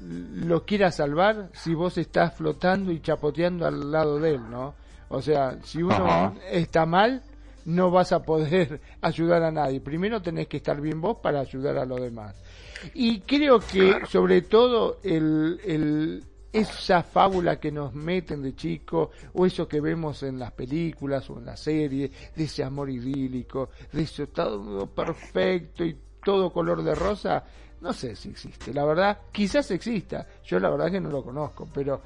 [SPEAKER 4] lo quiera salvar si vos estás flotando y chapoteando al lado de él, ¿no? O sea, si uno está mal, no vas a poder ayudar a nadie. Primero tenés que estar bien vos para ayudar a los demás. Y creo que sobre todo el, el, esa fábula que nos meten de chico o eso que vemos en las películas o en las series de ese amor idílico, de eso todo perfecto y todo color de rosa, no sé si existe. La verdad, quizás exista. Yo la verdad que no lo conozco, pero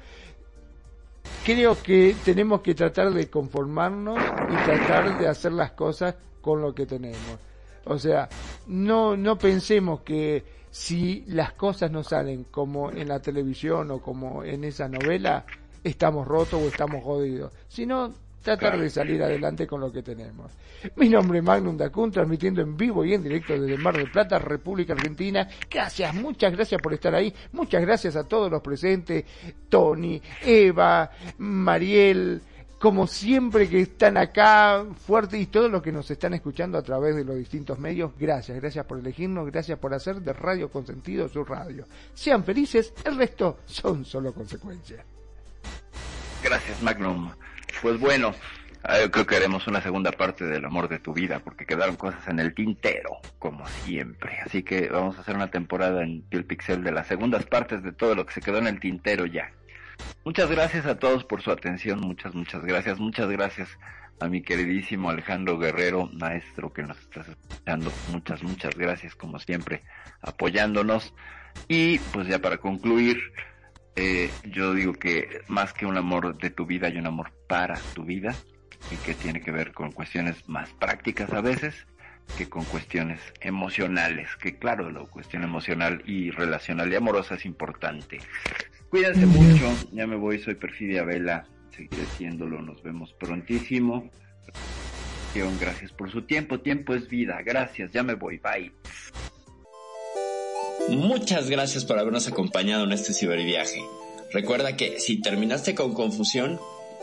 [SPEAKER 4] creo que tenemos que tratar de conformarnos y tratar de hacer las cosas con lo que tenemos. O sea, no, no pensemos que si las cosas no salen como en la televisión o como en esa novela, estamos rotos o estamos jodidos, sino tratar de salir adelante con lo que tenemos. Mi nombre es Magnum Dacun, transmitiendo en vivo y en directo desde Mar del Plata, República Argentina. Gracias, muchas gracias por estar ahí. Muchas gracias a todos los presentes, Tony, Eva, Mariel, como siempre que están acá fuerte y todos los que nos están escuchando a través de los distintos medios, gracias, gracias por elegirnos, gracias por hacer de Radio Consentido su radio. Sean felices, el resto son solo consecuencias.
[SPEAKER 2] Gracias, Magnum. Pues bueno, yo creo que haremos una segunda parte del amor de tu vida, porque quedaron cosas en el tintero, como siempre. Así que vamos a hacer una temporada en Piel Pixel de las segundas partes de todo lo que se quedó en el tintero ya. Muchas gracias a todos por su atención, muchas, muchas gracias. Muchas gracias a mi queridísimo Alejandro Guerrero, maestro que nos estás escuchando. Muchas, muchas gracias, como siempre, apoyándonos. Y pues ya para concluir, eh, yo digo que más que un amor de tu vida hay un amor para tu vida y que tiene que ver con cuestiones más prácticas a veces que con cuestiones emocionales, que claro, la cuestión emocional y relacional y amorosa es importante. Cuídense mucho, ya me voy, soy Perfidia Vela, seguiré siéndolo, nos vemos prontísimo. Gracias por su tiempo, tiempo es vida, gracias, ya me voy, bye.
[SPEAKER 6] Muchas gracias por habernos acompañado en este ciberviaje. Recuerda que si terminaste con confusión,